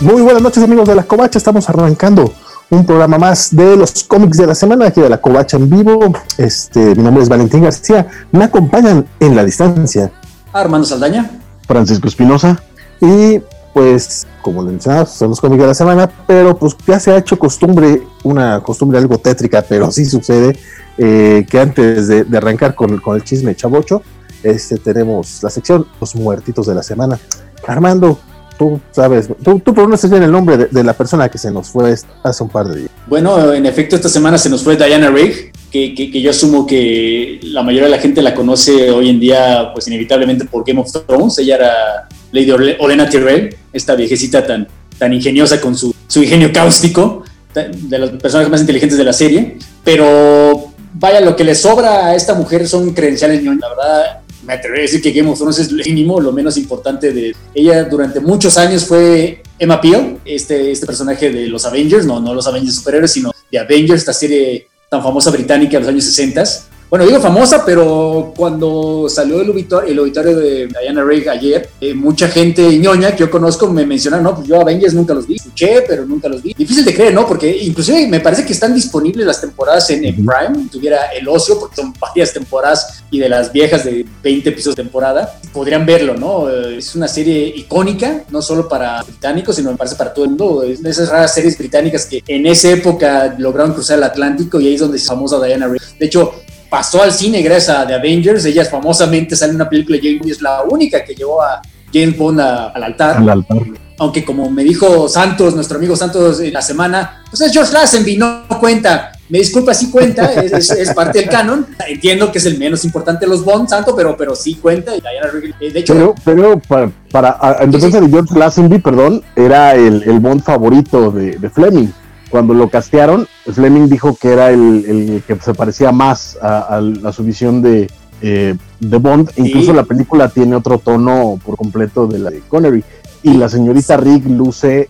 Muy buenas noches amigos de la Covacha, estamos arrancando un programa más de los cómics de la semana aquí de la Covacha en vivo. Este, mi nombre es Valentín García, me acompañan en la distancia Armando Saldaña, Francisco Espinosa y pues como le mencionaba, son los cómics de la semana, pero pues ya se ha hecho costumbre, una costumbre algo tétrica, pero sí sucede eh, que antes de, de arrancar con, con, el chisme chavocho, este, tenemos la sección Los Muertitos de la Semana. Armando, tú sabes, tú, tú pronuncias bien el nombre de, la persona que se nos fue hace un par de días. Bueno, en efecto, esta semana se nos fue Diana Rigg, que, que, que, yo asumo que la mayoría de la gente la conoce hoy en día, pues inevitablemente por Game of Thrones. Ella era Lady Olena Tyrell, esta viejecita tan, tan ingeniosa con su, su ingenio cáustico, de los personajes más inteligentes de la serie. Pero vaya, lo que le sobra a esta mujer son credenciales, la verdad me atrevería a decir que Game of Thrones es mínimo, lo menos importante de ella. Durante muchos años fue Emma Peel, este, este personaje de los Avengers, no, no los Avengers superhéroes, sino de Avengers, esta serie tan famosa británica de los años 60. Bueno, digo famosa, pero cuando salió el obituario, el obituario de Diana Rigg ayer, eh, mucha gente ñoña que yo conozco me mencionaron, no, pues yo Avengers nunca los vi, escuché, pero nunca los vi. Difícil de creer, ¿no? Porque inclusive me parece que están disponibles las temporadas en, en Prime, tuviera el ocio, porque son varias temporadas y de las viejas de 20 episodios de temporada, podrían verlo, ¿no? Eh, es una serie icónica, no solo para británicos, sino me parece para todo el mundo. Es de esas raras series británicas que en esa época lograron cruzar el Atlántico y ahí es donde se famosa Diana Rigg. De hecho, pasó al cine gracias a The Avengers. Ella famosamente sale en una película Bond, es la única que llevó a James Bond a, al altar. Al altar. Aunque como me dijo Santos, nuestro amigo Santos en la semana, pues es George Lazenby, no cuenta. Me disculpa, sí cuenta, es, es, es, parte del canon. Entiendo que es el menos importante de los Bond, Santo, pero, pero sí cuenta. Y Rigg, de hecho, pero, pero para, para en defensa sí, sí. de George Lazenby, perdón, era el, el Bond favorito de, de Fleming cuando lo castearon, Fleming dijo que era el, el que se parecía más a, a, a su visión de, eh, de Bond. Sí. Incluso la película tiene otro tono por completo de la de Connery. Y la señorita Rigg luce.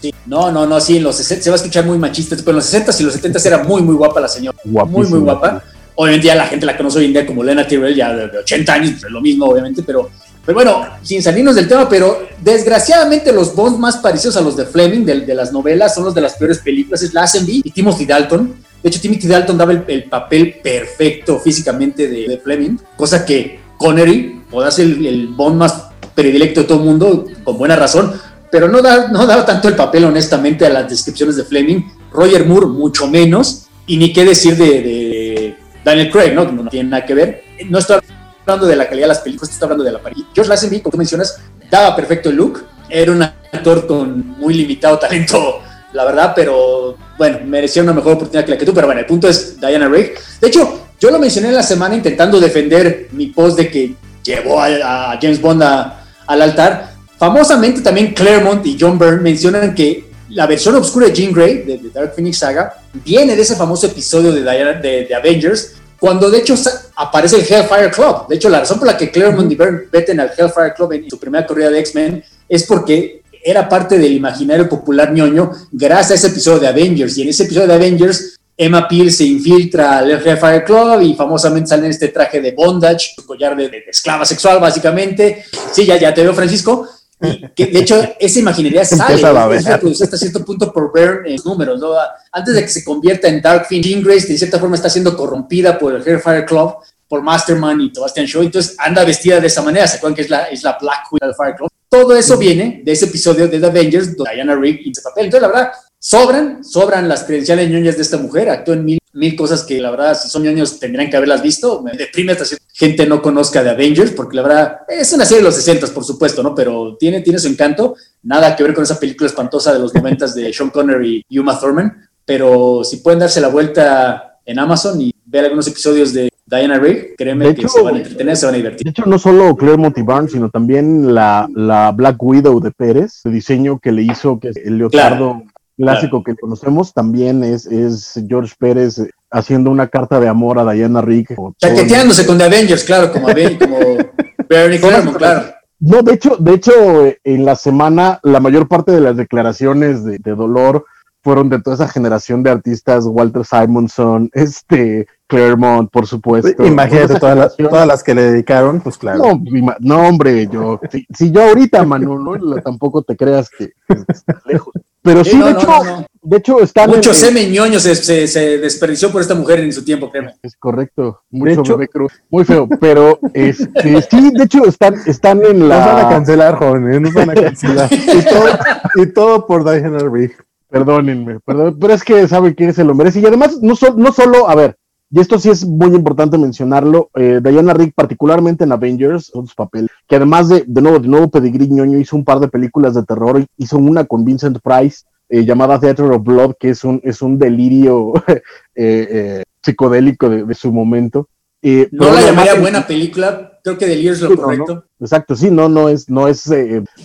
Sí. No, no, no, sí, en los 60 se va a escuchar muy machista, pero en los 60 y los 70 era muy, muy guapa la señora. Guapísima. Muy, muy guapa. Obviamente ya la gente la conoce hoy en día como Lena Tyrell, ya de 80 años, pues es lo mismo, obviamente, pero pero bueno, sin salirnos del tema, pero desgraciadamente los Bonds más parecidos a los de Fleming, de, de las novelas, son los de las peores películas, es Lazenby y Timothy Dalton. De hecho, Timothy Dalton daba el, el papel perfecto físicamente de, Fleming, cosa que Connery podía ser el, el, Bond más predilecto de todo el mundo, con buena razón, pero no, da, no daba tanto el papel, honestamente, a las descripciones de Fleming. Roger Moore, mucho menos, y ni qué decir de, de Daniel Craig, ¿no? No tiene nada que ver. No estoy hablando de la calidad de las películas, estoy hablando de la pared. George Lazenby, como tú mencionas, daba perfecto el look. Era un actor con muy limitado talento, la verdad, pero bueno, merecía una mejor oportunidad que la que tú. Pero bueno, el punto es Diana Rigg. De hecho, yo lo mencioné en la semana intentando defender mi post de que llevó a, James Bond a, al altar. Famosamente también Claremont y John Byrne mencionan que la versión oscura de Jean Grey, de, de Dark Phoenix Saga, viene de ese famoso episodio de, Diana, de Avengers, cuando de hecho aparece el Hellfire Club. De hecho, la razón por la que Claremont y Byrne veten al Hellfire Club en su primera corrida de X-Men es porque era parte del imaginario popular ñoño gracias a ese episodio de Avengers. Y en ese episodio de Avengers, Emma Peel se infiltra al Hellfire Club y famosamente sale en este traje de bondage, collar de, esclava sexual, básicamente. Sí, ya, ya te veo, Francisco. Y que de hecho esa imaginería sale, es reproducida hasta cierto punto por Byrne en números, ¿no? Antes de que se convierta en Dark Phoenix, Jean Grace de cierta forma está siendo corrompida por el Hellfire Club, por Masterman y Sebastian Shaw, entonces anda vestida de esa manera, ¿se acuerdan que es la, es la Black Queen del Fire Club? Todo eso viene de ese episodio de The Avengers, donde Diana Rigg hizo papel, entonces la verdad, sobran, sobran las credenciales ñoñas de esta mujer, actuó en mil, mil cosas que la verdad, si son ñoños tendrían que haberlas visto, me deprime hasta que gente no conozca de Avengers, porque la verdad, es una serie de los 60 por supuesto, ¿no? Pero tiene, tiene su encanto, nada que ver con esa película espantosa de los 90 de Sean Connery y Uma Thurman, pero si pueden darse la vuelta en Amazon y ver algunos episodios de Diana Rigg, créeme que se van a entretener, se van a divertir. De hecho, no solo Claremont y Barnes, sino también la, la Black Widow de Pérez, el diseño que le hizo, que el leotardo claro, clásico claro. que conocemos, también es, es George Pérez haciendo una carta de amor a Diana Rigg. Chaqueteándose con The Avengers, claro, como, como Bernie Claremont, claro. No, de hecho, de hecho, en la semana, la mayor parte de las declaraciones de, de dolor fueron de toda esa generación de artistas, Walter Simonson, este, Claremont, por supuesto. Imagínate todas las, todas las que le dedicaron, pues claro. No, no hombre, yo, si, yo ahorita, Manu, ¿no? tampoco te creas que, está lejos. Pero sí, de, hecho, de hecho, está. Mucho semen ñoño se, se, desperdició por esta mujer en su tiempo, creo. Es correcto. Mucho muy feo. Pero este, sí, de hecho, están, están en la. Nos van a cancelar, jóvenes, nos van a cancelar. y, todo, y todo por Diana Rigg. Perdónenme, perdón, pero es que sabe quién se lo merece. Y además, no, no solo, a ver, y esto sí es muy importante mencionarlo, eh, Diana Rigg, particularmente en Avengers, son sus papeles, que además de, de nuevo, de nuevo Pedigrí Ñoño hizo un par de películas de terror, hizo una con Vincent Price eh, llamada Theater of Blood, que es un, es un delirio eh, eh, psicodélico de, su momento. no la llamaría buena película, creo que delirio es lo correcto. exacto, sí, no, no es, no es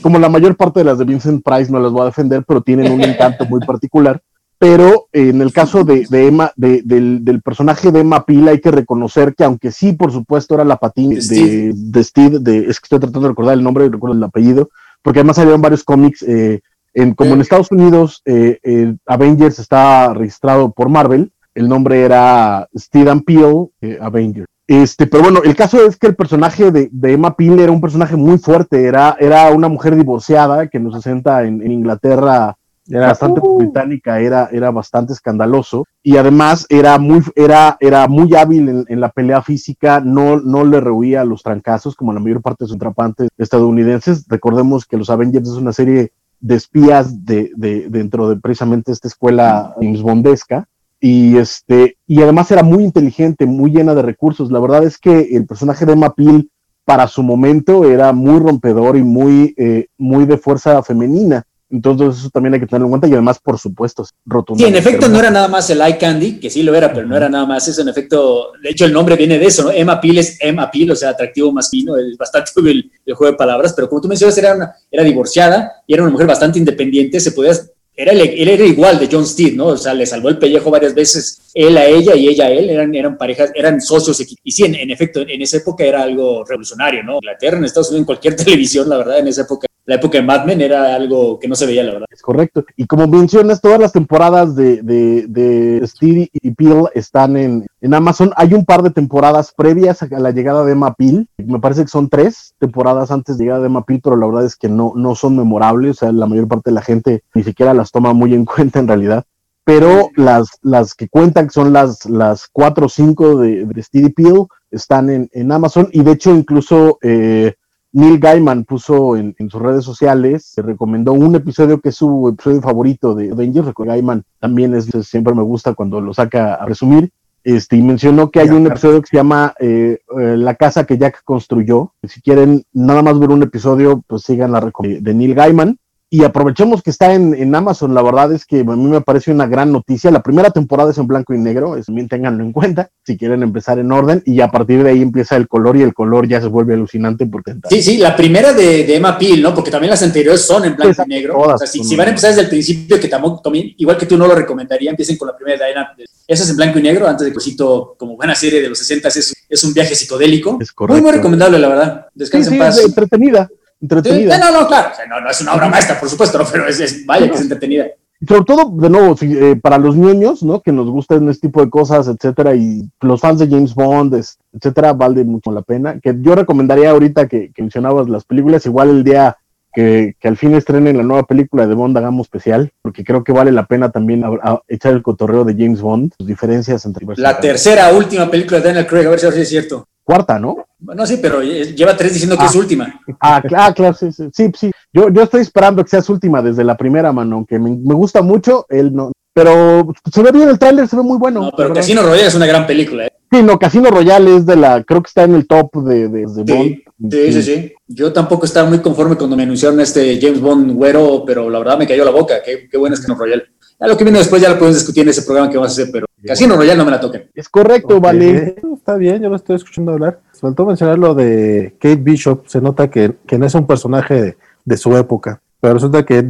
como la mayor parte de las de Vincent Price, no las voy a defender, pero tienen un encanto muy particular. Pero en el caso de, Emma, del, personaje de Emma Peel, hay que reconocer que aunque sí, por supuesto, era la patín de, Steve, de, es que estoy tratando de recordar el nombre, recuerdo el apellido, porque además salieron varios cómics eh, en, como en Estados Unidos, eh, Avengers está registrado por Marvel, el nombre era Steven Peel eh, Avengers. Este, pero bueno, el caso es que el personaje de, Emma Peel era un personaje muy fuerte, era, era una mujer divorciada que en los 60 en, Inglaterra era bastante uh. británica, era, era bastante escandaloso y además era muy, era, era muy hábil en, la pelea física, no, no le rehuía a los trancazos como la mayor parte de sus atrapantes estadounidenses. Recordemos que los Avengers es una serie de espías de, de, dentro de precisamente esta escuela James Bondesca. Y, este, y además era muy inteligente, muy llena de recursos. La verdad es que el personaje de Emma Peel, para su momento, era muy rompedor y muy, eh, muy de fuerza femenina. Entonces eso también hay que tenerlo en cuenta y además, por supuesto, rotundo. Sí, en efecto no era nada más el eye candy, que sí lo era, pero no era nada más eso. En efecto, de hecho el nombre viene de eso, ¿no? Emma Peel es Emma Peel, o sea, atractivo más fino, es bastante el, el, juego de palabras, pero como tú mencionas, era, una, era divorciada y era una mujer bastante independiente, se podía era, él era igual de John Steed, ¿no? O sea, le salvó el pellejo varias veces, él a ella y ella a él, eran, eran parejas, eran socios. Y sí, en, efecto, en esa época era algo revolucionario, ¿no? Inglaterra, en Estados Unidos, en cualquier televisión, la verdad, en esa época, la época de Mad Men era algo que no se veía, la verdad. Es correcto. Y como mencionas, todas las temporadas de, de, de Steed y Peel están en, en Amazon. Hay un par de temporadas previas a la llegada de Emma Peel. Me parece que son tres temporadas antes de llegada de Emma Peel, pero la verdad es que no, no son memorables. O sea, la mayor parte de la gente ni siquiera las toma muy en cuenta en realidad. Pero las, las que cuentan, que son las, las cuatro o cinco de, de Steady Peel, están en, en, Amazon. Y de hecho, incluso eh, Neil Gaiman puso en, en, sus redes sociales, se recomendó un episodio que es su episodio favorito de Avengers. Gaiman también es, siempre me gusta cuando lo saca a resumir este, y mencionó que hay un episodio que se llama eh, eh, La casa que Jack construyó. Si quieren nada más ver un episodio, pues sigan la recomendación de Neil Gaiman y aprovechemos que está en, Amazon. La verdad es que a mí me parece una gran noticia. La primera temporada es en blanco y negro, también ténganlo en cuenta si quieren empezar en orden. Y a partir de ahí empieza el color y el color ya se vuelve alucinante porque. Sí, sí, la primera de, Emma Peel, ¿no? Porque también las anteriores son en blanco y negro. o sea, si, van a empezar desde el principio, que también, igual que tú no lo recomendaría, empiecen con la primera de Diana. Esa es en blanco y negro, antes de Cosito, como buena serie de los 60 es, es un viaje psicodélico. Es muy, muy recomendable, la verdad. Descansen en paz. Es entretenida entretenida. no, no, claro, no, es una obra maestra, por supuesto, pero es, vaya que es entretenida. Sobre todo, de nuevo, eh, para los niños, ¿no? Que nos gustan este tipo de cosas, etcétera, y los fans de James Bond, etcétera, vale mucho la pena. Que yo recomendaría ahorita que, mencionabas las películas, igual el día que, al fin estrenen la nueva película de Bond hagamos especial, porque creo que vale la pena también echar el cotorreo de James Bond, sus diferencias entre... La tercera, última película de Daniel Craig, a ver si es cierto. Cuarta, ¿no? Bueno, sí, pero lleva tres diciendo que es ah. última. Ah, ah, claro, sí, sí, sí, sí. Yo, yo estoy esperando que sea su última desde la primera, mano, aunque me, gusta mucho, él no. Pero se ve bien el tráiler, se ve muy bueno. No, pero Casino Royale es una gran película, ¿eh? Sí, no, Casino Royale es de la, creo que está en el top de, de, sí, Bond. Sí, sí, sí. Yo tampoco estaba muy conforme cuando me anunciaron este James Bond güero, pero la verdad me cayó la boca. Qué, qué bueno es Casino Royale. Ya lo que viene después ya lo podemos discutir en ese programa que vamos a hacer, pero Casino Royale no me la toquen. Es correcto, vale. Está bien, yo lo estoy escuchando hablar. Faltó mencionar lo de Kate Bishop. Se nota que, que no es un personaje de, su época. Pero resulta que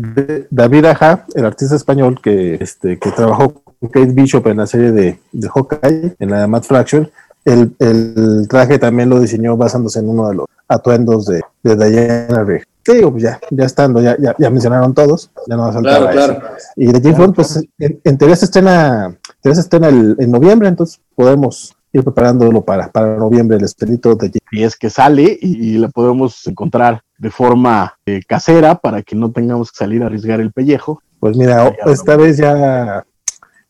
David Aja, el artista español que, este, que trabajó con Kate Bishop en la serie de, de Hawkeye, en la de Mad Fraction, el, el, traje también lo diseñó basándose en uno de los atuendos de, de Diana Rigg. ¿Qué digo? Pues ya, ya estando, ya, ya, ya, mencionaron todos, ya no va a saltar claro, claro. Y de James Bond, pues en, teoría se estrena, se estrena el, en noviembre, entonces podemos ir preparándolo para, para noviembre, el espíritu de Y es que sale y, la podemos encontrar de forma eh, casera para que no tengamos que salir a arriesgar el pellejo. Pues mira, esta vez ya,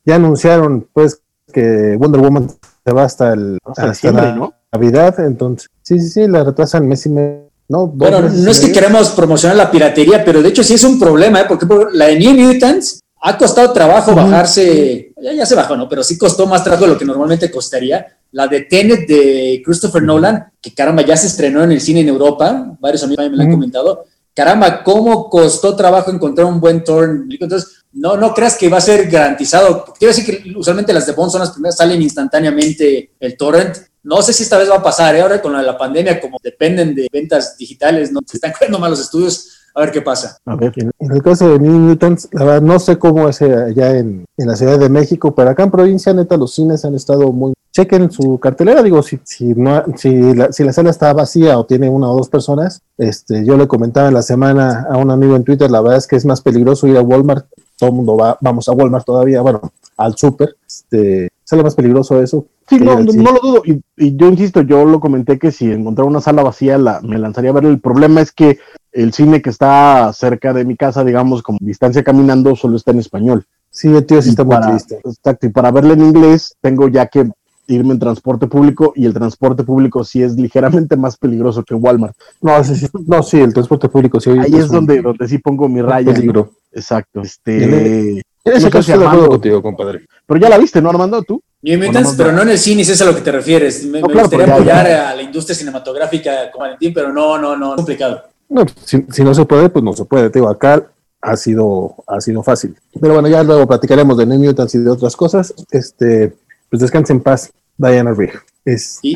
ya anunciaron pues que Wonder Woman se va hasta el hasta, la Navidad, entonces sí, sí, sí, la retrasan mes y medio. No, bueno, no es que queremos promocionar la piratería, pero de hecho sí es un problema, ¿eh? porque la de New Mutants ha costado trabajo bajarse, ya, ya, se bajó, ¿no? Pero sí costó más trabajo de lo que normalmente costaría. La de Tenet de Christopher Nolan, que caramba, ya se estrenó en el cine en Europa, varios amigos me lo han comentado. Caramba, cómo costó trabajo encontrar un buen torrent. Entonces, no, no creas que va a ser garantizado. Quiero decir que usualmente las de Bond son las primeras, salen instantáneamente el torrent. No sé si esta vez va a pasar, ¿eh? ahora con la, pandemia, como dependen de ventas digitales, no se están creando malos estudios a ver qué pasa. A ver, en el caso de New la verdad no sé cómo es allá en, en, la Ciudad de México, pero acá en provincia, neta, los cines han estado muy... Chequen su cartelera, digo, si, si, no, si, la, si la sala está vacía o tiene una o dos personas, este, yo le comentaba en la semana a un amigo en Twitter, la verdad es que es más peligroso ir a Walmart, todo el mundo va, vamos a Walmart todavía, bueno, al súper, este, sale más peligroso eso. Sí, no, no, lo dudo, y, y, yo insisto, yo lo comenté que si encontrara una sala vacía la, me lanzaría a ver, el problema es que el cine que está cerca de mi casa, digamos, como distancia caminando, solo está en español. Sí, tío sí está muy triste. Exacto, y para verle en inglés tengo ya que irme en transporte público y el transporte público sí es ligeramente más peligroso que Walmart. No, sí, no, sí el transporte público sí. Ahí es, donde, donde sí pongo mi raya. Peligro. Exacto. Este, en ese caso estoy de acuerdo contigo, compadre. Pero ya la viste, ¿no, Armando? ¿Tú? New Mutants, pero no en el cine, si es a lo que te refieres. Me, gustaría apoyar a la industria cinematográfica como Valentín, pero no, no, no, es complicado. No, si, no se puede, pues no se puede. Te digo, acá ha sido, ha sido fácil. Pero bueno, ya luego platicaremos de New Mutants y de otras cosas. Este, pues descanse en paz, Diana Rigg. Este...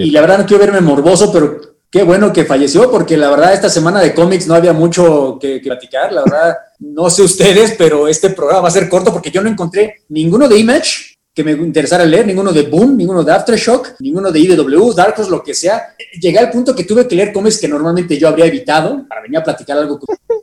Y, la verdad no quiero verme morboso, pero qué bueno que falleció, porque la verdad esta semana de cómics no había mucho que, que, platicar. La verdad, no sé ustedes, pero este programa va a ser corto porque yo no encontré ninguno de Image que me interesara leer, ninguno de Boom, ninguno de Aftershock, ninguno de IDW, Dark Horse, lo que sea. Llegué al punto que tuve que leer cómics que normalmente yo habría evitado para venir a platicar algo.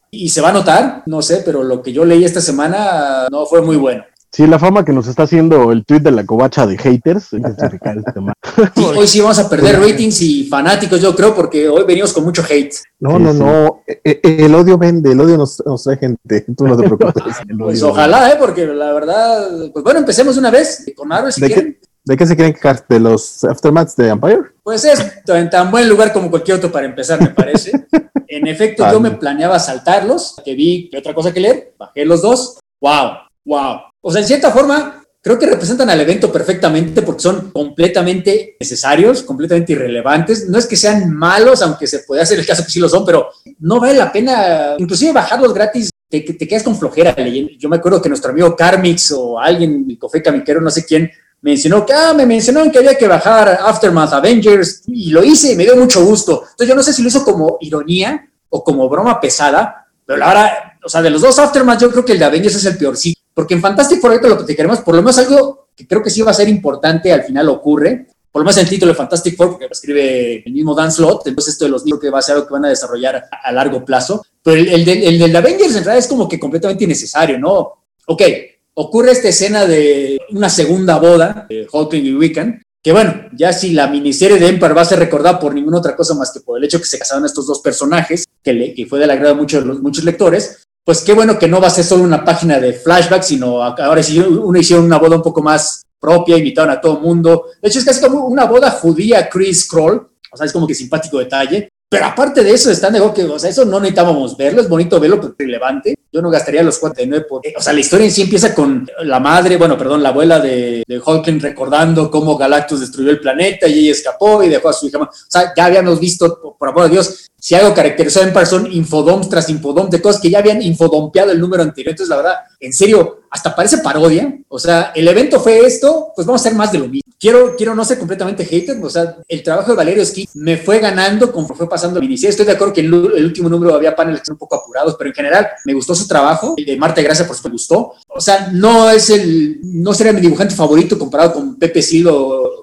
Y se va a notar, no sé, pero lo que yo leí esta semana no fue muy bueno. Sí, la fama que nos está haciendo el tweet de la covacha de haters. hoy sí vamos a perder ratings y fanáticos, yo creo, porque hoy venimos con mucho hate. No, no, no. E, e, el odio vende, el odio nos, nos trae gente. Tú no te preocupes. pues ojalá, ¿eh? Porque la verdad. Pues bueno, empecemos una vez con Marvel si ¿De quieren. Qué, ¿De qué se quieren quejar? ¿De los aftermaths de Empire? Pues es en tan buen lugar como cualquier otro para empezar, me parece. en efecto, yo me planeaba saltarlos, que vi que otra cosa que leer, bajé los dos. ¡Wow! ¡Wow! O sea, en cierta forma, creo que representan al evento perfectamente porque son completamente necesarios, completamente irrelevantes. No es que sean malos, aunque se puede hacer el caso que sí lo son, pero no vale la pena, inclusive bajarlos gratis, te, te quedas con flojera leyendo. Yo me acuerdo que nuestro amigo Carmix o alguien, mi cofé camiquero, no sé quién, mencionó que, ah, me mencionaron que había que bajar Aftermath Avengers y lo hice y me dio mucho gusto. Entonces yo no sé si lo hizo como ironía o como broma pesada, pero ahora, o sea, de los dos Aftermath yo creo que el de Avengers es el peor, sí porque en Fantastic Four, lo que te queremos, por lo menos algo que creo que sí va a ser importante al final ocurre, por lo menos el título de Fantastic Four, porque lo escribe el mismo Dan Slott, entonces esto de los libros que va a ser algo que van a desarrollar a, largo plazo, pero el, el, de, el Avengers en realidad es como que completamente innecesario, ¿no? Ok, ocurre esta escena de una segunda boda de Hulkling y Wiccan, que bueno, ya si la miniserie de Empire va a ser recordada por ninguna otra cosa más que por el hecho que se casaron estos dos personajes, que, le, que fue del agrado de muchos, muchos lectores, pues qué bueno que no va a ser solo una página de flashback, sino ahora sí uno hicieron una boda un poco más propia, invitaron a todo el mundo. De hecho, es casi como una boda judía Chris Kroll, o sea, es como que simpático detalle. Pero aparte de eso, están de que, o sea, eso no necesitábamos verlo, es bonito verlo, pero relevante. Yo no gastaría los 49 por... O sea, la historia en sí empieza con la madre, bueno, perdón, la abuela de, de Hulkling recordando cómo Galactus destruyó el planeta y ella escapó y dejó a su hija. O sea, ya habíamos visto, por amor de Dios, si algo caracterizó en son infodoms tras infodoms de cosas que ya habían infodompeado el número anterior. Entonces, la verdad, en serio, hasta parece parodia. O sea, el evento fue esto, pues vamos a hacer más de lo mismo. Quiero, quiero no ser completamente hater, o sea, el trabajo de Valerio Ski me fue ganando conforme fue pasando la inicio. Estoy de acuerdo que el, el último número había paneles un poco apurados, pero en general me gustó su trabajo. El de Marta Gracia, por supuesto, me gustó. O sea, no es el, no sería mi dibujante favorito comparado con Pepe Silva,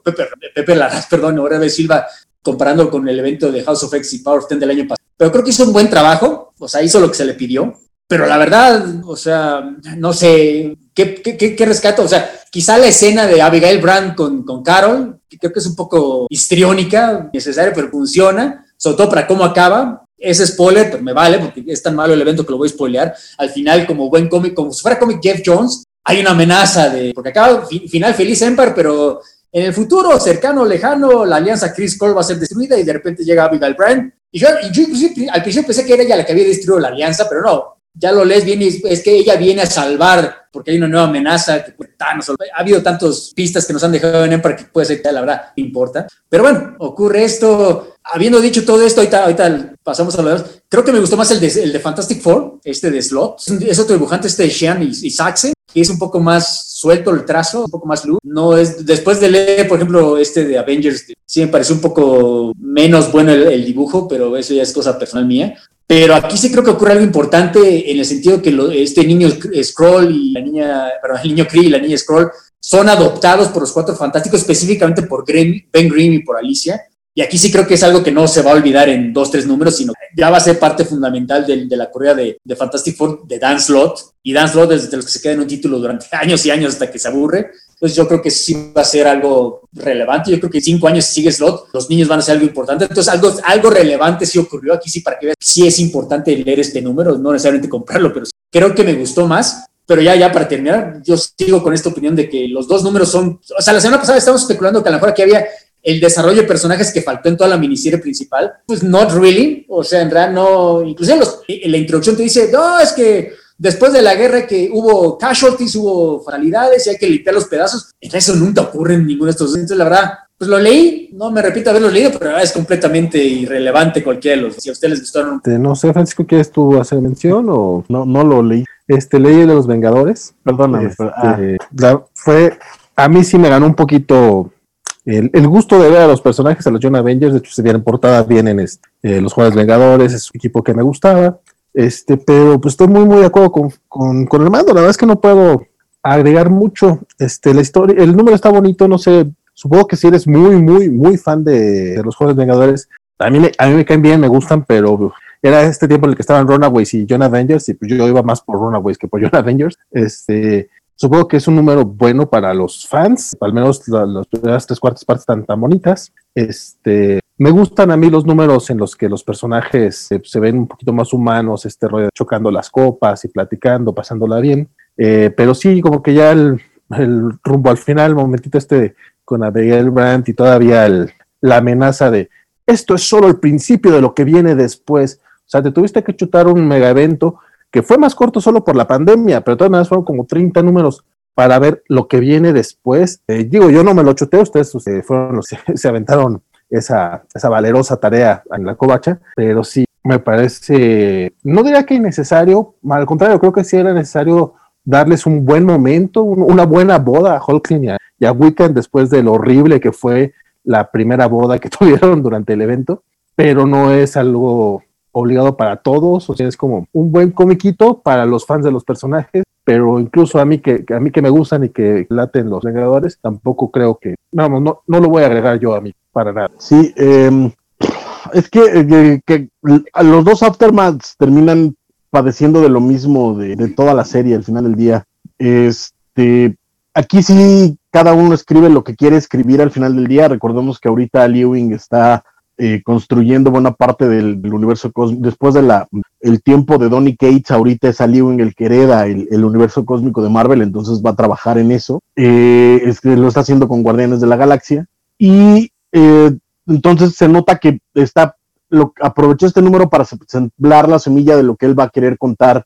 Pepe, Pepe Larraz, perdón, ahora de Silva, comparando con el evento de House of X y Power of Ten del año pasado. Pero creo que hizo un buen trabajo, o sea, hizo lo que se le pidió. Pero la verdad, o sea, no sé, ¿qué, qué, qué, rescato? O sea, quizá la escena de Abigail Brand con, con Carol, que creo que es un poco histriónica, necesaria, pero funciona, sobre todo para cómo acaba. Ese spoiler, pero me vale, porque es tan malo el evento que lo voy a spoilear. Al final, como buen cómic, como si fuera cómic Jeff Jones, hay una amenaza de, porque acaba final feliz Empire, pero en el futuro cercano, lejano, la alianza Chris Cole va a ser destruida y de repente llega Abigail Brand. Y yo, y yo al principio pensé que era ella la que había destruido la alianza, pero no, ya lo lees bien y es que ella viene a salvar porque hay una nueva amenaza que ha habido tantas pistas que nos han dejado en Empire que puede ser que la verdad importa pero bueno ocurre esto habiendo dicho todo esto ahorita, ahorita pasamos a lo demás creo que me gustó más el de, el de Fantastic Four este de Slot es otro dibujante este de Sean y, y Saxe que es un poco más suelto el trazo, un poco más luz. No es, después de leer, por ejemplo, este de Avengers, sí me pareció un poco menos bueno el, el dibujo, pero eso ya es cosa personal mía. Pero aquí sí creo que ocurre algo importante en el sentido que este niño Scroll y la niña, perdón, el niño Cree y la niña Scroll son adoptados por los Cuatro Fantásticos, específicamente por Ben Grimm y por Alicia. Y aquí sí creo que es algo que no se va a olvidar en dos, tres números, sino ya va a ser parte fundamental de, la corrida de, de, Fantastic Four de Dan Slott. Y Dan Slott es de los que se queda en un título durante años y años hasta que se aburre. Entonces yo creo que sí va a ser algo relevante. Yo creo que cinco años sigue Slot, los niños van a ser algo importante. Entonces algo, algo relevante sí ocurrió aquí, sí, para que veas sí es importante leer este número, no necesariamente comprarlo, pero creo que me gustó más. Pero ya, ya para terminar, yo sigo con esta opinión de que los dos números son, o sea, la semana pasada estábamos especulando que a lo mejor aquí había el desarrollo de personajes que faltó en toda la miniserie principal, pues not really, o sea, en realidad no, inclusive en la introducción te dice, no, es que después de la guerra que hubo casualties, hubo fatalidades y hay que limpiar los pedazos, eso nunca ocurre en ninguno de estos, entonces la verdad, pues lo leí, no me repito haberlo leído, pero es completamente irrelevante cualquiera de los, si a ustedes les gustaron. Este, no sé, Francisco, ¿quieres tú hacer mención o no, no lo leí? Este, leí de los Vengadores. Perdóname, este, ah. fue, a mí sí me ganó un poquito el, gusto de ver a los personajes, a los John Avengers, de hecho se vieron portadas bien en este, eh, los Juegos Vengadores, es un equipo que me gustaba, este, pero pues estoy muy, muy de acuerdo con, con, con el mando, la verdad es que no puedo agregar mucho, este, la historia, el número está bonito, no sé, supongo que si eres muy, muy, muy fan de, los Juegos Vengadores, a mí, me, a mí me caen bien, me gustan, pero era este tiempo en el que estaban Runaways y John Avengers, y pues yo iba más por Runaways que por John Avengers, este, Supongo que es un número bueno para los fans, al menos las primeras tres cuartas partes tan, tan bonitas. Este, me gustan a mí los números en los que los personajes se, ven un poquito más humanos, este rollo chocando las copas y platicando, pasándola bien. Eh, pero sí, como que ya el, rumbo al final, el momentito este con Abigail Brandt y todavía la amenaza de esto es solo el principio de lo que viene después. O sea, te tuviste que chutar un mega evento que fue más corto solo por la pandemia, pero de todas maneras fueron como 30 números para ver lo que viene después. Eh, digo, yo no me lo chuté, ustedes eh, fueron se aventaron esa, valerosa tarea en la covacha, pero sí me parece, no diría que innecesario, al contrario, creo que sí era necesario darles un buen momento, una buena boda a Hulkling y a, y a Weekend después de lo horrible que fue la primera boda que tuvieron durante el evento, pero no es algo obligado para todos, o sea, es como un buen comiquito para los fans de los personajes, pero incluso a mí que, a mí que me gustan y que laten los Vengadores, tampoco creo que, vamos, no, no lo voy a agregar yo a mí para nada. Sí, em, es que, eh, los dos Aftermaths terminan padeciendo de lo mismo de, toda la serie al final del día. Este, aquí sí cada uno escribe lo que quiere escribir al final del día. Recordemos que ahorita Lewing está eh, construyendo buena parte del, universo cósmico. Después de la el tiempo de Donny Cates, ahorita es en el que hereda el, universo cósmico de Marvel, entonces va a trabajar en eso. Eh, es que lo está haciendo con Guardianes de la Galaxia. Y eh, entonces se nota que está lo, aprovechó este número para sembrar la semilla de lo que él va a querer contar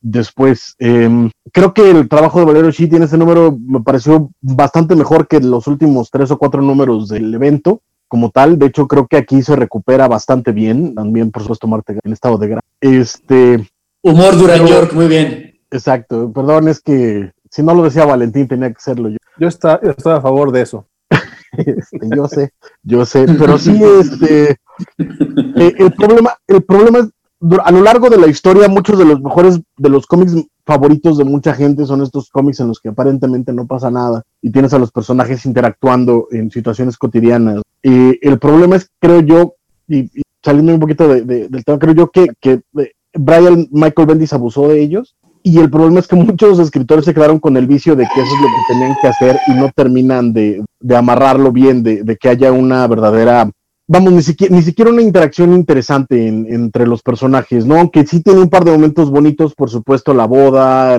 después. Em, creo que el trabajo de Valero Shi tiene ese número me pareció bastante mejor que los últimos tres o cuatro números del evento como tal. De hecho, creo que aquí se recupera bastante bien. También, por supuesto, Marte en estado de grado. Este. Humor Duran York, muy bien. Exacto. Perdón, es que si no lo decía Valentín, tenía que serlo yo. Yo, está, estoy a favor de eso. Este, yo sé, yo sé, pero sí, este, eh, el problema, el problema es a lo largo de la historia, muchos de los mejores de los cómics favoritos de mucha gente son estos cómics en los que aparentemente no pasa nada y tienes a los personajes interactuando en situaciones cotidianas. Y el problema es, creo yo, y, saliendo un poquito del tema, creo yo que, que eh, Brian Michael Bendis abusó de ellos y el problema es que muchos escritores se quedaron con el vicio de que eso es lo que tenían que hacer y no terminan de, amarrarlo bien, de, que haya una verdadera, vamos, ni siquiera, ni siquiera una interacción interesante entre los personajes, ¿no? Aunque sí tiene un par de momentos bonitos, por supuesto, la boda,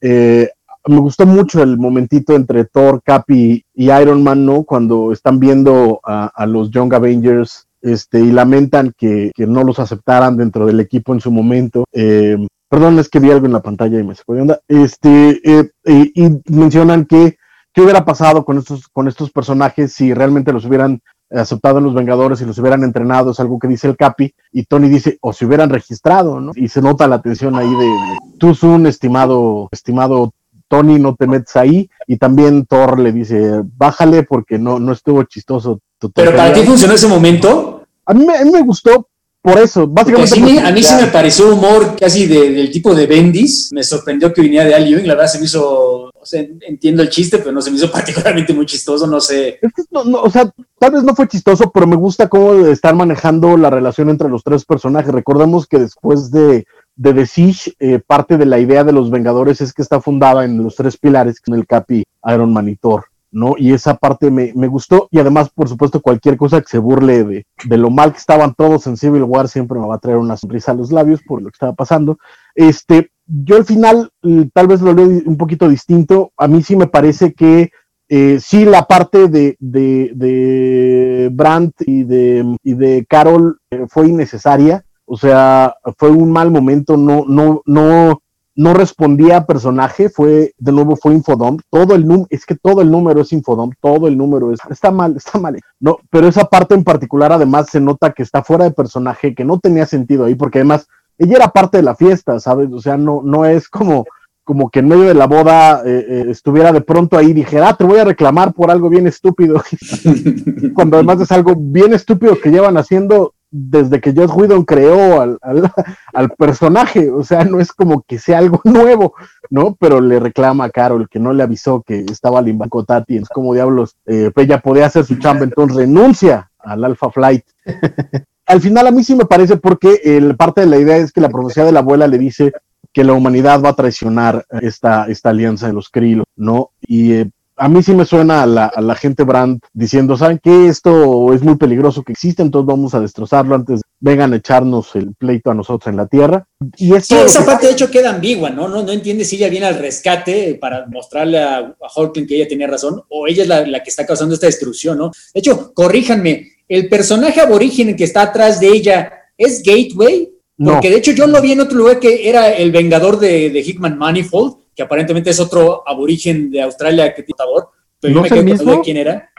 eh, me gustó mucho el momentito entre Thor, Capi y Iron Man, ¿no? Cuando están viendo a, los Young Avengers este, y lamentan que, no los aceptaran dentro del equipo en su momento. Eh, Perdón, es que vi algo en la pantalla y me se de onda. Este, eh, y mencionan que qué hubiera pasado con estos, con estos personajes si realmente los hubieran aceptado en los Vengadores y los hubieran entrenado, es algo que dice el Capi, y Tony dice, o si hubieran registrado, ¿no? Y se nota la tensión ahí de, tú un estimado, estimado Tony, no te metes ahí, y también Thor le dice, bájale porque no, no estuvo chistoso. Pero para ti funcionó ese momento. A mí, a mí me gustó por eso, básicamente. a mí sí me pareció humor casi del tipo de Bendis. Me sorprendió que viniera de Al Ewing. La verdad se me hizo. O sea, entiendo el chiste, pero no se me hizo particularmente muy chistoso. No sé. o sea, tal vez no fue chistoso, pero me gusta cómo están manejando la relación entre los tres personajes. Recordemos que después de, de The Siege, eh, parte de la idea de los Vengadores es que está fundada en los tres pilares, son el Capi, Iron Man y Thor. ¿No? Y esa parte me, gustó y además, por supuesto, cualquier cosa que se burle de, de, lo mal que estaban todos en Civil War siempre me va a traer una sonrisa a los labios por lo que estaba pasando. Este, yo al final tal vez lo leo un poquito distinto. A mí sí me parece que eh, sí la parte de, de, de Brandt y de, y de Carol eh, fue innecesaria. O sea, fue un mal momento, no, no, no, no respondía a personaje, fue, de nuevo fue Infodom, todo el número, es que todo el número es Infodom, todo el número es, está mal, está mal, no, pero esa parte en particular además se nota que está fuera de personaje, que no tenía sentido ahí, porque además ella era parte de la fiesta, ¿sabes? O sea, no, no es como, como que en medio de la boda eh, eh, estuviera de pronto ahí y dijera, ah, te voy a reclamar por algo bien estúpido, cuando además es algo bien estúpido que llevan haciendo desde que Josh Whedon creó al, al, personaje, o sea, no es como que sea algo nuevo, ¿no? Pero le reclama a Carol que no le avisó que estaba Limbanco Tati, es como diablos, eh, ella podía hacer su chamba, entonces renuncia al Alpha Flight. al final a mí sí me parece porque el, parte de la idea es que la profecía de la abuela le dice que la humanidad va a traicionar esta, esta alianza de los Krill, ¿no? Y eh, a mí sí me suena a la, gente Brand diciendo, ¿saben qué? Esto es muy peligroso que existe, entonces vamos a destrozarlo antes vengan a echarnos el pleito a nosotros en la tierra. Y sí, esa parte de hecho queda ambigua, ¿no? No, no entiende si ella viene al rescate para mostrarle a, a que ella tenía razón o ella es la, que está causando esta destrucción, ¿no? De hecho, corríjanme, el personaje aborigen que está atrás de ella es Gateway, porque de hecho yo lo vi en otro lugar que era el vengador de, de Hickman Manifold que aparentemente es otro aborigen de Australia que tiene sabor, pero yo me quedé con de quién era.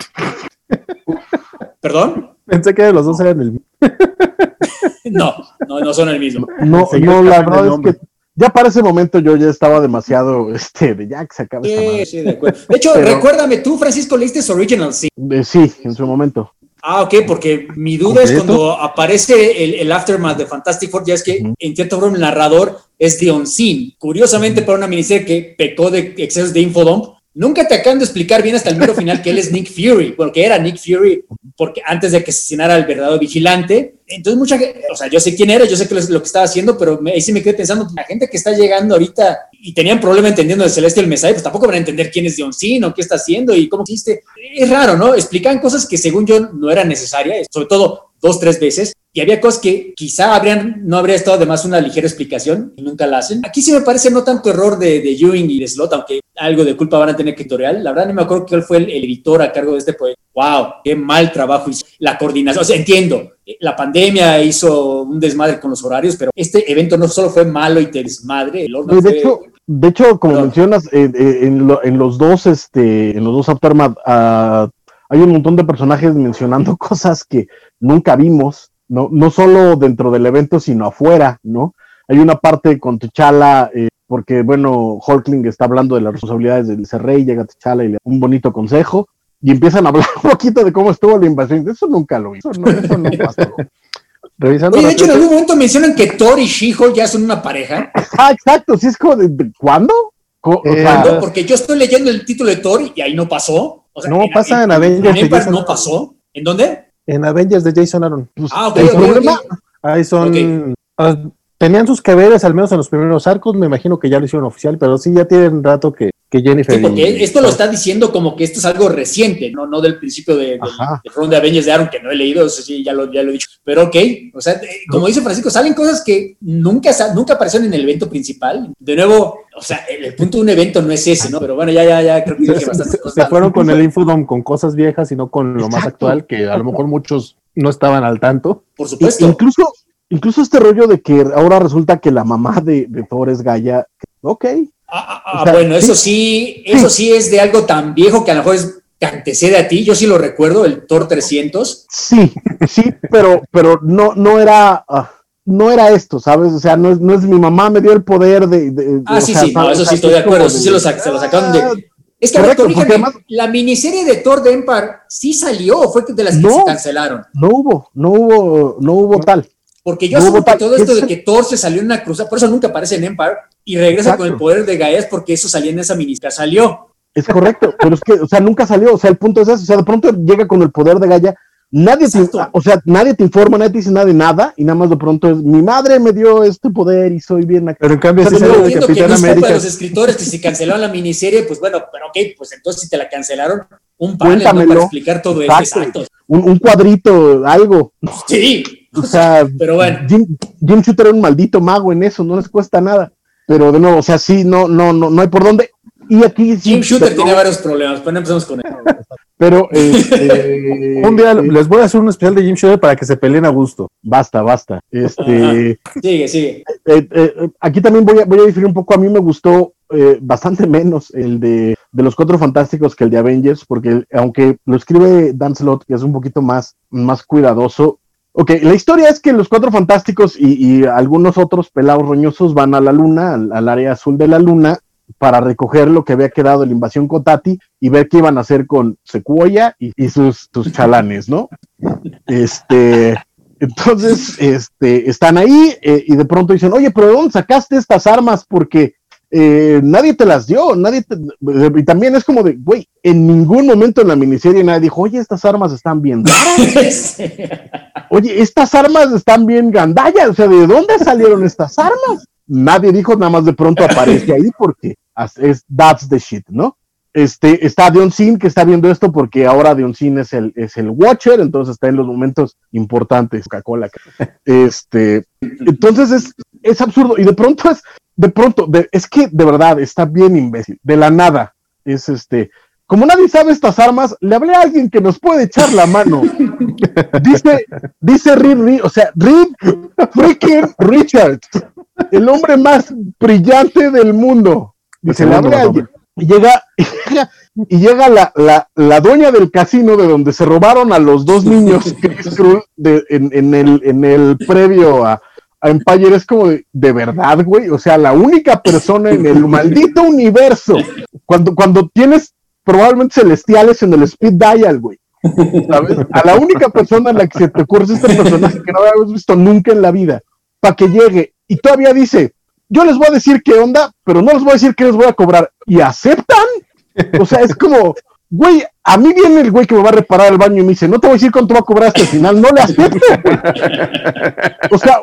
¿Perdón? Pensé que los dos eran el mismo. no, no, no son el mismo. No, no la verdad es que ya para ese momento yo ya estaba demasiado, este, de ya que se acaba sí, sí, de acuerdo. De hecho, recuérdame, tú, Francisco, leíste Original Sin. sí, en su momento. Ah, ok, porque mi duda es cuando aparece el, el, aftermath de Fantastic Four, ya es que en cierto modo el narrador es de Unseen. Curiosamente, para una miniserie que pecó de excesos de infodump, nunca te acaban de explicar bien hasta el mero final que él es Nick Fury, porque era Nick Fury porque antes de que asesinara al verdadero vigilante. Entonces, mucha o sea, yo sé quién era, yo sé que lo, que estaba haciendo, pero ahí sí me quedé pensando, la gente que está llegando ahorita y tenían problema entendiendo de Celestial Messiah, pues tampoco van a entender quién es John Cena, qué está haciendo y cómo existe. Es raro, ¿no? Explican cosas que según yo no eran necesarias, sobre todo dos, tres veces, y había cosas que quizá habrían, no habría estado de más una ligera explicación y nunca la hacen. Aquí sí me parece no tanto error de, de Ewing y de Slot, aunque algo de culpa van a tener que editorial. La verdad no me acuerdo quién fue el, editor a cargo de este proyecto. ¡Wow! ¡Qué mal trabajo hizo! La coordinación, o sea, entiendo, la pandemia hizo un desmadre con los horarios, pero este evento no solo fue malo y te desmadre, el de, hecho, de hecho, como mencionas, en, los dos, este, en los dos Aftermath, uh, hay un montón de personajes mencionando cosas que nunca vimos, no, no solo dentro del evento, sino afuera, ¿no? Hay una parte con T'Challa, eh, porque, bueno, Hulkling está hablando de las responsabilidades del rey, llega T'Challa y le da un bonito consejo, y empiezan a hablar un poquito de cómo estuvo la invasión. Eso nunca lo hizo, no, eso no pasó. Revisando Oye, de hecho, en algún momento mencionan que Thor y She-Hulk ya son una pareja. Ah, exacto, sí es como de, ¿cuándo? Eh, Porque yo estoy leyendo el título de Thor y ahí no pasó. no, pasa en, Avengers. no pasó. ¿En dónde? En Avengers de Jason Aaron. Pues, ah, ok. El problema, ahí son tenían sus que al menos en los primeros arcos, me imagino que ya lo hicieron oficial, pero sí ya tienen rato que, que Jennifer. Sí, porque esto lo está diciendo como que esto es algo reciente, no, no del principio de, del, de Avengers de Aaron, que no he leído, eso sí, ya lo, ya lo he dicho. Pero ok, o sea, como dice Francisco, salen cosas que nunca, nunca aparecieron en el evento principal. De nuevo, o sea, el, punto de un evento no es ese, ¿no? Pero bueno, ya, ya, ya creo que bastante cosas. Se fueron con el Infodom con cosas viejas y no con lo más actual, que a lo mejor muchos no estaban al tanto. Por supuesto. incluso, incluso este rollo de que ahora resulta que la mamá de, de Thor es Gaia, ok, Ah, ah, ah bueno, eso sí, eso sí es de algo tan viejo que a lo mejor es que antecede a ti. Yo sí lo recuerdo, el Thor 300. Sí, sí, pero, pero no, no era. Ah, no era esto, ¿sabes? O sea, no es, no es mi mamá me dio el poder de. ah, sí, sí, no, eso sí estoy de acuerdo. sí, se lo, sacaron de. Es que, la miniserie de Thor de Empire sí salió o fue de las que se cancelaron. No hubo, no hubo, no hubo tal. Porque yo no que todo esto de que Thor se salió en una cruzada, por eso nunca aparece en Empire, y regresa con el poder de Gaia porque eso salía en esa minisca, salió. Es correcto, pero es que, o sea, nunca salió, o sea, el punto es eso, o sea, de pronto llega con el poder de Gaia, nadie te, o sea, nadie te informa, nadie te dice nada de nada, y nada más de pronto es, mi madre me dio este poder y soy bien acá. Pero en cambio, si no de Capitán que América. los escritores que si cancelaron la miniserie, pues bueno, pero ok, pues entonces si te la cancelaron, un panel para explicar todo esto, exacto. Un, un, cuadrito, algo. Sí. O sea, pero bueno. Jim, Jim Shooter era un maldito mago en eso, no les cuesta nada. Pero de nuevo, o sea, sí, no, no, no, no hay por dónde. Y aquí Jim Shooter tiene varios problemas, pero empezamos con él. Pero este, un día les voy a hacer un especial de Jim Shooter para que se peleen a gusto. Basta, basta. Este, sigue, sigue. Eh, eh, aquí también voy a, voy a diferir un poco. A mí me gustó eh, bastante menos el de, de, los Cuatro Fantásticos que el de Avengers, porque aunque lo escribe Dan Slott, que es un poquito más, más cuidadoso, Ok, la historia es que los cuatro fantásticos y, algunos otros pelados roñosos van a la luna, al, área azul de la luna, para recoger lo que había quedado de la invasión Kotati y ver qué iban a hacer con Sequoia y, sus, chalanes, ¿no? Este, entonces, este, están ahí eh, y de pronto dicen, oye, pero dónde sacaste estas armas? Porque eh, nadie te las dio, nadie y también es como de, güey, en ningún momento en la miniserie nadie dijo, oye, estas armas están bien oye, estas armas están bien gandallas, o sea, ¿de dónde salieron estas armas? Nadie dijo, nada más de pronto aparece ahí porque es that's the shit, ¿no? Este, está Dion Sin que está viendo esto porque ahora Dion Sin es el, es el Watcher, entonces está en los momentos importantes, Coca-Cola. Este, entonces es, es absurdo y de pronto es, de pronto, es que de verdad está bien imbécil, de la nada. Es este, como nadie sabe estas armas, le hablé a alguien que nos puede echar la mano. dice, dice Reed, o sea, Reed freaking Richards, el hombre más brillante del mundo. Dice, le hablé a alguien. Y llega, y llega la, la, la, dueña del casino de donde se robaron a los dos niños de, en, en, el, en el previo a, Empire es como de, verdad, güey. O sea, la única persona en el maldito universo, cuando, cuando tienes probablemente celestiales en el speed dial, güey. ¿Sabes? A la única persona a la que se te ocurre este personaje que no habíamos visto nunca en la vida, para que llegue y todavía dice, yo les voy a decir qué onda, pero no les voy a decir qué les voy a cobrar. ¿Y aceptan? O sea, es como, güey, a mí viene el güey que me va a reparar el baño y me dice, no te voy a decir cuánto va a cobrar hasta el final, no le acepto. O sea,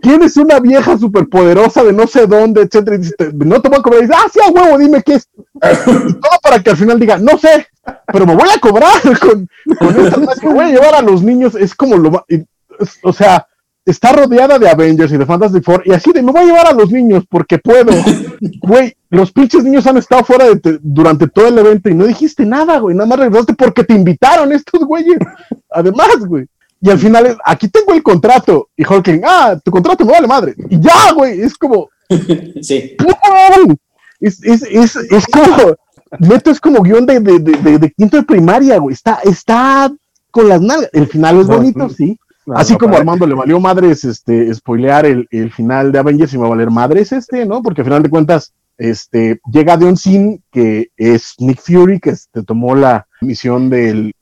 tienes una vieja superpoderosa de no sé dónde, etcétera, y dice, no te voy a cobrar, y dice, ah, sí, a huevo, dime qué es. todo para que al final diga, no sé, pero me voy a cobrar con, con esta, me voy a llevar a los niños, es como lo o sea, está rodeada de Avengers y de Fantastic Four y así de me voy a llevar a los niños porque puedo. Güey, los pinches niños han estado fuera de durante todo el evento y no dijiste nada, güey. Nada más regresaste porque te invitaron estos güeyes. Además, güey. Y al final, aquí tengo el contrato. Y Hulking, ah, tu contrato me vale madre. Y ya, güey, es como. Sí. Es, es, es, es como. Neto es como guion de, de, de, de, quinto de primaria, güey. Está, está con las nalgas. El final es bonito, sí Así como Armando le valió madres este, spoilear el, final de Avengers y me va a valer madres este, ¿no? Porque al final de cuentas, este, llega de un Sin, que es Nick Fury, que este, tomó la misión del,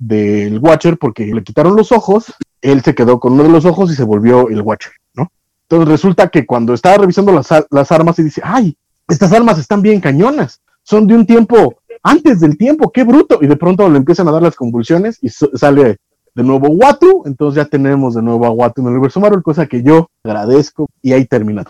Watcher porque le quitaron los ojos, él se quedó con uno de los ojos y se volvió el Watcher, ¿no? Entonces resulta que cuando estaba revisando las, las armas y dice, ay, estas armas están bien cañonas, son de un tiempo antes del tiempo, qué bruto, y de pronto le empiezan a dar las convulsiones y sale de nuevo Watu, entonces ya tenemos de nuevo a Watu en el universo Marvel, cosa que yo agradezco y ahí termina.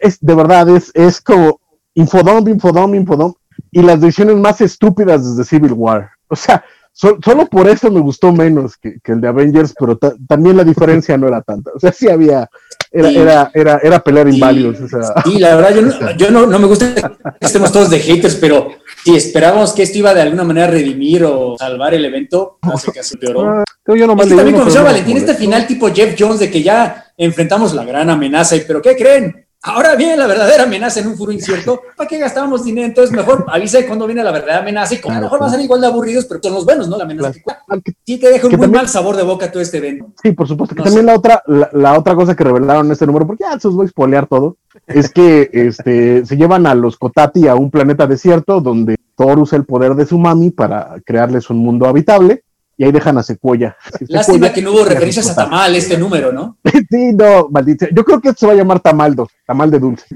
es, de verdad, es, es como infodom, infodom, infodom, y las decisiones más estúpidas desde Civil War. O sea, solo por eso me gustó menos que, el de Avengers, pero también la diferencia no era tanta. O sea, sí había, era, era, era, era, pelear inválidos. Sí, la verdad, yo, no, yo no, no, me gusta que estemos todos de haters, pero si esperábamos que esto iba de alguna manera a redimir o salvar el evento, hace que se peoró. Ah, yo no es que también comenzó Valentín este final tipo Jeff Jones de que ya enfrentamos la gran amenaza, y pero ¿qué creen? Ahora viene la verdadera amenaza en un futuro incierto. ¿Para qué gastábamos dinero? Entonces, mejor avisa de cuando viene la verdadera amenaza y como a lo mejor van a ser igual de aburridos, pero son los buenos, ¿no? La amenaza que, sí te deja un muy mal sabor de boca todo este evento. Sí, por supuesto. Que también la otra, la, otra cosa que revelaron en este número, porque ya se os voy a spoilear todo, es que este, se llevan a los Kotati a un planeta desierto donde Thor usa el poder de su mami para crearles un mundo habitable y ahí dejan a Secuoya. Lástima que no hubo referencias a Tamal este número, ¿no? sí, no, maldición. Yo creo que esto se va a llamar Tamaldo, Tamal de dulce.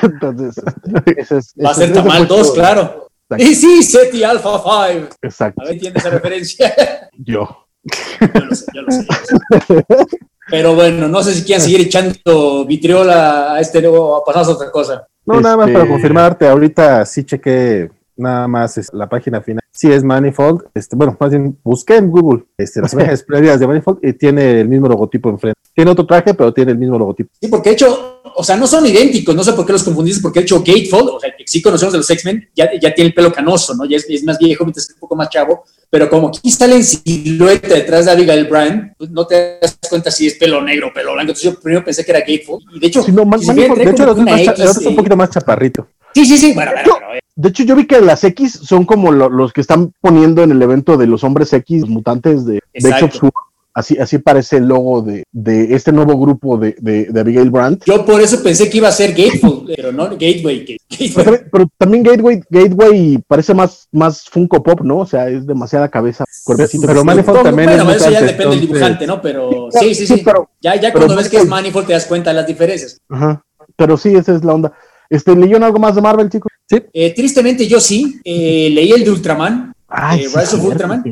Entonces, va a ser Tamal 2, claro. Y sí, SETI Alpha 5. Exacto. A ver, ¿quién esa referencia? yo. Yo lo sé, yo lo sé. Pero bueno, no sé si quieren seguir echando vitriola a este nuevo, a pasar a otra cosa. No, nada más para este, confirmarte, ahorita sí chequé nada más es la página final. Sí es Manifold, este, bueno, más bien busqué en Google este, las imágenes previas de Manifold y tiene el mismo logotipo enfrente. Tiene otro traje, pero tiene el mismo logotipo. Sí, porque de hecho, o sea, no son idénticos, no sé por qué los confundiste, porque de hecho Gatefold, o sea, que sí conocemos de los X-Men, ya, ya tiene el pelo canoso, ¿no? Ya es, es más viejo, mientras es un poco más chavo, pero como aquí sale en silueta detrás de Abigail Bryan, pues no te das cuenta si es pelo negro o pelo blanco. Entonces yo primero pensé que era Gatefold. Y de hecho, no, man, de hecho es un poquito más chaparrito. Sí, sí, sí. Bueno, bueno, bueno, de hecho, yo vi que las X son como los que están poniendo en el evento de los hombres X, los mutantes de, de Así, así parece el logo de, de este nuevo grupo de, de, Abigail Brandt. Yo por eso pensé que iba a ser Gateway, pero no Gateway. Pero, también Gateway, Gateway parece más, más Funko Pop, ¿no? O sea, es demasiada cabeza. Cuerpecito. Pero Manifold también bueno, eso ya depende del dibujante, ¿no? Pero sí, sí, sí. Pero, ya ya cuando ves que es Manifold te das cuenta de las diferencias. Ajá. Pero sí, esa es la onda. Este, ¿Leyeron algo más de Marvel, chicos? Sí. Eh, tristemente yo sí. Eh, leí el de Ultraman. Ay, eh, Rise of Ultraman.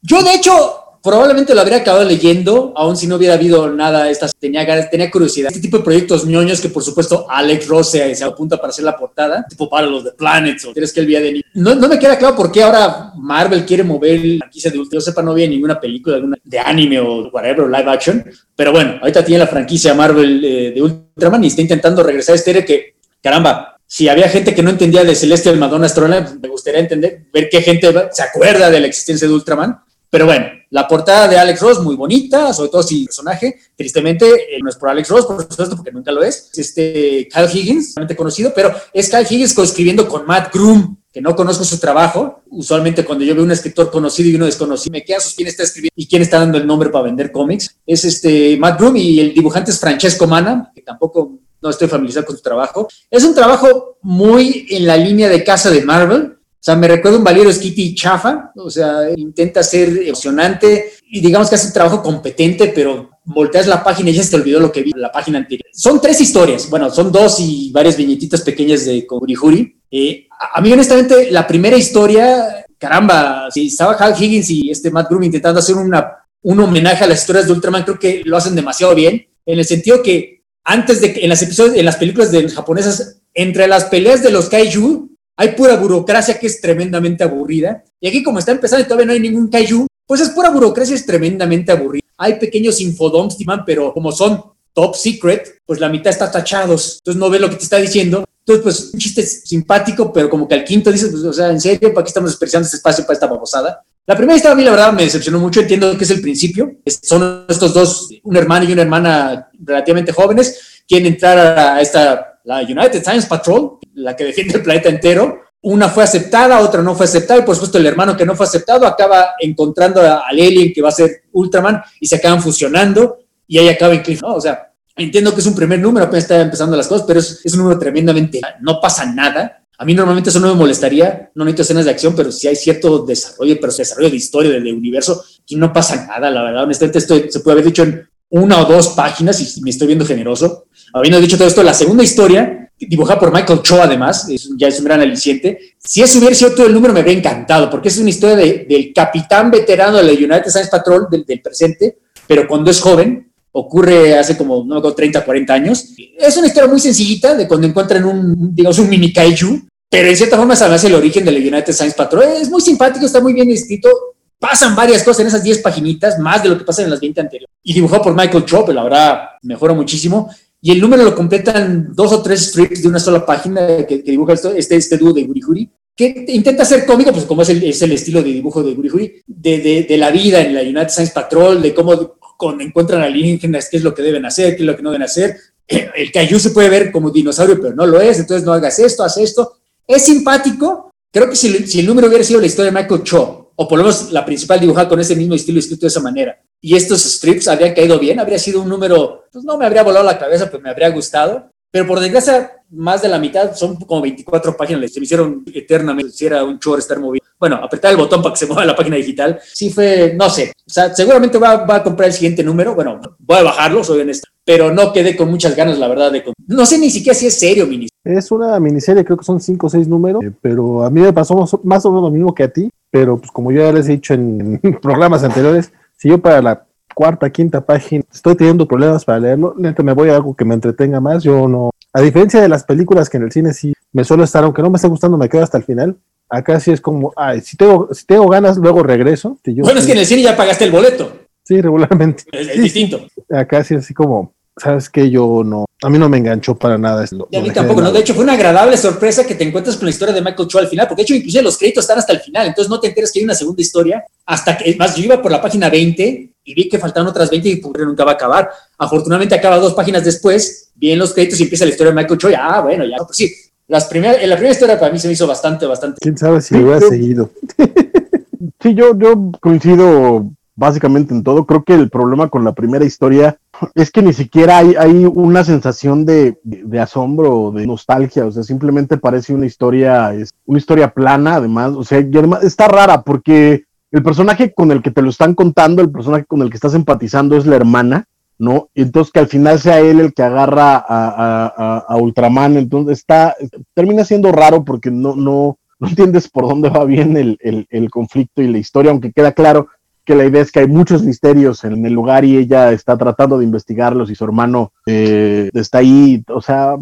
Yo, de hecho, probablemente lo habría acabado leyendo, aun si no hubiera habido nada. Estas, tenía, tenía curiosidad. Este tipo de proyectos ñoños que, por supuesto, Alex Ross se, apunta para hacer la portada, tipo para los de Planets o tienes que el día no, no me queda claro por qué ahora Marvel quiere mover la franquicia de Ultraman. Yo sepa, no había ninguna película de anime o whatever, live action. Pero bueno, ahorita tiene la franquicia Marvel de Ultraman y está intentando regresar a este que caramba, si había gente que no entendía de Celestial Madonna Astronaut, me gustaría entender, ver qué gente se acuerda de la existencia de Ultraman. Pero bueno, la portada de Alex Ross, muy bonita, sobre todo si personaje, tristemente, eh, no es por Alex Ross, por supuesto, porque nunca lo es este Kyle Higgins, realmente conocido, pero es Kyle Higgins coescribiendo con Matt Groom, que no conozco su trabajo. Usualmente cuando yo veo un escritor conocido y uno desconocido, me queda sus quién está escribiendo y quién está dando el nombre para vender cómics. Es este Matt Groom y el dibujante es Francesco Mana, que tampoco no estoy familiarizado con su trabajo. Es un trabajo muy en la línea de casa de Marvel. O sea, me recuerda un Valero Skitty chafa, o sea, intenta ser emocionante y digamos que hace un trabajo competente, pero volteas la página y ya se te olvidó lo que vi en la página anterior. Son tres historias, bueno, son dos y varias viñetitas pequeñas de Kurihuri. Eh, a, mí, honestamente, la primera historia, caramba, si estaba Hal Higgins y este Matt Groom intentando hacer una, un homenaje a las historias de Ultraman, creo que lo hacen demasiado bien, en el sentido que antes de que en las episodios, en las películas de japonesas, entre las peleas de los kaiju, hay pura burocracia que es tremendamente aburrida. Y aquí, como está empezando y todavía no hay ningún kaiju, pues es pura burocracia, es tremendamente aburrida. Hay pequeños infodoms, pero como son top secret, pues la mitad está tachados. Entonces no ve lo que te está diciendo. Entonces, pues un chiste simpático, pero como que al quinto dices, pues, o sea, en serio, ¿para qué estamos desperdiciando este espacio para esta babosada? La primera historia a mí la verdad me decepcionó mucho, entiendo que es el principio, son estos dos, un hermano y una hermana relativamente jóvenes, quieren entrar a esta, la United Science Patrol, la que defiende el planeta entero, una fue aceptada, otra no fue aceptada, y por supuesto el hermano que no fue aceptado acaba encontrando al alien que va a ser Ultraman y se acaban fusionando y ahí acaba en Cliff, ¿no? O sea, entiendo que es un primer número, apenas está empezando las cosas, pero es, un número tremendamente, no pasa nada, a mí normalmente eso no me molestaría, no necesito escenas de acción, pero si hay cierto desarrollo, pero desarrollo de historia, del universo, aquí no pasa nada, la verdad, honestamente esto se puede haber dicho en una o dos páginas y me estoy viendo generoso. Habiendo dicho todo esto, la segunda historia dibujada por Michael Cho además, ya es un gran aliciente. Si eso hubiera sido todo el número me habría encantado, porque es una historia del capitán veterano de la United Science Patrol del, presente, pero cuando es joven, ocurre hace como, no me 30, 40 años. Es una historia muy sencillita de cuando encuentran un, digamos, un mini kaiju, pero en cierta forma se hace el origen de la United Science Patrol. Es muy simpático, está muy bien escrito. Pasan varias cosas en esas 10 paginitas, más de lo que pasa en las 20 anteriores. Y dibujado por Michael Cho, pero la verdad mejora muchísimo y el número lo completan dos o tres strips de una sola página que, dibuja este, este dúo de Gurihuri, que intenta ser cómico, pues como es el, es el estilo de dibujo de Gurihuri, de, de, de, la vida en la United Science Patrol, de cómo cuando encuentran alienígenas, qué es lo que deben hacer, qué es lo que no deben hacer. El Kaiju se puede ver como dinosaurio, pero no lo es, entonces no hagas esto, haz esto. Es simpático. Creo que si, si el número hubiera sido la historia de Michael Cho, o por lo menos la principal dibujada con ese mismo estilo escrito de esa manera, y estos strips habrían caído bien, habría sido un número, pues no me habría volado la cabeza, pero me habría gustado. Pero por desgracia, más de la mitad, son como 24 páginas, se me hicieron eternamente, si era un chorro estar moviendo. Bueno, apretar el botón para que se mueva la página digital, sí fue, no sé, o sea, seguramente va, va a comprar el siguiente número, bueno, voy a bajarlo, soy honesto, pero no quedé con muchas ganas, la verdad, de... No sé ni siquiera si es serio, miniserie. Es una miniserie, creo que son 5 o 6 números, eh, pero a mí me pasó más o menos lo mismo que a ti, pero pues como yo ya les he dicho en programas anteriores, si yo para la cuarta, quinta página estoy teniendo problemas para leerlo, neta me voy a algo que me entretenga más, yo no, a diferencia de las películas que en el cine sí me suelo estar, aunque no me esté gustando, me quedo hasta el final, acá sí es como, ay, si tengo, si tengo ganas, luego regreso. bueno, es que en el cine ya pagaste el boleto. Sí, regularmente. Es, distinto. Acá sí así como, sabes que yo no, a mí no me enganchó para nada. Esto, y a mí tampoco, no. De hecho, fue una agradable sorpresa que te encuentras con la historia de Michael Cho al final, porque de hecho, inclusive los créditos están hasta el final, entonces no te enteras que hay una segunda historia, hasta que, más, yo iba por la página 20 y vi que faltaban otras 20 y nunca va a acabar. Afortunadamente acaba dos páginas después, vi en los créditos y empieza la historia de Michael Cho, y, ah, bueno, ya, pues sí, las primeras, la primera historia para mí se me hizo bastante, bastante. ¿Quién sabe si lo hubiera seguido? sí, yo, yo coincido básicamente en todo. Creo que el problema con la primera historia es que ni siquiera hay, hay una sensación de, asombro, de nostalgia, o sea, simplemente parece una historia, es una historia plana, además, o sea, y además está rara porque el personaje con el que te lo están contando, el personaje con el que estás empatizando es la hermana, ¿no? Entonces que al final sea él el que agarra a, a, Ultraman, entonces está, termina siendo raro porque no, no, no entiendes por dónde va bien el, el conflicto y la historia, aunque queda claro que la idea es que hay muchos misterios en el lugar y ella está tratando de investigarlos y su hermano eh, está ahí, o sea,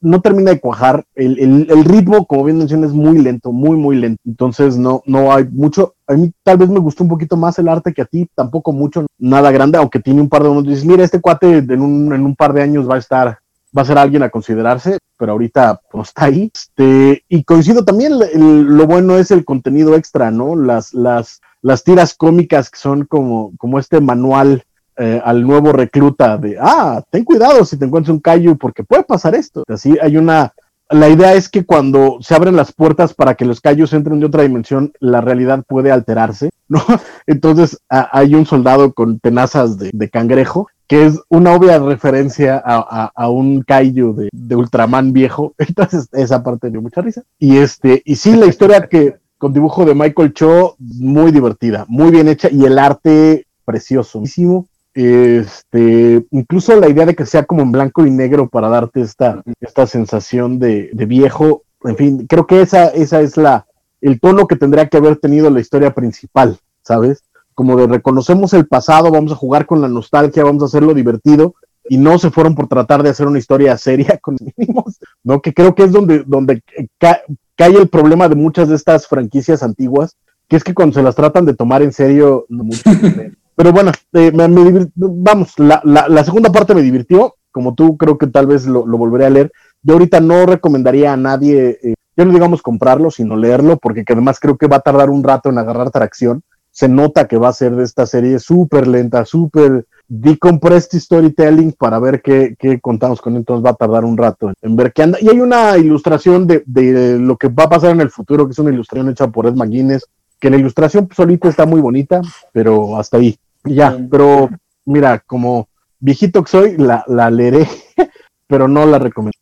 no termina de cuajar. El, el, ritmo, como bien mencioné, es muy lento, muy, muy lento. Entonces no, no hay mucho. A mí tal vez me gustó un poquito más el arte que a ti, tampoco mucho, nada grande, aunque tiene un par de momentos. Dices, mira, este cuate en un, en un par de años va a estar va a ser alguien a considerarse, pero ahorita pues, está ahí. Este, y coincido también, lo bueno es el contenido extra, ¿no? Las, las, las tiras cómicas que son como, como este manual eh, al nuevo recluta de, ah, ten cuidado si te encuentras un callo porque puede pasar esto. Así hay una, la idea es que cuando se abren las puertas para que los callos entren de otra dimensión, la realidad puede alterarse, ¿no? Entonces hay un soldado con tenazas de, cangrejo, que es una obvia referencia a, un kaiju de, de, Ultraman viejo. Entonces esa parte dio mucha risa. Y este, y sí, la historia que con dibujo de Michael Cho, muy divertida, muy bien hecha y el arte precioso. Este, incluso la idea de que sea como en blanco y negro para darte esta, esta sensación de, viejo, en fin, creo que esa, esa es la, el tono que tendría que haber tenido la historia principal, ¿sabes? Como de reconocemos el pasado, vamos a jugar con la nostalgia, vamos a hacerlo divertido, y no se fueron por tratar de hacer una historia seria con mínimos, ¿no? Que creo que es donde, donde que hay el problema de muchas de estas franquicias antiguas, que es que cuando se las tratan de tomar en serio, no mucho. Pero bueno, eh, vamos, la, segunda parte me divirtió, como tú creo que tal vez lo, volveré a leer. Yo ahorita no recomendaría a nadie, eh, ya no digamos comprarlo, sino leerlo, porque además creo que va a tardar un rato en agarrar tracción. Se nota que va a ser de esta serie súper lenta, súper decompressed storytelling para ver qué, contamos con él, entonces va a tardar un rato en ver qué anda. Y hay una ilustración de, lo que va a pasar en el futuro, que es una ilustración hecha por Ed McGuinness, que la ilustración solita está muy bonita, pero hasta ahí. Ya, pero mira, como viejito que soy, la, la leeré, pero no la recomiendo.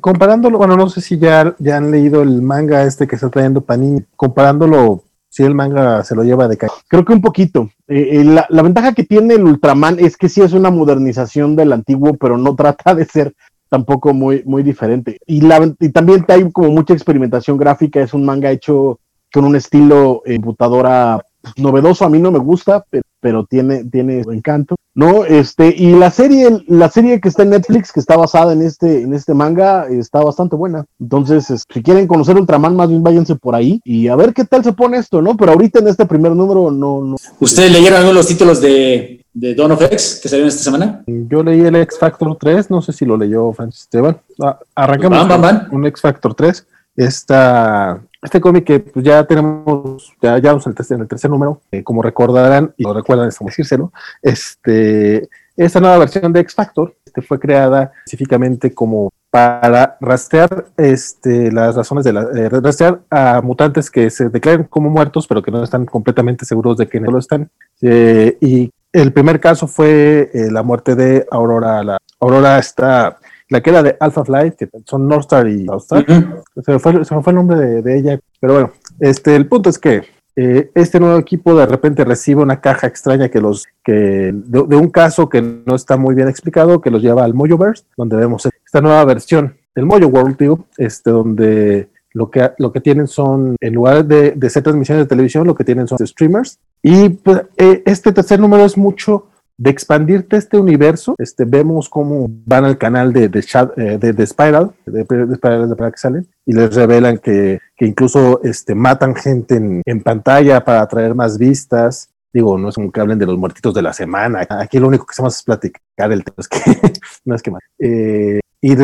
comparándolo, bueno, no sé si ya, ya han leído el manga este que está trayendo Panini, comparándolo si el manga se lo lleva de calle. Creo que un poquito. Eh, eh, la, ventaja que tiene el Ultraman es que sí es una modernización del antiguo, pero no trata de ser tampoco muy, muy diferente. Y, la, y también hay como mucha experimentación gráfica, es un manga hecho con un estilo eh, computadora pues, novedoso, a mí no me gusta, pero, pero tiene, tiene su encanto. ¿no? Este, y la serie, la serie que está en Netflix, que está basada en este, en este manga, está bastante buena. Entonces, si quieren conocer Ultraman, más bien váyanse por ahí y a ver qué tal se pone esto, ¿no? Pero ahorita en este primer número no. no. ¿Ustedes leyeron algunos los títulos de, de Dawn of X que salieron esta semana? Yo leí el X Factor 3, no sé si lo leyó Francis Esteban. Ah, arrancamos un X Factor 3. Esta este cómic que pues, ya tenemos, ya, ya en, el tercer, número, eh, como recordarán, y lo recuerdan, es como decírselo, este, esta nueva versión de X Factor este, fue creada específicamente como para rastrear este, las razones de la, eh, rastrear a mutantes que se declaran como muertos, pero que no están completamente seguros de que no lo están. Eh, y el primer caso fue la muerte de Aurora. La, Aurora está la que era de Alpha Flight, que son Northstar y Southstar. se, me fue, el nombre de, ella, pero bueno, este, el punto es que eh, este nuevo equipo de repente recibe una caja extraña que los que de, un caso que no está muy bien explicado, que los lleva al Mojoverse, donde vemos esta nueva versión del Mojo World, digo, este, donde lo que, lo que tienen son, en lugar de, de ser transmisiones de televisión, lo que tienen son streamers. Y pues, eh, este tercer número es mucho de expandirte este universo, este, vemos cómo van al canal de, de, eh, de, Spiral, de, Spiral de para que salen, y les revelan que, que incluso este, matan gente en, en, pantalla para atraer más vistas. Digo, no es como que hablen de los muertitos de la semana. Aquí lo único que hacemos es platicar el tema, es que no es que más. Eh, y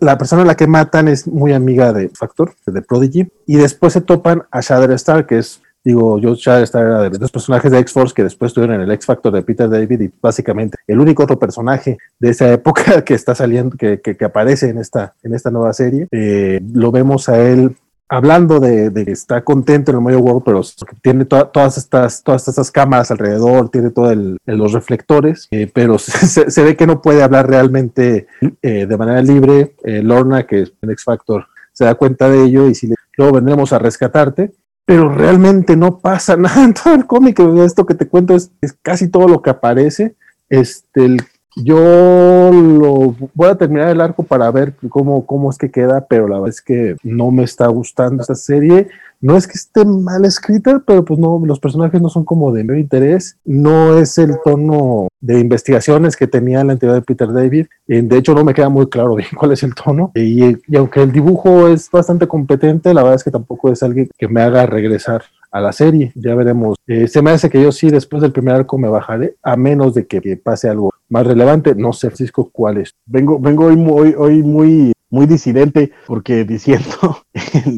la persona a la que matan es muy amiga de Factor, de Prodigy, y después se topan a Shadow Star, que es Digo, yo ya era de los personajes de X-Force que después estuvieron en el X Factor de Peter David y básicamente el único otro personaje de esa época que está saliendo, que, que, aparece en esta, en esta nueva serie. Eh, lo vemos a él hablando de, que está contento en el medio World, pero tiene todas estas todas estas cámaras alrededor, tiene todos los reflectores, eh, pero se, ve que no puede hablar realmente eh, de manera libre. Lorna, que es en X Factor, se da cuenta de ello y si le, luego vendremos a rescatarte pero realmente no pasa nada en todo el cómic. Esto que te cuento es, casi todo lo que aparece. Este, yo lo voy a terminar el arco para ver cómo, cómo es que queda, pero la verdad es que no me está gustando esta serie. No es que esté mal escrita, pero pues no, los personajes no son como de medio interés, no es el tono de investigaciones que tenía la entidad de Peter David, de hecho no me queda muy claro bien cuál es el tono, y, aunque el dibujo es bastante competente, la verdad es que tampoco es alguien que me haga regresar a la serie, ya veremos. Eh, se me hace que yo sí después del primer arco me bajaré, a menos de que pase algo más relevante, no sé Francisco cuál es. Vengo, vengo hoy, hoy, hoy muy muy disidente porque diciendo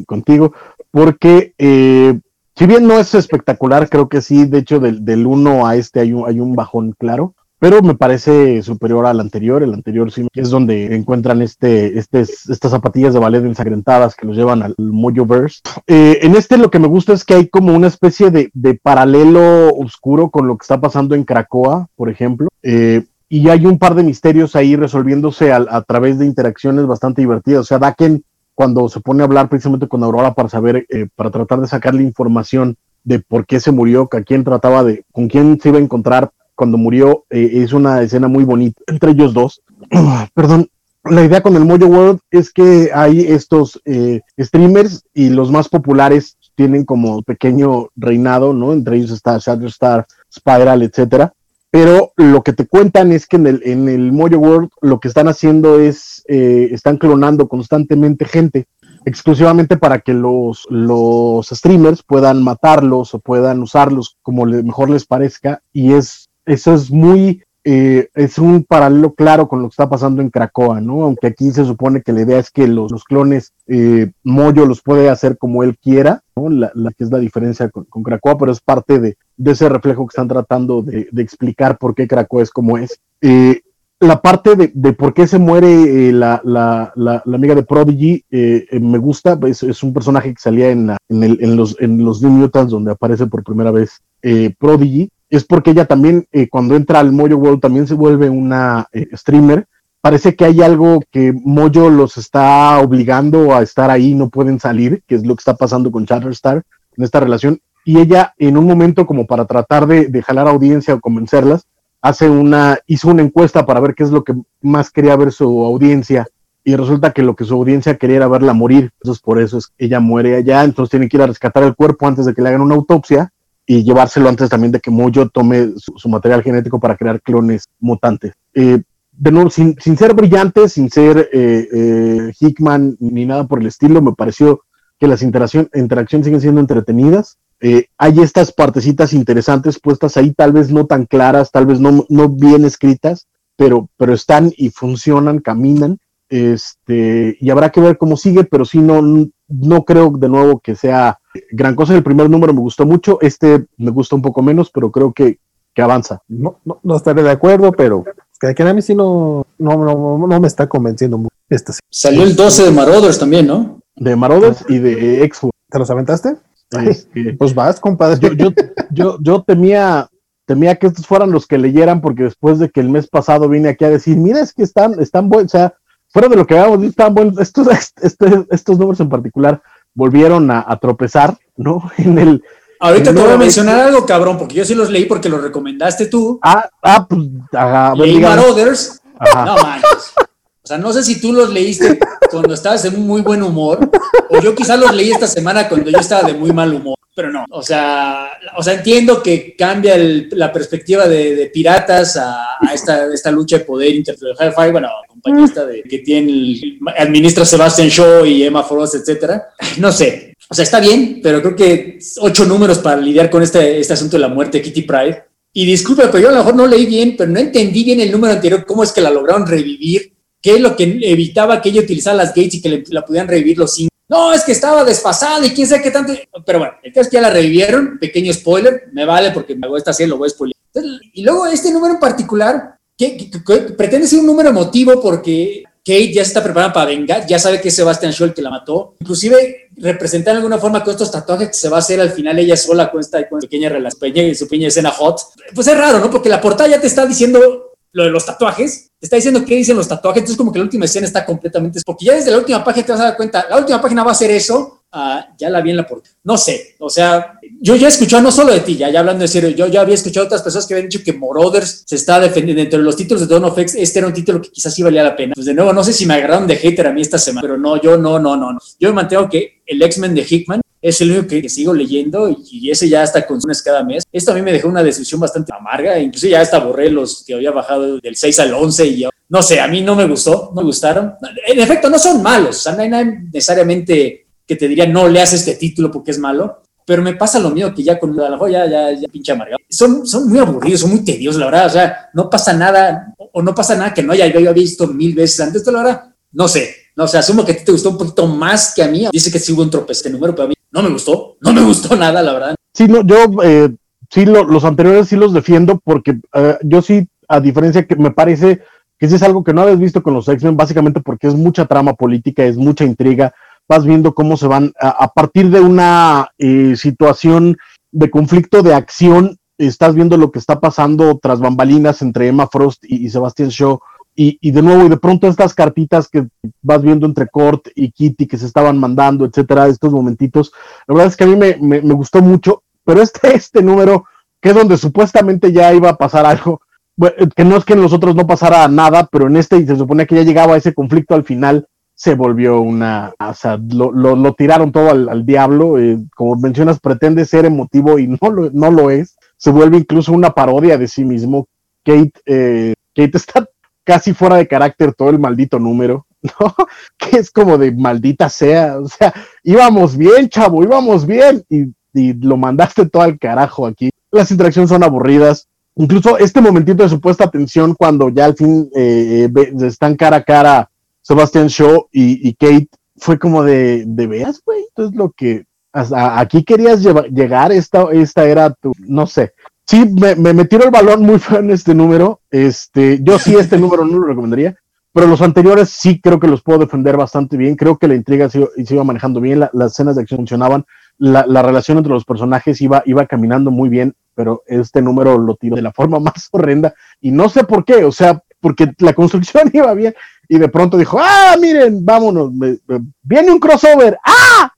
contigo porque eh, si bien no es espectacular, creo que sí, de hecho del, del 1 a este hay un, hay un bajón claro, pero me parece superior al anterior. El anterior sí es donde encuentran este, este, estas zapatillas de ballet ensangrentadas que los llevan al Mojoverse. Eh, en este lo que me gusta es que hay como una especie de, paralelo oscuro con lo que está pasando en Cracoa, por ejemplo. Eh, y hay un par de misterios ahí resolviéndose a, a, través de interacciones bastante divertidas. O sea, Daken cuando se pone a hablar precisamente con Aurora para saber, eh, para tratar de sacarle información de por qué se murió, a quién trataba de, con quién se iba a encontrar cuando murió, eh, es una escena muy bonita entre ellos dos. Perdón, la idea con el Mojo World es que hay estos eh, streamers y los más populares tienen como pequeño reinado, ¿no? Entre ellos está Shatterstar, Spiral, etcétera pero lo que te cuentan es que en el, en Mojo World lo que están haciendo es, eh, están clonando constantemente gente, exclusivamente para que los, los streamers puedan matarlos o puedan usarlos como mejor les parezca, y es, eso es muy eh, es un paralelo claro con lo que está pasando en Cracoa, ¿no? Aunque aquí se supone que la idea es que los, clones eh, Moyo los puede hacer como él quiera, ¿no? La, que es la diferencia con, Cracoa, pero es parte de, ese reflejo que están tratando de, explicar por qué Cracoa es como es. Eh, la parte de, por qué se muere la, amiga de Prodigy me gusta, es, es, un personaje que salía en, en, los, en los New Mutants donde aparece por primera vez Prodigy es porque ella también, eh, cuando entra al Mojo World, también se vuelve una eh, streamer. Parece que hay algo que Mojo los está obligando a estar ahí, no pueden salir, que es lo que está pasando con Chatterstar en esta relación. Y ella, en un momento, como para tratar de, jalar audiencia o convencerlas, hace una, hizo una encuesta para ver qué es lo que más quería ver su audiencia y resulta que lo que su audiencia quería era verla morir, entonces por eso es que ella muere allá, entonces tiene que ir a rescatar el cuerpo antes de que le hagan una autopsia y llevárselo antes también de que Mojo tome su, material genético para crear clones mutantes. Eh, de nuevo, sin, ser brillante, sin ser eh, eh, Hickman ni nada por el estilo, me pareció que las interacciones siguen siendo entretenidas. hay estas partecitas interesantes puestas ahí, tal vez no tan claras, tal vez no, no bien escritas, pero, pero están y funcionan, caminan. Este, y habrá que ver cómo sigue, pero sí no, no creo de nuevo que sea gran cosa. El primer número me gustó mucho, este me gusta un poco menos, pero creo que, avanza. No, no, estaré de acuerdo, pero que a mí sí no, no, no, me está convenciendo mucho. Este Salió el 12 de Marauders también, ¿no? De Marauders y de Expo. ¿Te los aventaste? pues vas, compadre. Yo, yo, yo, yo temía, temía que estos fueran los que leyeran, porque después de que el mes pasado vine aquí a decir, mira, es que están, están buenos, o sea, fuera de lo que habíamos visto, estaban buenos, estos, este, estos números en particular volvieron a, tropezar, ¿no? En el... Ahorita te voy a mencionar algo, cabrón, porque yo sí los leí porque los recomendaste tú. Ah, ah, pues, ajá. Leí Marauders. No manches. O sea, no sé si tú los leíste cuando estabas en un muy buen humor, o yo quizás los leí esta semana cuando yo estaba de muy mal humor pero no. O sea, o sea entiendo que cambia la perspectiva de, piratas a, esta, esta, lucha de poder entre Hi-Fi, bueno, compañista de, que tiene, administra Sebastian Shaw y Emma Frost, etcétera. No sé. O sea, está bien, pero creo que ocho números para lidiar con este, este asunto de la muerte de Kitty Pride. Y disculpe, pero yo a lo mejor no leí bien, pero no entendí bien el número anterior, cómo es que la lograron revivir, qué es lo que evitaba que ella utilizara las gates y que la pudieran revivir los cinco no, es que estaba desfasada y quién sabe qué tanto. Pero bueno, el caso es que ya la revivieron. Pequeño spoiler, me vale porque me hago esta lo voy a spoiler. y luego este número en particular, que, pretende ser un número emotivo porque Kate ya se está preparando para vengar, ya sabe que es Sebastian el que la mató. Inclusive representar de alguna forma con estos tatuajes que se va a hacer al final ella sola con esta, con pequeña relación, su pequeña escena hot. Pues es raro, ¿no? Porque la portada ya te está diciendo lo de los tatuajes, está diciendo qué dicen los tatuajes, entonces como que la última escena está completamente, porque ya desde la última página te vas a dar cuenta, la última página va a ser eso, ah, ya la vi en la portada, no sé, o sea, yo ya he escuchado, no solo de ti, ya, ya hablando de serio, yo ya había escuchado otras personas que habían dicho que Morothers se está defendiendo, entre los títulos de Dawn of X, este era un título que quizás sí valía la pena, pues de nuevo, no sé si me agarraron de hater a mí esta semana, pero no, yo no, no, no, no, yo me mantengo que el X-Men de Hickman es el único que, sigo leyendo y, ese ya está con cada mes. Esto a mí me dejó una decisión bastante amarga, incluso ya hasta borré los que había bajado del 6 al 11 y no sé, a mí no me gustó, no me gustaron. En efecto, no son malos, o sea, no hay nada necesariamente que te diría no leas este título porque es malo, pero me pasa lo mío que ya con la joya ya, ya, pinche amargado. Son, son muy aburridos, son muy tediosos, la verdad, o sea, no pasa nada, o no pasa nada que no haya yo visto mil veces antes, la verdad, no sé, no sé, asumo que a ti te gustó un poquito más que a mí, dice que sí hubo un tropez este número, pero a mí no me gustó, no me gustó nada, la verdad. Sí, no, yo eh, sí, los anteriores sí los defiendo porque eh, yo sí, a diferencia que me parece que sí es algo que no habéis visto con los X-Men, básicamente porque es mucha trama política, es mucha intriga, vas viendo cómo se van a, partir de una eh, situación de conflicto de acción, estás viendo lo que está pasando tras bambalinas entre Emma Frost y, y Sebastian Shaw y, de nuevo, y de pronto estas cartitas que vas viendo entre Kurt y Kitty que se estaban mandando, etcétera, estos momentitos, la verdad es que a mí me, gustó mucho, pero este, este número, que es donde supuestamente ya iba a pasar algo, que no es que en los otros no pasara nada, pero en este, y se supone que ya llegaba ese conflicto al final, se volvió una, o sea, lo, tiraron todo al, diablo, eh, como mencionas, pretende ser emotivo y no lo, no lo es, se vuelve incluso una parodia de sí mismo. Kate, eh, Kate está casi fuera de carácter todo el maldito número, ¿no? Que es como de maldita sea, o sea, íbamos bien, chavo, íbamos bien, y, lo mandaste todo al carajo aquí. Las interacciones son aburridas. Incluso este momentito de supuesta tensión cuando ya al fin eh, eh están cara a cara Sebastian Shaw y, Kate, fue como de, de veas, güey, entonces lo que aquí querías llegar, esta, esta era tu, no sé, sí, me, me, el balón muy feo en este número. Este, yo sí, este número no lo recomendaría, pero los anteriores sí creo que los puedo defender bastante bien. Creo que la intriga se, iba manejando bien, las escenas de acción funcionaban, la, la, relación entre los personajes iba, iba caminando muy bien, pero este número lo tiró de la forma más horrenda y no sé por qué, o sea, porque la construcción iba bien y de pronto dijo, ah, miren, vámonos, viene un crossover, ah.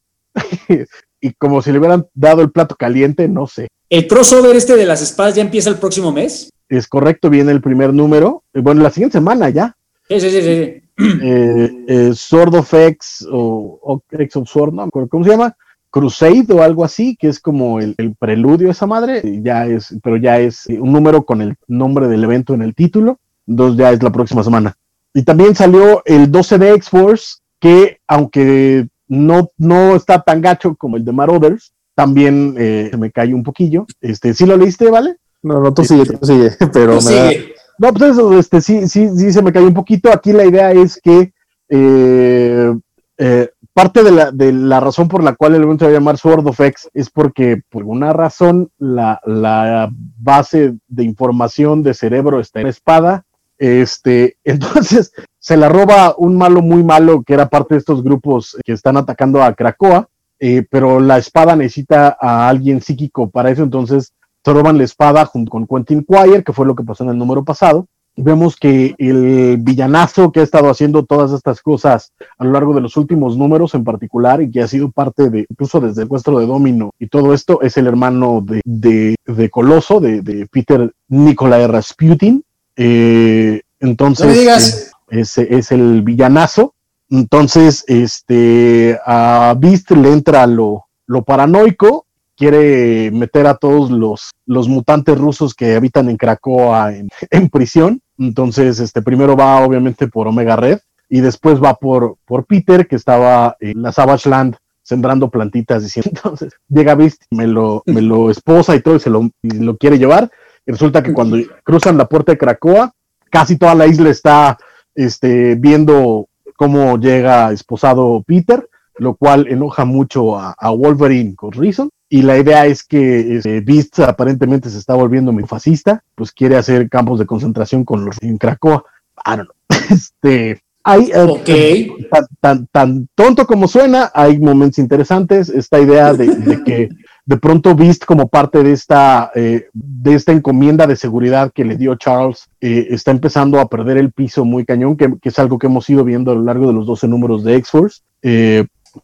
Y como si le hubieran dado el plato caliente, no sé. ¿El crossover este de las espadas ya empieza el próximo mes? Es correcto, viene el primer número. Bueno, la siguiente semana ya. Sí, sí, sí, sí. eh, eh, Sword of X o, X of Sword, no ¿cómo se llama? Crusade o algo así, que es como el, preludio de esa madre, ya es, pero ya es un número con el nombre del evento en el título, entonces ya es la próxima semana. Y también salió el 12 de X-Force, que aunque no, no está tan gacho como el de Marauders, también eh, se me cae un poquillo. Este, ¿Sí lo leíste, vale? No, no, tú sigue, tú sigue, pero me No, pues eso, este, sí, sí, sí se me cayó un poquito. Aquí la idea es que eh, eh, parte de la, de la, razón por la cual el evento se va a llamar Sword of X es porque por una razón la, la base de información de cerebro está en la espada. Este, entonces se la roba un malo muy malo que era parte de estos grupos que están atacando a Krakoa, eh, pero la espada necesita a alguien psíquico para eso, entonces se roban la espada junto con Quentin Quire, que fue lo que pasó en el número pasado, vemos que el villanazo que ha estado haciendo todas estas cosas a lo largo de los últimos números en particular y que ha sido parte de, incluso desde el puesto de Domino y todo esto, es el hermano de, de, Coloso, de, Peter Nikolai Rasputin. Eh, entonces, eh, es, el villanazo. Entonces, este, a Beast le entra lo, lo paranoico quiere meter a todos los, los mutantes rusos que habitan en Krakoa en, prisión. Entonces, este primero va obviamente por Omega Red y después va por, por Peter, que estaba en la Savage Land sembrando plantitas, diciendo, entonces llega Beast, me lo, me lo esposa y todo, y se lo, lo quiere llevar. Y resulta que cuando cruzan la puerta de Krakoa, casi toda la isla está este, viendo cómo llega esposado Peter, lo cual enoja mucho a, a Wolverine con Reason y la idea es que este, Beast aparentemente se está volviendo muy fascista, pues quiere hacer campos de concentración con los en Cracoa. I don't know. Este, hay, eh, tan, tan, tonto como suena, hay momentos interesantes. Esta idea de, que de pronto Beast, como parte de esta, eh, de esta encomienda de seguridad que le dio Charles, eh, está empezando a perder el piso muy cañón, que, es algo que hemos ido viendo a lo largo de los 12 números de X-Force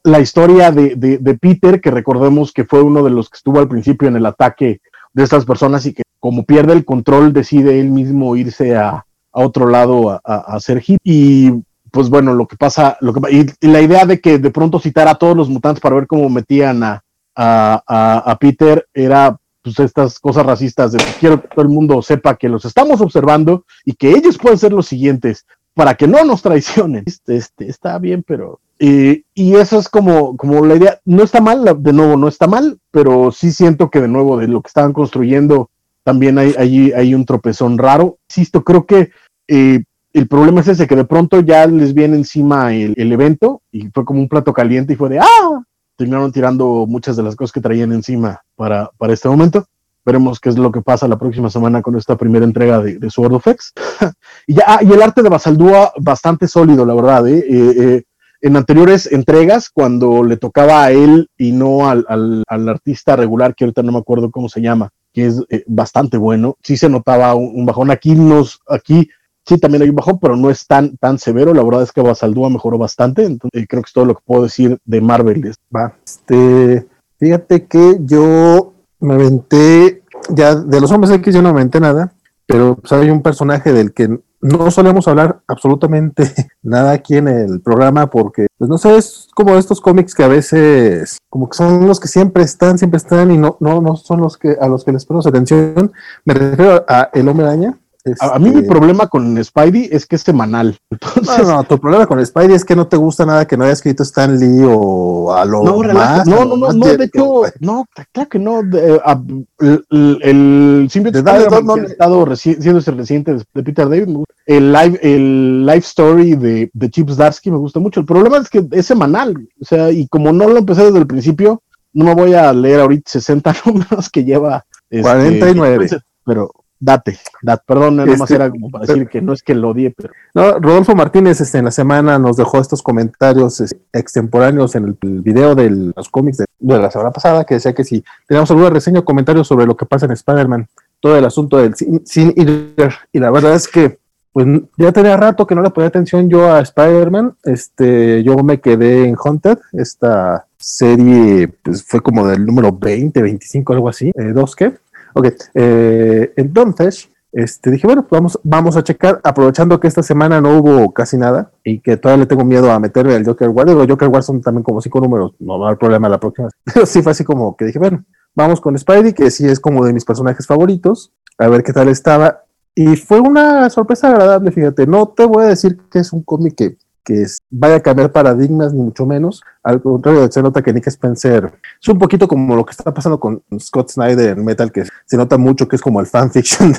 la historia de, Peter, que recordemos que fue uno de los que estuvo al principio en el ataque de estas personas y que como pierde el control decide él mismo irse a, otro lado a, hacer hit. Y pues bueno, lo que pasa, lo que, y, la idea de que de pronto citar a todos los mutantes para ver cómo metían a, a, Peter era pues estas cosas racistas de quiero que todo el mundo sepa que los estamos observando y que ellos pueden ser los siguientes para que no nos traicionen. Este, este está bien, pero y eso es como, como la idea, no está mal, de nuevo, no está mal, pero sí siento que de nuevo de lo que estaban construyendo también hay, hay, hay un tropezón raro. Insisto, creo que eh, el problema es ese, que de pronto ya les viene encima el, evento y fue como un plato caliente y fue de, ah, terminaron tirando muchas de las cosas que traían encima para, para este momento. Veremos qué es lo que pasa la próxima semana con esta primera entrega de, de Sword of X. y, ya, ah, y el arte de Basaldúa bastante sólido, la verdad. ¿eh? eh, eh en anteriores entregas, cuando le tocaba a él y no al, artista regular, que ahorita no me acuerdo cómo se llama, que es bastante bueno, sí se notaba un, bajón. Aquí nos, aquí sí también hay un bajón, pero no es tan, tan severo. La verdad es que Basaldúa mejoró bastante. Entonces, eh, creo que es todo lo que puedo decir de Marvel. Va, este, fíjate que yo me aventé, ya de los hombres X yo no me aventé nada, pero pues, hay un personaje del que no solemos hablar absolutamente nada aquí en el programa porque, pues no sé, es como estos cómics que a veces, como que son los que siempre están, siempre están y no, no, no son los que a los que les ponemos atención. Me refiero a El Hombre Araña, a, mí mi este, problema con Spidey es que es semanal. No, no, tu problema con Spidey es que no te gusta nada que no haya escrito Stan Lee o a lo no, más. No, no, no, no, de hecho, no, claro que no. el, el, simbionte ha estado siendo ese reciente de Peter David. El live, el live story de, de Chips Darsky me gusta mucho. El problema es que es semanal. O sea, y como no lo empecé desde el principio, no me voy a leer ahorita 60 números que lleva. 49. Este, pero date, date, perdón, este, era como para decir que no es que lo odie, pero. No, Rodolfo Martínez este, en la semana nos dejó estos comentarios este, extemporáneos en el, video de los cómics de, la semana pasada, que decía que si teníamos alguna reseña o comentario sobre lo que pasa en Spider-Man, todo el asunto del sin, y la verdad es que pues ya tenía rato que no le ponía atención yo a Spider-Man, este, yo me quedé en Hunter, esta serie pues fue como del número 20, 25, algo así, eh, dos que Ok, eh, entonces, este, dije, bueno, vamos, vamos a checar, aprovechando que esta semana no hubo casi nada y que todavía le tengo miedo a meterme al Joker War. Los Joker War son también como cinco números, no va a haber problema la próxima. Pero sí fue así como que dije, bueno, vamos con Spidey, que sí es como de mis personajes favoritos, a ver qué tal estaba. Y fue una sorpresa agradable, fíjate. No te voy a decir que es un cómic que, que vaya a cambiar paradigmas, ni mucho menos. Al contrario, se nota que Nick Spencer es un poquito como lo que está pasando con Scott Snyder en Metal, que se nota mucho que es como el fanfiction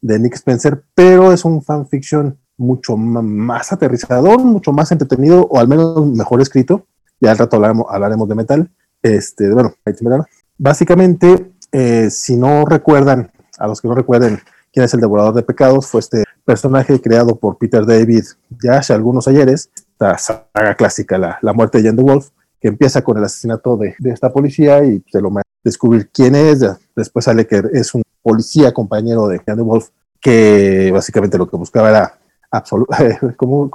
de, Nick Spencer, pero es un fanfiction mucho más aterrizador, mucho más entretenido, o al menos mejor escrito. Ya al rato hablaremos, de Metal. Este, bueno, básicamente, eh, si no recuerdan, a los que no recuerden quién es el devorador de pecados, fue este personaje creado por Peter David ya hace algunos ayeres, esta saga clásica, la, la muerte de Jan the Wolf, que empieza con el asesinato de, de esta policía y se lo descubrir quién es, después sale que es un policía compañero de Jan the Wolf, que básicamente lo que buscaba era como,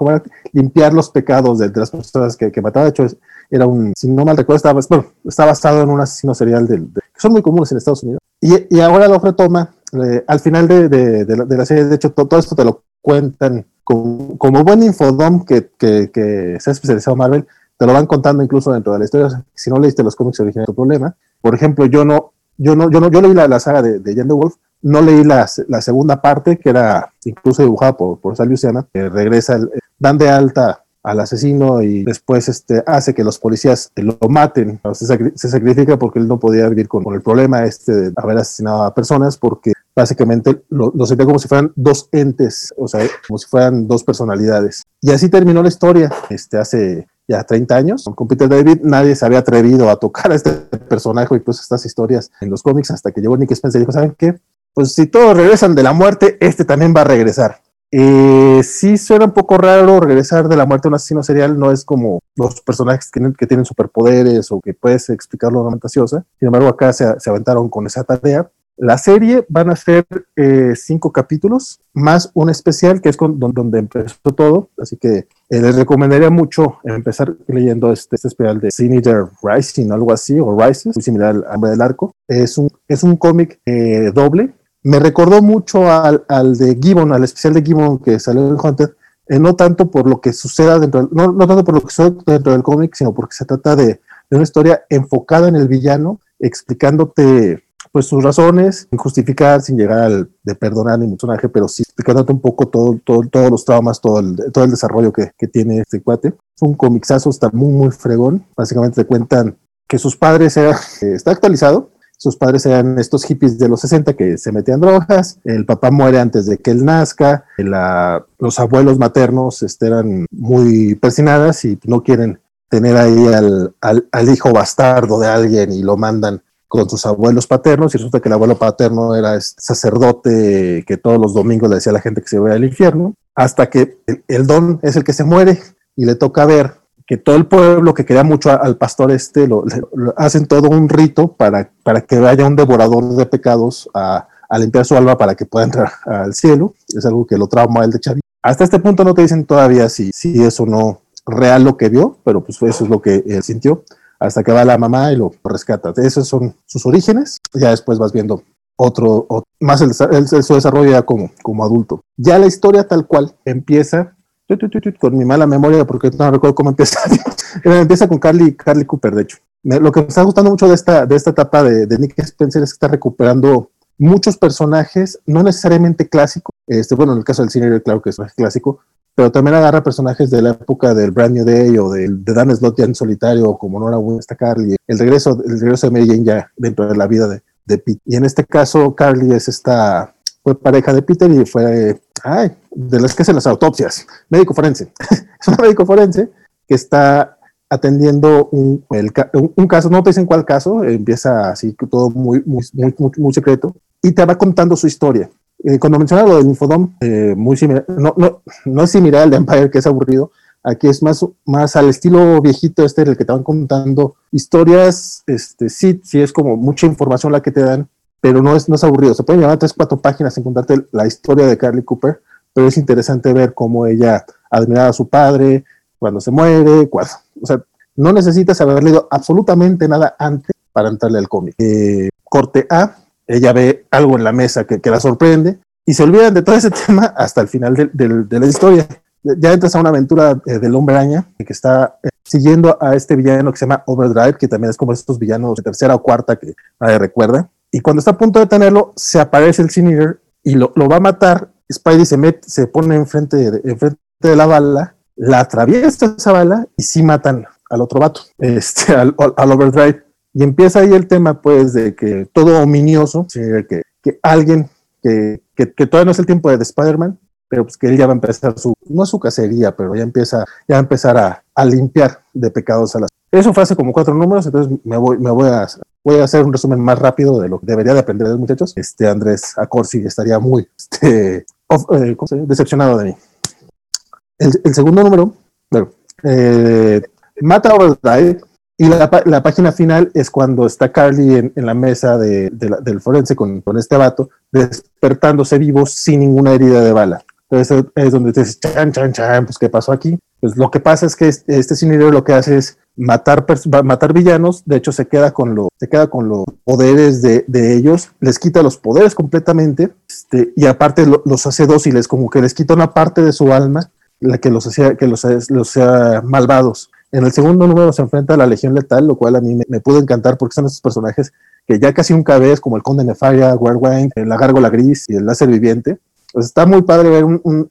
limpiar los pecados de, las personas que, que mataba. De hecho, era un, si no mal recuerdo, estaba, bueno, basado en un asesino serial del, que son muy comunes en Estados Unidos. Y, y ahora lo retoma eh, al final de, de, de, la, de, la, serie. De hecho, todo, esto te lo cuentan como, buen infodom que, que, se ha especializado Marvel. Te lo van contando incluso dentro de la historia. Si no leíste los cómics originales, tu problema. Por ejemplo, yo no, yo no, yo no, yo leí la, la saga de, de Jan the Wolf, no leí la, la, segunda parte, que era incluso dibujada por, por Sal Luciana, que regresa, el, dan de alta al asesino y después este, hace que los policías lo maten. Se sacrifica porque él no podía vivir con, con, el problema este de haber asesinado a personas porque básicamente lo, lo sentía como si fueran dos entes, o sea, como si fueran dos personalidades. Y así terminó la historia, este, hace ya 30 años. Con Peter David nadie se había atrevido a tocar a este personaje, incluso estas historias en los cómics, hasta que llegó Nick Spencer y dijo, ¿saben qué? pues si todos regresan de la muerte, este también va a regresar. Eh, sí suena un poco raro regresar de la muerte a un asesino serial, no es como los personajes que tienen, que tienen superpoderes o que puedes explicarlo de una fantasiosa. Sin embargo, acá se, se, aventaron con esa tarea. La serie van a ser eh, cinco capítulos, más un especial que es con, donde, empezó todo. Así que eh, les recomendaría mucho empezar leyendo este, este especial de Sinister Rising, algo así, o Rises, muy similar al Hambre del Arco. Es un, es un cómic eh, doble, me recordó mucho al, al, de Gibbon, al especial de Gibbon que salió en Hunter, no tanto por lo que suceda dentro, no, no, tanto por lo que sucede dentro del cómic, sino porque se trata de, de, una historia enfocada en el villano, explicándote pues sus razones, sin justificar, sin llegar al de perdonar ni personaje, pero sí explicándote un poco todo, todo, todos los traumas, todo el, todo el desarrollo que, que tiene este cuate. Es un comicsazo, está muy, muy fregón. Básicamente te cuentan que sus padres, era, eh, está actualizado, sus padres eran estos hippies de los 60 que se metían drogas, el papá muere antes de que él nazca, la, los abuelos maternos este, eran muy persinadas y no quieren tener ahí al, al, al, hijo bastardo de alguien y lo mandan con sus abuelos paternos y resulta que el abuelo paterno era este sacerdote que todos los domingos le decía a la gente que se vaya al infierno, hasta que el, don es el que se muere y le toca ver que todo el pueblo que quería mucho al pastor este, lo, hacen todo un rito para, para que vaya un devorador de pecados a, a, limpiar su alma para que pueda entrar al cielo. Es algo que lo trauma el de Chavi. Hasta este punto no te dicen todavía si, si es o no real lo que vio, pero pues eso es lo que él sintió, hasta que va la mamá y lo rescata. Esos son sus orígenes. Ya después vas viendo otro, otro más el, el, su desarrollo ya como, como adulto. Ya la historia tal cual empieza con mi mala memoria, porque no recuerdo cómo empieza. empieza con Carly, Carly Cooper, de hecho. Lo que me está gustando mucho de esta, de esta etapa de, de, Nick Spencer es que está recuperando muchos personajes, no necesariamente clásicos. Este, bueno, en el caso del cine, claro que es clásico, pero también agarra personajes de la época del Brand New Day o del, de Dan Slott ya en solitario, como Nora Wynn, está Carly. El regreso, el regreso de Mary Jane ya dentro de la vida de, de Pete. Y en este caso, Carly es esta fue pareja de Peter y fue, de las que hacen las autopsias, médico forense. es un médico forense que está atendiendo un, un, caso, no te dicen cuál caso, empieza así todo muy, muy, muy, muy, muy secreto y te va contando su historia. Eh, cuando menciona lo del Infodom, eh, muy similar, no, no, no es similar al de Empire, que es aburrido, aquí es más, más al estilo viejito este, el que te van contando historias, este, sí, sí es como mucha información la que te dan, pero no es, no es aburrido. Se pueden llevar tres, cuatro páginas sin contarte la historia de Carly Cooper, pero es interesante ver cómo ella admiraba a su padre, cuando se muere, cuando, o sea, no necesitas haber leído absolutamente nada antes para entrarle al cómic. Eh, corte A, ella ve algo en la mesa que, que, la sorprende y se olvidan de todo ese tema hasta el final de, de la historia. Ya entras a una aventura eh, del hombre araña que está eh, siguiendo a este villano que se llama Overdrive, que también es como estos villanos de tercera o cuarta que nadie recuerda. Y cuando está a punto de tenerlo, se aparece el Sin y lo, lo, va a matar. Spidey se, mete, se pone enfrente de, enfrente de la bala, la atraviesa esa bala y sí matan al otro vato, este, al, al Overdrive. Y empieza ahí el tema, pues, de que todo ominioso, que, que alguien que, que, todavía no es el tiempo de Spider-Man, pero pues que él ya va a empezar su, no su cacería, pero ya empieza, ya a empezar a, a limpiar de pecados a las. Eso fue hace como cuatro números, entonces me voy, me voy a, voy a hacer un resumen más rápido de lo que debería de aprender de los muchachos. Este Andrés Acorsi estaría muy este, eh, decepcionado de mí. El, el segundo número, bueno, eh, mata Overdrive, y la, la, página final es cuando está Carly en, en la mesa de, de la, del forense con, con, este vato, despertándose vivo sin ninguna herida de bala. Entonces es donde te dices, chan, chan, chan, pues ¿qué pasó aquí? Pues lo que pasa es que este, este Sinidero lo que hace es matar, matar villanos, de hecho se queda con, lo, se queda con los poderes de, de ellos, les quita los poderes completamente, este, y aparte lo, los hace dóciles, como que les quita una parte de su alma, la que los hacía, que los, los sea malvados. En el segundo número se enfrenta a la Legión Letal, lo cual a mí me, pudo encantar porque son esos personajes que ya casi un vez, como el Conde Nefaria, Werewolf, la Gárgola Gris y el Láser Viviente, pues está muy padre ver un, un,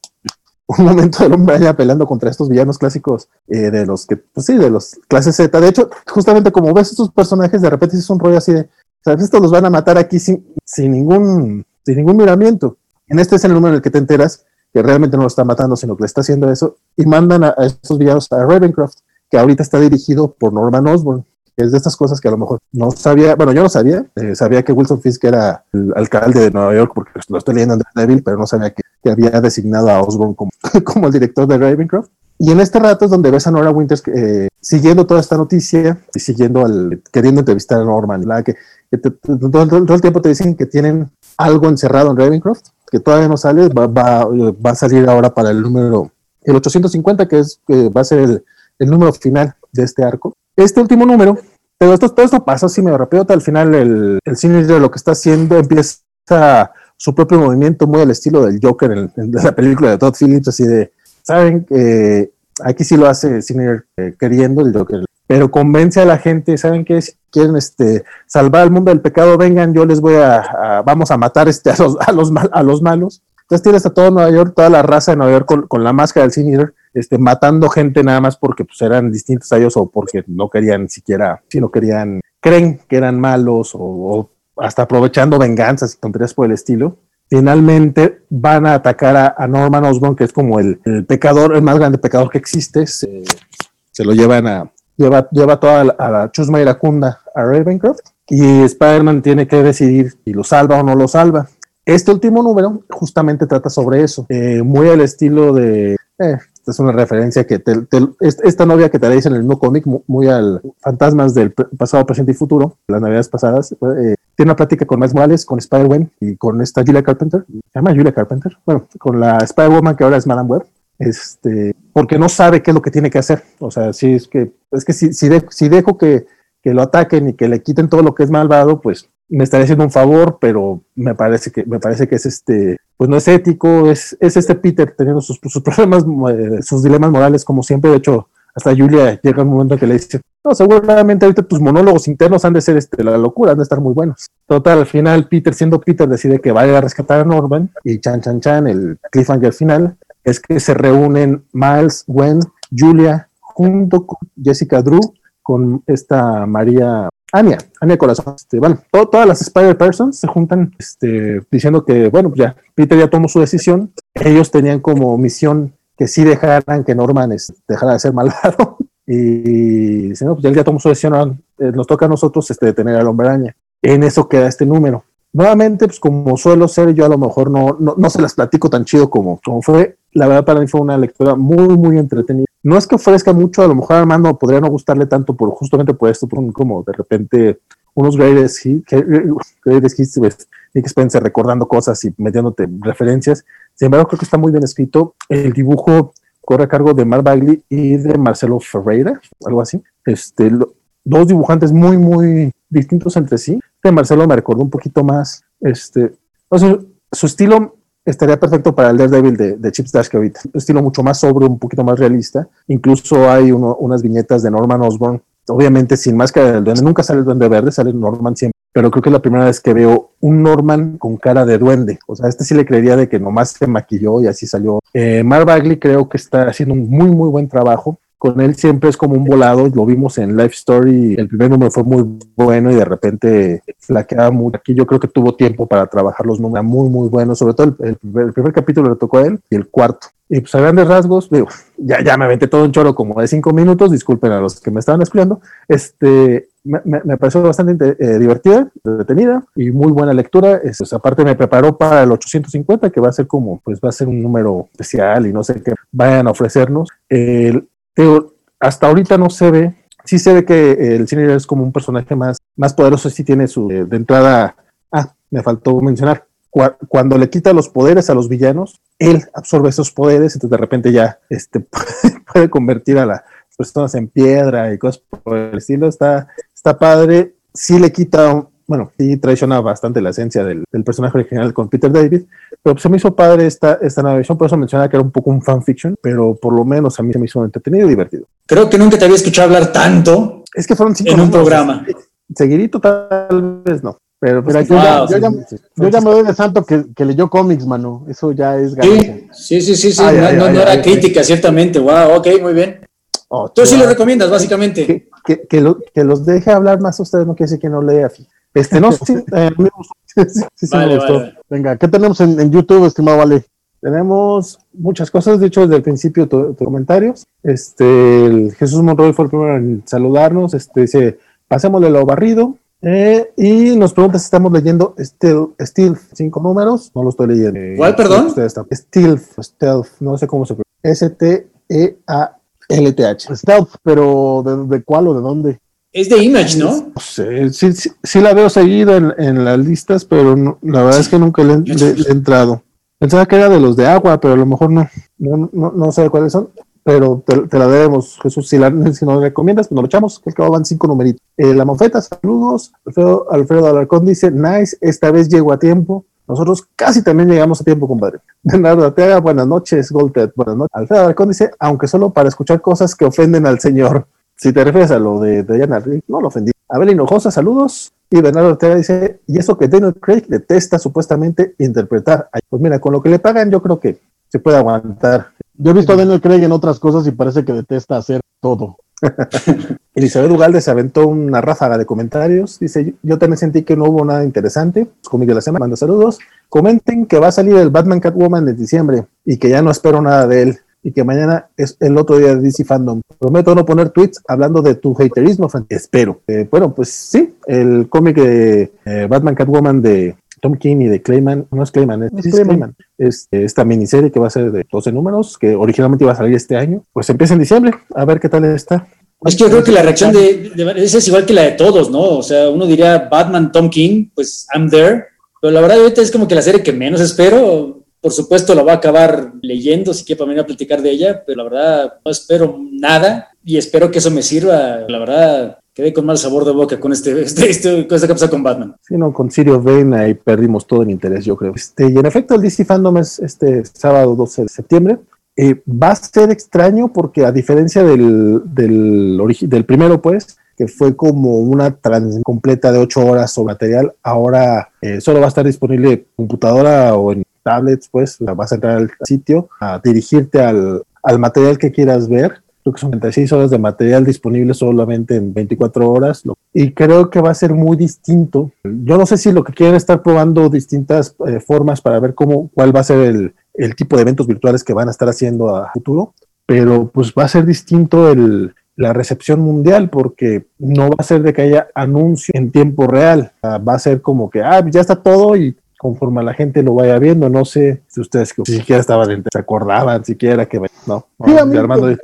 un momento del hombre allá peleando contra estos villanos clásicos eh, de los que, pues sí, de los clases Z. De hecho, justamente como ves estos personajes, de repente es un rollo así de, ¿sabes? Estos los van a matar aquí sin, sin, ningún, sin ningún miramiento. En este es el número en el que te enteras que realmente no lo está matando, sino que le está haciendo eso, y mandan a, a estos villanos a Ravencroft, que ahorita está dirigido por Norman Osborn, es de estas cosas que a lo mejor no sabía, bueno, yo no sabía, eh, sabía que Wilson Fisk era el alcalde de Nueva York porque lo estoy leyendo en Daredevil, pero no sabía que, que, había designado a Osborn como, como el director de Ravencroft. Y en este rato es donde ves a Nora Winters eh, siguiendo toda esta noticia y siguiendo al, queriendo entrevistar a Norman, la que, te, todo, el tiempo te dicen que tienen algo encerrado en Ravencroft, que todavía no sale, va, va, va a salir ahora para el número, el 850, que es, que va a ser el, el número final de este arco. Este último número, pero esto, todo esto pasa así medio rápido, al final el, el cine lo que está haciendo empieza su propio movimiento muy al estilo del Joker en, la película de Todd Phillips, así de, saben que aquí sí lo hace Sinner eh, queriendo el Joker, pero convence a la gente, saben que si quieren este, salvar al mundo del pecado, vengan, yo les voy a, a vamos a matar este, a, los, a, los mal, a los malos. Entonces tienes a todo Nueva York, toda la raza de Nueva York con, con la máscara del Sinner este, matando gente nada más porque pues, eran distintos a ellos o porque no querían siquiera, si no querían, creen que eran malos o, hasta aprovechando venganzas y tonterías por el estilo. Finalmente van a atacar a, Norman Osborn, que es como el, el, pecador, el más grande pecador que existe. Se, se lo llevan a, lleva, lleva toda la, a la chusma iracunda a Ravencroft y Spider-Man tiene que decidir si lo salva o no lo salva. Este último número justamente trata sobre eso, eh, muy al estilo de, eh, es una referencia que te, esta novia que te dice en el mismo cómic, muy al fantasmas del pasado, presente y futuro, las navidades pasadas, eh, tiene una plática con Miles Morales, con Spider-Man y con esta Julia Carpenter, se llama Julia Carpenter, bueno, con la Spider-Woman que ahora es Madame Web, este, porque no sabe qué es lo que tiene que hacer, o sea, si es que, es que si, si, si dejo que, que lo ataquen y que le quiten todo lo que es malvado, pues me estaría haciendo un favor, pero me parece que, me parece que es este, pues no es ético, es, es este Peter teniendo sus, sus problemas, eh, sus dilemas morales, como siempre. De hecho, hasta Julia llega un momento que le dice, no, seguramente ahorita tus monólogos internos han de ser este, la locura, han de estar muy buenos. Total, al final, Peter, siendo Peter, decide que vaya a rescatar a Norman y chan, chan, chan, el cliffhanger final es que se reúnen Miles, Gwen, Julia, junto con Jessica Drew, con esta María Anya, Anya Corazón. Este, bueno, todo, todas las Spider-Persons se juntan este, diciendo que, bueno, pues ya Peter ya tomó su decisión. Ellos tenían como misión que sí dejaran que Norman es, dejara de ser malvado. Y si no, pues él ya tomó su decisión. Eh, nos toca a nosotros este, detener al hombre araña. En eso queda este número. Nuevamente, pues como suelo ser, yo a lo mejor no, no, no se las platico tan chido como, como fue. La verdad, para mí fue una lectura muy, muy entretenida no es que ofrezca mucho, a lo mejor a Armando podría no gustarle tanto por justamente por esto, por un, como de repente unos greatest hits, greatest hits pues, Nick Spencer recordando cosas y metiéndote referencias. Sin embargo, creo que está muy bien escrito. El dibujo corre a cargo de Mark Bagley y de Marcelo Ferreira, algo así. Este, dos dibujantes muy, muy distintos entre sí. De Marcelo me recordó un poquito más, este, o sea, su estilo estaría perfecto para el Daredevil de, de Chip Dash que ahorita. Un estilo mucho más sobrio, un poquito más realista. Incluso hay uno, unas viñetas de Norman Osborn, obviamente sin máscara del duende. Nunca sale el duende verde, sale Norman siempre. Pero creo que es la primera vez que veo un Norman con cara de duende. O sea, este sí le creería de que nomás se maquilló y así salió. Eh, Mark Bagley creo que está haciendo un muy, muy buen trabajo con él siempre es como un volado, lo vimos en Life Story, el primer número fue muy bueno y de repente flaqueaba mucho. Aquí yo creo que tuvo tiempo para trabajar los números muy, muy buenos, sobre todo el, primer, capítulo le tocó a él y el cuarto. Y pues a grandes rasgos, digo, ya, ya me aventé todo un choro como de cinco minutos, disculpen a los que me estaban estudiando, este, me, me, pareció bastante eh, divertida, detenida y muy buena lectura. pues, aparte me preparó para el 850, que va a ser como, pues va a ser un número especial y no sé qué vayan a ofrecernos. El, pero hasta ahorita no se ve, sí se ve que el cine es como un personaje más, más poderoso, sí tiene su, de entrada, ah, me faltó mencionar, cuando le quita los poderes a los villanos, él absorbe esos poderes, entonces de repente ya este, puede convertir a las personas en piedra y cosas por el estilo, está, está padre, sí le quita bueno, sí traiciona bastante la esencia del, personaje original con Peter David, pero pues, se me hizo padre esta, esta nueva versión, por eso mencionaba que era un poco un fanfiction, pero por lo menos a mí se me hizo entretenido y divertido. Creo que nunca te había escuchado hablar tanto es que fueron cinco en un programa. Seguidito tal vez no. Pero, pues, yo, ya, me doy de santo que, que, leyó cómics, mano. Eso ya es ganancia. Sí, sí, sí, sí. no, era crítica, ciertamente. Wow, ok, muy bien. Oh, Tú sí lo recomiendas, básicamente. Que, que, que, los deje hablar más a ustedes no quiere decir que no lea. Este, no, sí, eh, me gustó. sí, sí, me gustó. Venga, ¿qué tenemos en, YouTube, estimado Vale? Tenemos muchas cosas, de hecho, desde el principio tus comentarios. Este, Jesús Monroy fue el primero en saludarnos. Este, dice, pasémosle lo barrido. Eh, y nos pregunta si estamos leyendo Stealth, Stealth, cinco números. No lo estoy leyendo. ¿Cuál, perdón? Stealth, Stealth, no sé cómo se pronuncia. S-T-E-A-L-T-H. Stealth, pero ¿de, ¿de, cuál o de dónde? Es de Image, ¿no? Sí, sí, sí, la veo seguida en, en las listas, pero la verdad es que nunca le, he entrado. Pensaba que era de los de agua, pero a lo mejor no. No, no, no sé cuáles son, pero te, la debemos, Jesús. Si, la, si nos recomiendas, pues nos lo echamos, que van cinco numeritos. Eh, la mofeta, saludos. Alfredo, Alfredo Alarcón dice, nice, esta vez llego a tiempo. Nosotros casi también llegamos a tiempo, compadre. Bernardo Arteaga, buenas noches. Golted, buenas noches. Alfredo Alarcón dice, aunque solo para escuchar cosas que ofenden al Señor. Si te refieres a lo de Diana no lo ofendí. Abel Hinojosa, saludos. Y Bernardo Ortega dice, y eso que Daniel Craig detesta supuestamente interpretar. Pues mira, con lo que le pagan yo creo que se puede aguantar. Yo he visto a Daniel Craig en otras cosas y parece que detesta hacer todo. Elizabeth Ugalde se aventó una ráfaga de comentarios. Dice, yo también sentí que no hubo nada interesante. Conmigo la semana, manda saludos. Comenten que va a salir el Batman Catwoman en diciembre y que ya no espero nada de él y que mañana es el otro día de DC Fandom. Prometo no poner tweets hablando de tu haterismo, Espero. Eh, bueno, pues sí, el cómic de eh, Batman Catwoman de Tom King y de Clayman, no es Clayman, es, Clayman. Es, esta miniserie que va a ser de 12 números, que originalmente iba a salir este año, pues empieza en diciembre, a ver qué tal está. Es que yo creo que la reacción de, de, es igual que la de todos, ¿no? O sea, uno diría Batman, Tom King, pues I'm there, pero la verdad ahorita es como que la serie que menos espero, por supuesto, la voy a acabar leyendo, si quiere para venir a platicar de ella, pero la verdad no espero nada y espero que eso me sirva. La verdad, quedé con mal sabor de boca con este, este, este cosa que pasa con Batman. Sí, no, con Sirio Vane ahí perdimos todo el interés, yo creo. Este, y en efecto, el DC Fandom es este sábado 12 de septiembre. Eh, va a ser extraño porque a diferencia del, del, del primero, pues, que fue como una trans completa de ocho horas sobre material, ahora eh, solo va a estar disponible computadora o en tablets, pues vas a entrar al sitio a dirigirte al, al material que quieras ver. Creo que son 36 horas de material disponible solamente en 24 horas. Y creo que va a ser muy distinto. Yo no sé si lo que quieren estar probando distintas eh, formas para ver cómo, cuál va a ser el, el tipo de eventos virtuales que van a estar haciendo a futuro, pero pues va a ser distinto el, la recepción mundial porque no va a ser de que haya anuncio en tiempo real, va a ser como que, ah, ya está todo y conforme la gente lo vaya viendo. No sé si ustedes si siquiera estaban, se acordaban siquiera que no. Armando, eh,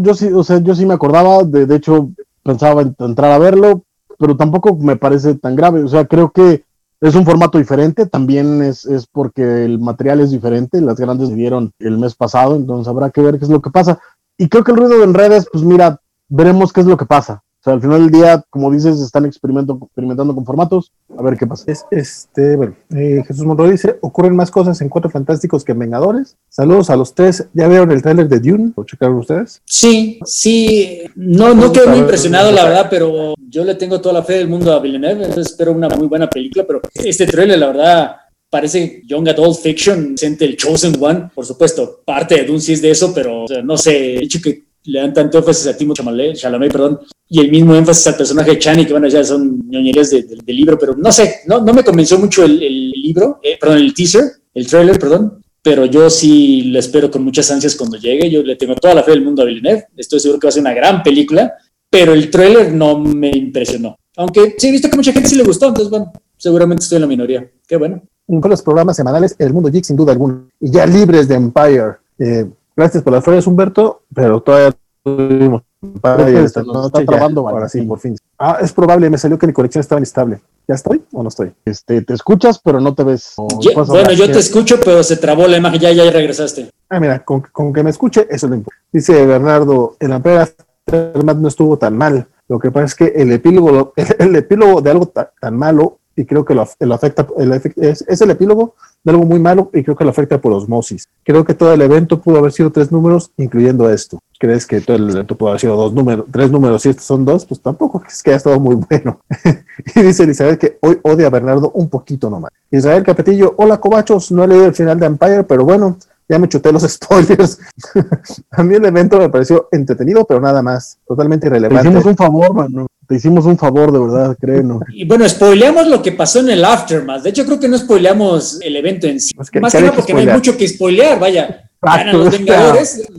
yo sí, o sea, yo sí me acordaba, de, de hecho pensaba en entrar a verlo, pero tampoco me parece tan grave. O sea, creo que es un formato diferente, también es, es porque el material es diferente, las grandes vieron el mes pasado, entonces habrá que ver qué es lo que pasa. Y creo que el ruido en redes, pues mira, veremos qué es lo que pasa. O sea, al final del día, como dices, están experimentando, experimentando con formatos. A ver qué pasa. Es, este, bueno, eh, Jesús Monroy dice, ocurren más cosas en Cuatro Fantásticos que en Vengadores. Saludos a los tres. ¿Ya vieron el tráiler de Dune? ¿Lo checaron ustedes? Sí, sí. No, no quedé muy impresionado, la verdad, pero yo le tengo toda la fe del mundo a Villeneuve. Entonces espero una muy buena película, pero este tráiler, la verdad, parece Young Adult Fiction, siente el Chosen One, por supuesto, parte de Dune sí es de eso, pero o sea, no sé, el hecho que le dan tanto énfasis a Timo Chalamet, perdón, y el mismo énfasis al personaje de Chani, que bueno, ya son ñoñerías del de, libro, pero no sé, no, no me convenció mucho el, el libro, eh, perdón, el teaser, el trailer, perdón, pero yo sí lo espero con muchas ansias cuando llegue, yo le tengo toda la fe del mundo a Villeneuve, estoy seguro que va a ser una gran película, pero el trailer no me impresionó, aunque sí he visto que mucha gente sí le gustó, entonces bueno, seguramente estoy en la minoría, qué bueno. De los programas semanales El Mundo Geek, sin duda alguna, y ya libres de Empire. Eh, Gracias por las flores, Humberto, pero todavía tuvimos esta noche, está trabando, ahora sí, por fin. Ah, es probable, me salió que mi conexión estaba inestable. ¿Ya estoy o no estoy? Este, te escuchas, pero no te ves. Bueno, yo te escucho, pero se trabó la imagen, ya, ya regresaste. Ah, mira, con, con que me escuche, eso es lo importante. Dice Bernardo, el Ampera no estuvo tan mal. Lo que pasa es que el epílogo, el, el epílogo de algo tan, tan malo y creo que lo, lo afecta, el, es, es, el epílogo de algo muy malo y creo que lo afecta por osmosis. Creo que todo el evento pudo haber sido tres números, incluyendo esto. ¿Crees que todo el evento pudo haber sido dos números, tres números y estos son dos? Pues tampoco es que haya estado muy bueno. y dice Elizabeth que hoy odia a Bernardo un poquito nomás. Israel Capetillo, hola Cobachos, no he leído el final de Empire, pero bueno, ya me chuté los spoilers. a mí el evento me pareció entretenido, pero nada más, totalmente irrelevante. Te hicimos un favor, mano. Te hicimos un favor, de verdad, créenos. Y bueno, spoileamos lo que pasó en el Aftermath. De hecho, creo que no spoileamos el evento en sí. Pues que, más que nada porque no hay mucho que spoilear, vaya. Ganan los Vengadores.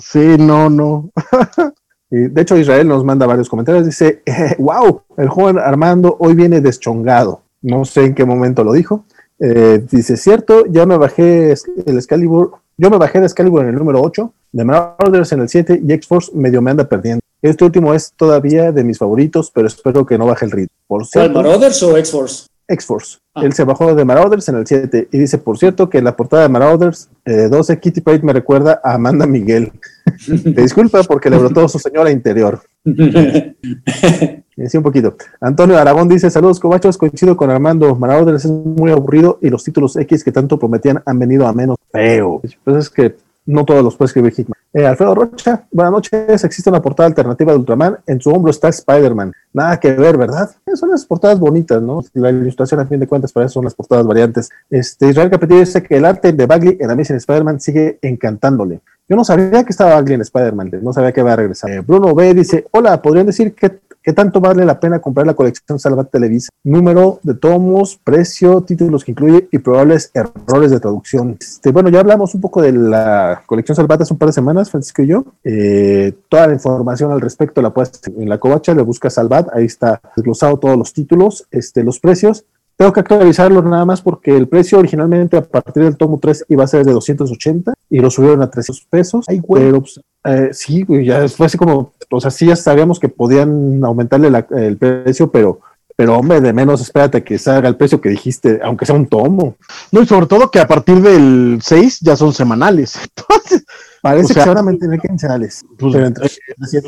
Sí, no, no. de hecho, Israel nos manda varios comentarios. Dice, wow, el joven Armando hoy viene deschongado. No sé en qué momento lo dijo. Eh, dice, cierto, ya me bajé el Excalibur, yo me bajé de Excalibur en el número 8, de Marauders en el 7 y X-Force medio me anda perdiendo. Este último es todavía de mis favoritos, pero espero que no baje el ritmo. Por cierto, Marauders o X-Force? X-Force. Ah. Él se bajó de Marauders en el 7 y dice, por cierto, que la portada de Marauders eh, 12 Kitty Pryde me recuerda a Amanda Miguel. Te disculpa porque le brotó su señora interior. Sí, un poquito. Antonio Aragón dice: Saludos, cobachos. Coincido con Armando. Marauders es muy aburrido y los títulos X que tanto prometían han venido a menos feo. Pues es que no todos los puede escribir Hickman. Eh, Alfredo Rocha, buenas noches. Existe una portada alternativa de Ultraman. En su hombro está Spider-Man. Nada que ver, ¿verdad? Eh, son las portadas bonitas, ¿no? La ilustración, a fin de cuentas, para eso son las portadas variantes. Este, Israel Capetillo dice que el arte de Bagley en Amazing Spider-Man sigue encantándole. Yo no sabía que estaba Bagley en Spider-Man, no sabía que iba a regresar. Eh, Bruno B dice: Hola, ¿podrían decir que ¿Qué tanto vale la pena comprar la colección Salvat Televisa? Número de tomos, precio, títulos que incluye y probables errores de traducción. Este, bueno, ya hablamos un poco de la colección Salvat hace un par de semanas, Francisco y yo. Eh, toda la información al respecto la puedes en la covacha, le buscas Salvat, ahí está desglosado todos los títulos, este, los precios. Tengo que actualizarlo nada más porque el precio originalmente a partir del tomo 3 iba a ser de 280 y lo subieron a 300 pesos. Ay, pero pues, eh, sí, ya fue así como, o sea, sí ya sabíamos que podían aumentarle la, el precio, pero, pero hombre, de menos espérate que salga el precio que dijiste, aunque sea un tomo. No, y sobre todo que a partir del 6 ya son semanales. Entonces, Parece que se van a mantener quincenales. Pues, pero entre,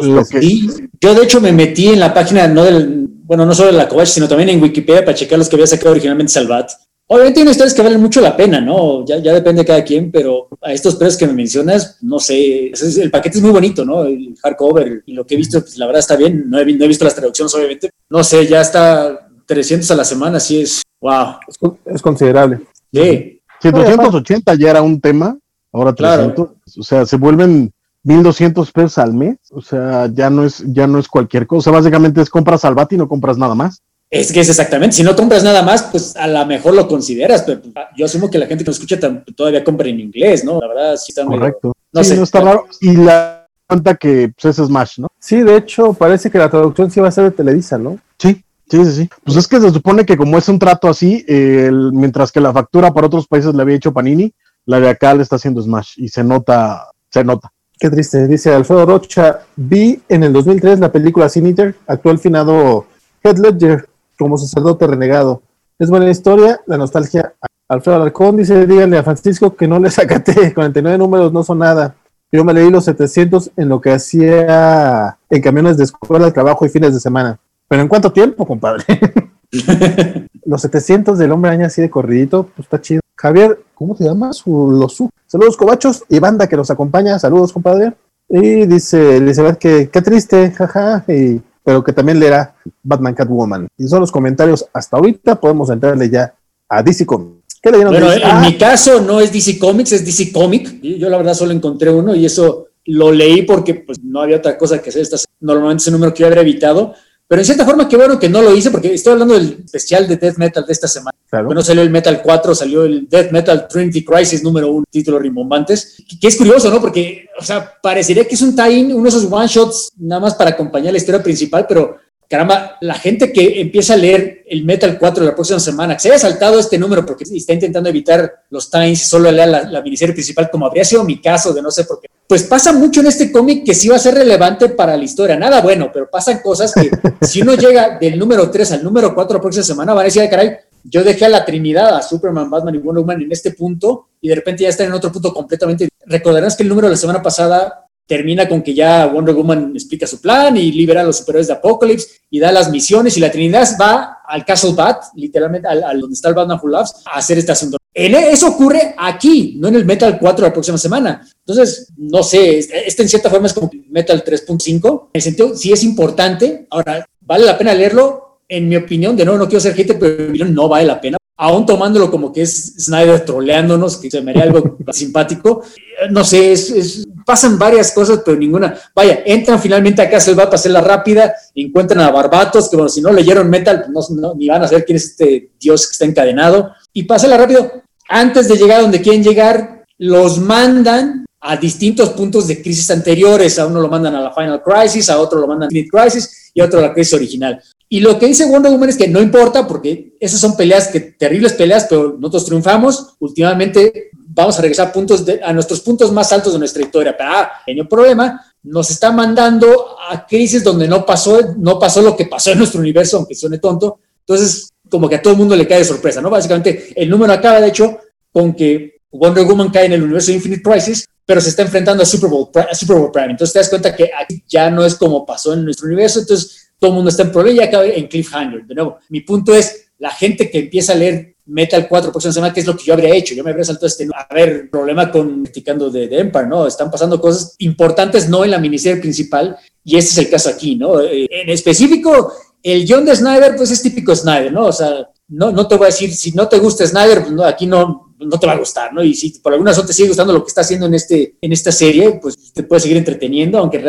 lo que... y yo, de hecho, me metí en la página, no del, bueno, no solo de la Covach, sino también en Wikipedia para checar los que había sacado originalmente Salvat. Obviamente hay historias que valen mucho la pena, ¿no? Ya, ya depende de cada quien, pero a estos precios que me mencionas, no sé, el paquete es muy bonito, ¿no? El hardcover y lo que he visto, pues la verdad está bien. No he, no he visto las traducciones, obviamente. No sé, ya está 300 a la semana, sí es, wow. Es, es considerable. Sí. Si 280 ya era un tema, ahora 300, claro. o sea, se vuelven 1200 pesos al mes, o sea, ya no es ya no es cualquier cosa, básicamente es compras Salvat y no compras nada más. Es que es exactamente, si no compras nada más, pues a lo mejor lo consideras, pero yo asumo que la gente que nos escucha todavía compra en inglés, ¿no? La verdad, sí está Correcto. Medio, no sí, sé. No está raro. Y la cuenta que pues, es Smash, ¿no? Sí, de hecho, parece que la traducción sí va a ser de Televisa, ¿no? Sí, sí, sí, sí. Pues es que se supone que como es un trato así, eh, el, mientras que la factura para otros países le había hecho Panini, la de acá le está haciendo Smash y se nota, se nota. Qué triste, dice Alfredo Rocha. Vi en el 2003 la película Sin Eater, actual finado Head Ledger como sacerdote renegado. Es buena historia, la nostalgia. Alfredo Alarcón dice, díganle a Francisco que no le sacate, 49 números no son nada. Yo me leí los 700 en lo que hacía en camiones de escuela, trabajo y fines de semana. Pero ¿en cuánto tiempo, compadre? los 700 del hombre araña así de corridito, pues está chido. Javier, ¿cómo se llama? Su, los su. Saludos, cobachos y banda que nos acompaña. Saludos, compadre. Y dice Elizabeth que qué triste, jaja, y, pero que también leerá Batman Catwoman. Y son los comentarios hasta ahorita. Podemos entrarle ya a DC Comics. ¿Qué leyeron? Bueno, en ah. mi caso no es DC Comics, es DC Comic. Yo la verdad solo encontré uno y eso lo leí porque pues, no había otra cosa que hacer. Normalmente ese número que yo habría evitado pero en cierta forma, qué bueno que no lo hice, porque estoy hablando del especial de Death Metal de esta semana. Bueno, salió el Metal 4, salió el Death Metal Trinity Crisis número 1, títulos rimbombantes. Que es curioso, ¿no? Porque, o sea, parecería que es un tie-in, uno de esos one-shots nada más para acompañar la historia principal, pero caramba, la gente que empieza a leer el Metal 4 de la próxima semana, que se haya saltado este número porque está intentando evitar los times y solo lea la, la miniserie principal, como habría sido mi caso de no sé por qué, pues pasa mucho en este cómic que sí va a ser relevante para la historia. Nada bueno, pero pasan cosas que si uno llega del número 3 al número 4 la próxima semana, van a decir, caray, yo dejé a la Trinidad, a Superman, Batman y Wonder Woman en este punto y de repente ya están en otro punto completamente. Recordarás que el número de la semana pasada termina con que ya Wonder Woman explica su plan y libera a los superhéroes de Apocalypse y da las misiones y la Trinidad va al Castle Bat, literalmente al, donde está el Batman Who Loves, a hacer este asunto. E, eso ocurre aquí, no en el Metal 4 la próxima semana. Entonces, no sé, este en cierta forma es como Metal 3.5, en el sentido, sí es importante. Ahora, vale la pena leerlo. En mi opinión, de nuevo, no quiero ser gente, pero no vale la pena aún tomándolo como que es Snyder troleándonos, que se me haría algo simpático, no sé, pasan varias cosas, pero ninguna. Vaya, entran finalmente a casa, va a pasar la rápida, encuentran a Barbatos, que bueno, si no leyeron Metal, pues no, ni van a saber quién es este dios que está encadenado, y la rápido. Antes de llegar donde quieren llegar, los mandan a distintos puntos de crisis anteriores. A uno lo mandan a la Final Crisis, a otro lo mandan a Infinite Crisis y a otro a la crisis original. Y lo que dice Wonder Woman es que no importa, porque esas son peleas, que terribles peleas, pero nosotros triunfamos. Últimamente vamos a regresar puntos a nuestros puntos más altos de nuestra historia. Pero, ah, pequeño problema, nos está mandando a crisis donde no pasó, no pasó lo que pasó en nuestro universo, aunque suene tonto. Entonces, como que a todo el mundo le cae de sorpresa, ¿no? Básicamente, el número acaba, de hecho, con que Wonder Woman cae en el universo de Infinite Crisis, pero se está enfrentando a Super Bowl, a Super Bowl Prime. Entonces te das cuenta que aquí ya no es como pasó en nuestro universo. Entonces todo el mundo está en problema y acaba en cliffhanger. De nuevo, mi punto es, la gente que empieza a leer Metal 4 próxima semana, que es lo que yo habría hecho. Yo me habría saltado este. A ver, problema con criticando de, de, Empire, ¿no? Están pasando cosas importantes, no en la miniserie principal, y este es el caso aquí, ¿no? Eh, en específico, el John de Snyder, pues es típico Snyder, ¿no? O sea, no, no te voy a decir, si no te gusta Snyder, pues no, aquí no, no te va a gustar, ¿no? Y si por alguna razón te sigue gustando lo que está haciendo en, este, en esta serie, pues te puede seguir entreteniendo, aunque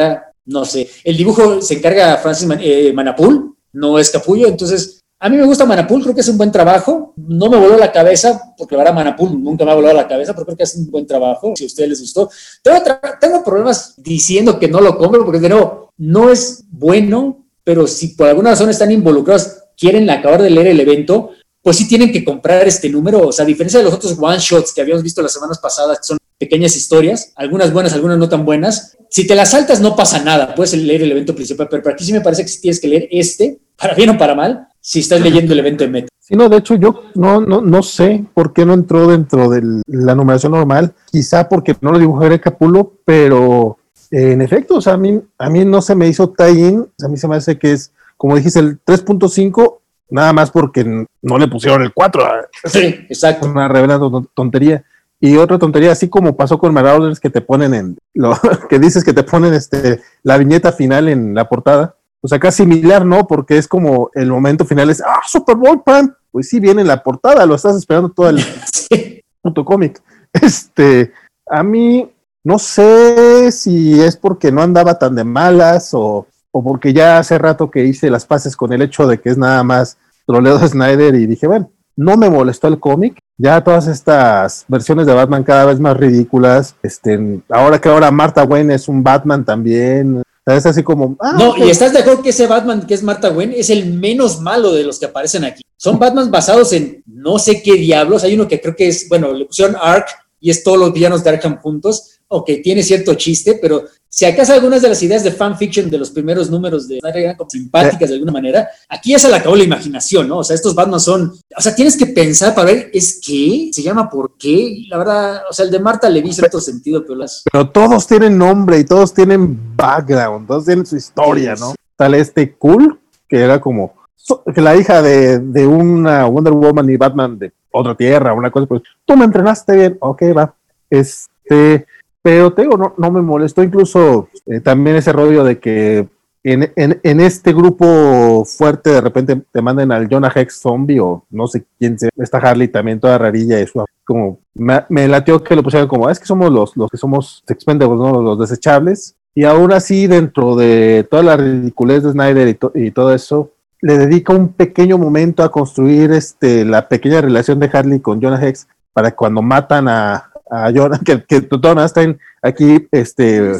no sé. El dibujo se encarga Francis eh, Manapul, no es Capullo, entonces a mí me gusta Manapul, creo que es un buen trabajo. No me voló la cabeza, porque la Manapul nunca me ha volado la cabeza, pero creo que es un buen trabajo, si a ustedes les gustó. Tengo, tengo problemas diciendo que no lo compro, porque de nuevo, no es bueno, pero si por alguna razón están involucrados, quieren acabar de leer el evento, pues sí tienen que comprar este número. O sea, a diferencia de los otros one shots que habíamos visto las semanas pasadas, que son pequeñas historias, algunas buenas, algunas no tan buenas. Si te las saltas, no pasa nada, puedes leer el evento principal, pero aquí sí me parece que sí tienes que leer este, para bien o para mal, si estás leyendo el evento de meta. Sí, no, de hecho, yo no, no, no sé por qué no entró dentro de la numeración normal, quizá porque no lo dibujó el Capulo, pero eh, en efecto, o sea, a mí, a mí no se me hizo tie-in, a mí se me hace que es, como dijiste, el 3.5 nada más porque no le pusieron el 4. Sí, exacto. Una revelada tontería. Y otra tontería, así como pasó con Marauders, que te ponen en, lo que dices que te ponen este, la viñeta final en la portada. Pues acá similar, ¿no? Porque es como el momento final es, ah, Super Bowl Prime. Pues sí, viene en la portada, lo estás esperando todo el punto cómic. Este, a mí, no sé si es porque no andaba tan de malas o, o porque ya hace rato que hice las paces con el hecho de que es nada más troleo de Snyder y dije, bueno, no me molestó el cómic. Ya todas estas versiones de Batman cada vez más ridículas. Este, ahora que ahora Martha Wayne es un Batman también. Es así como. Ah, no, y estás de acuerdo que ese Batman que es Martha Wayne es el menos malo de los que aparecen aquí. Son Batman basados en no sé qué diablos. Hay uno que creo que es, bueno, le pusieron Ark y es todos los villanos de Arkham juntos. Ok, tiene cierto chiste, pero si acaso algunas de las ideas de fanfiction de los primeros números de eran como simpáticas de alguna manera, aquí ya se le acabó la imaginación, ¿no? O sea, estos Batman son, o sea, tienes que pensar para ver, ¿es qué? ¿Se llama por qué? Y la verdad, o sea, el de Marta le vi cierto sentido, pero las... Pero todos tienen nombre y todos tienen background, todos tienen su historia, ¿no? Tal este Cool, que era como que la hija de, de una Wonder Woman y Batman de otra tierra, una cosa, pues tú me entrenaste bien, ok, va. Este, pero te digo, no, no me molestó incluso eh, también ese rollo de que en, en, en, este grupo fuerte de repente te manden al Jonah Hex zombie o no sé quién sea, esta Harley también toda rarilla y suave. Como me, me latió que lo pusieran como, ah, es que somos los, los que somos expendables, ¿no? los desechables. Y aún así, dentro de toda la ridiculez de Snyder y, to y todo eso, le dedica un pequeño momento a construir este, la pequeña relación de Harley con Jonah Hex para cuando matan a, a Jonah, que, que Jonah está en aquí, este,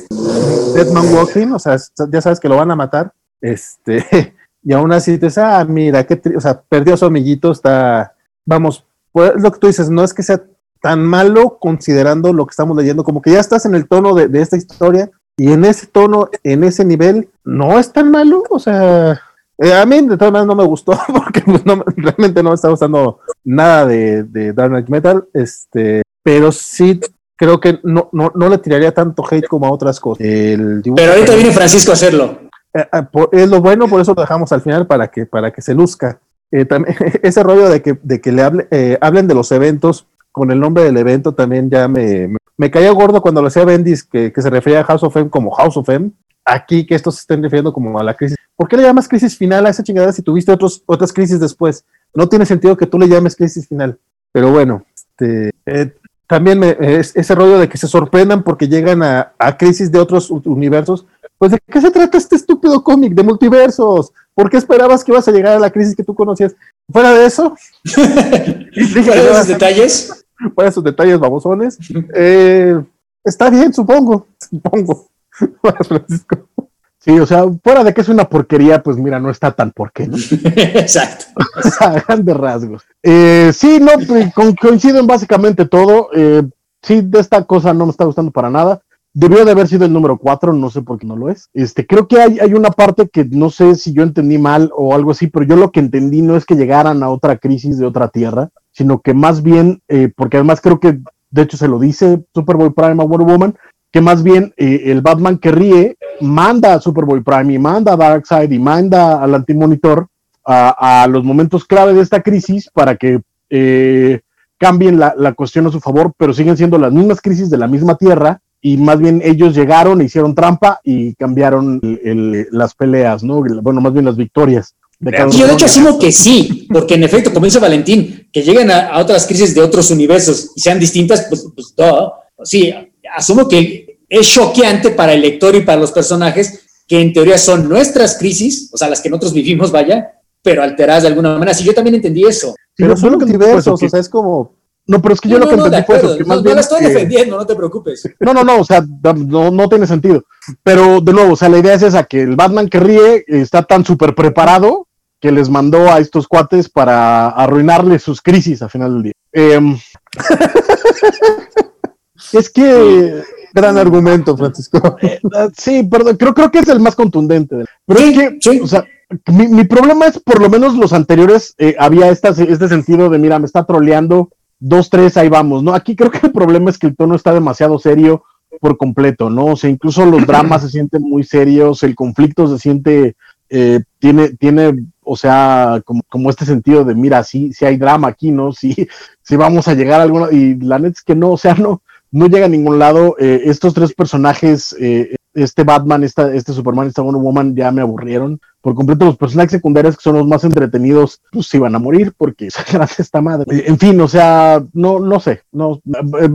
Deadman Walking, o sea, ya sabes que lo van a matar, este, y aún así dices, ah, mira, qué o sea, perdió a su amiguito, está, vamos, pues lo que tú dices, no es que sea tan malo considerando lo que estamos leyendo, como que ya estás en el tono de, esta historia, y en ese tono, en ese nivel, no es tan malo, o sea, eh, a mí de todas maneras no me gustó porque pues, no, realmente no me está gustando nada de, de Dark Metal, este, pero sí creo que no, no, no le tiraría tanto hate como a otras cosas. El pero ahorita viene Francisco a hacerlo. Eh, eh, por, es lo bueno, por eso lo dejamos al final para que, para que se luzca. Eh, también, ese rollo de que, de que le hable, eh, hablen de los eventos con el nombre del evento también ya me, me, me caía gordo cuando lo hacía Bendis, que, que, se refería a House of M como House of M. Aquí que estos se estén refiriendo como a la crisis. ¿Por qué le llamas crisis final a esa chingada si tuviste otros, otras crisis después? No tiene sentido que tú le llames crisis final. Pero bueno, este, eh, también me, es, ese rollo de que se sorprendan porque llegan a, a, crisis de otros universos. Pues de qué se trata este estúpido cómic de multiversos? ¿Por qué esperabas que ibas a llegar a la crisis que tú conocías? Fuera de eso. fuera de esos detalles. Fuera de esos detalles babosones. Eh, está bien, supongo. Supongo. Francisco. Sí, o sea, fuera de que es una porquería, pues mira, no está tan porqué, ¿no? Exacto. a grandes rasgos. Eh, sí, no, pues, con, coincido en básicamente todo. Eh, sí, de esta cosa no me está gustando para nada. Debió de haber sido el número 4, no sé por qué no lo es. Este, creo que hay, hay una parte que no sé si yo entendí mal o algo así, pero yo lo que entendí no es que llegaran a otra crisis de otra tierra, sino que más bien, eh, porque además creo que, de hecho se lo dice Superboy Prime a Wonder Woman, que más bien eh, el Batman que ríe manda a Superboy Prime y manda a Darkseid y manda al antimonitor a, a los momentos clave de esta crisis para que eh, cambien la, la, cuestión a su favor, pero siguen siendo las mismas crisis de la misma tierra y más bien ellos llegaron, hicieron trampa y cambiaron el, el, las peleas, ¿no? Bueno, más bien las victorias. De cada Yo de hecho asumo que sí, porque en efecto, como dice Valentín, que lleguen a, a otras crisis de otros universos y sean distintas, pues, pues todo, sí, asumo que es choqueante para el lector y para los personajes que en teoría son nuestras crisis, o sea, las que nosotros vivimos, vaya, pero alteradas de alguna manera. Sí, yo también entendí eso. Pero son diversos, pues, o sea, es como... No, pero es que yo no, lo que no, entendí fue eso. Que más no, bien, no la estoy defendiendo, no te preocupes. No, no, no, o sea, no, no tiene sentido. Pero de nuevo, o sea, la idea es esa, que el Batman que ríe está tan súper preparado que les mandó a estos cuates para arruinarle sus crisis al final del día. Eh, es que gran argumento, Francisco. Sí, perdón, creo, creo que es el más contundente. Pero sí, es que, sí. o sea, mi, mi, problema es, por lo menos los anteriores, eh, había esta, este sentido de, mira, me está troleando, dos, tres, ahí vamos, ¿no? Aquí creo que el problema es que el tono está demasiado serio por completo, ¿no? O sea, incluso los dramas se sienten muy serios, el conflicto se siente, eh, tiene, tiene, o sea, como, como este sentido de, mira, sí, sí hay drama aquí, ¿no? Sí, sí vamos a llegar a alguna, y la neta es que no, o sea, no, no llega a ningún lado. Eh, estos tres personajes, eh, este Batman, esta, este Superman, esta Wonder Woman, ya me aburrieron por completo. Los personajes secundarios, que son los más entretenidos, pues se iban a morir porque gracias esta madre. En fin, o sea, no, no sé. No,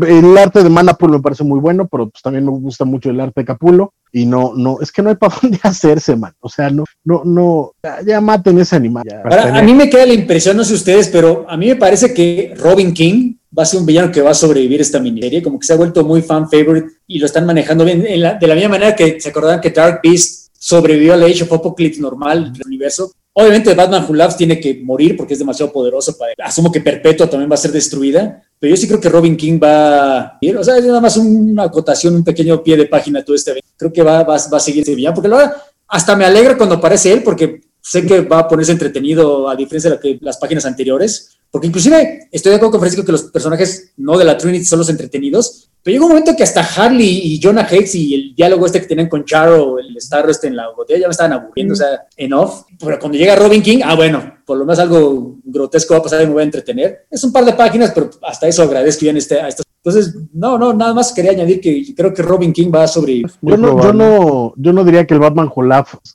el arte de Manapul me parece muy bueno, pero pues también me gusta mucho el arte de Capulo. Y no, no, es que no hay para dónde hacerse, man. O sea, no, no, no, ya, ya maten ese animal. Ya. Ahora, a mí me queda la impresión, no sé ustedes, pero a mí me parece que Robin King va a ser un villano que va a sobrevivir esta miniserie, como que se ha vuelto muy fan favorite y lo están manejando bien, la, de la misma manera que se acordaban que Dark Beast sobrevivió a la Age of Apocalypse normal del universo. Obviamente Batman Who Loves tiene que morir porque es demasiado poderoso para... Asumo que Perpetua también va a ser destruida, pero yo sí creo que Robin King va ir, o sea, es nada más una acotación, un pequeño pie de página todo este Creo que va, va, va a seguir ese villano, porque la verdad, hasta me alegra cuando aparece él, porque sé que va a ponerse entretenido a diferencia de que, las páginas anteriores, porque inclusive estoy de acuerdo con Francisco que los personajes no de la Trinity son los entretenidos, pero llegó un momento que hasta Harley y Jonah Hates y el diálogo este que tienen con Charo, el Starro este en la botella, ya me estaban aburriendo, o sea, en off, pero cuando llega Robin King, ah, bueno, por lo menos algo grotesco va a pasar y me voy a entretener. Es un par de páginas, pero hasta eso agradezco ya en este, a estos entonces, no, no, nada más quería añadir que creo que Robin King va sobre. Yo no, yo no, yo no diría que el Batman Who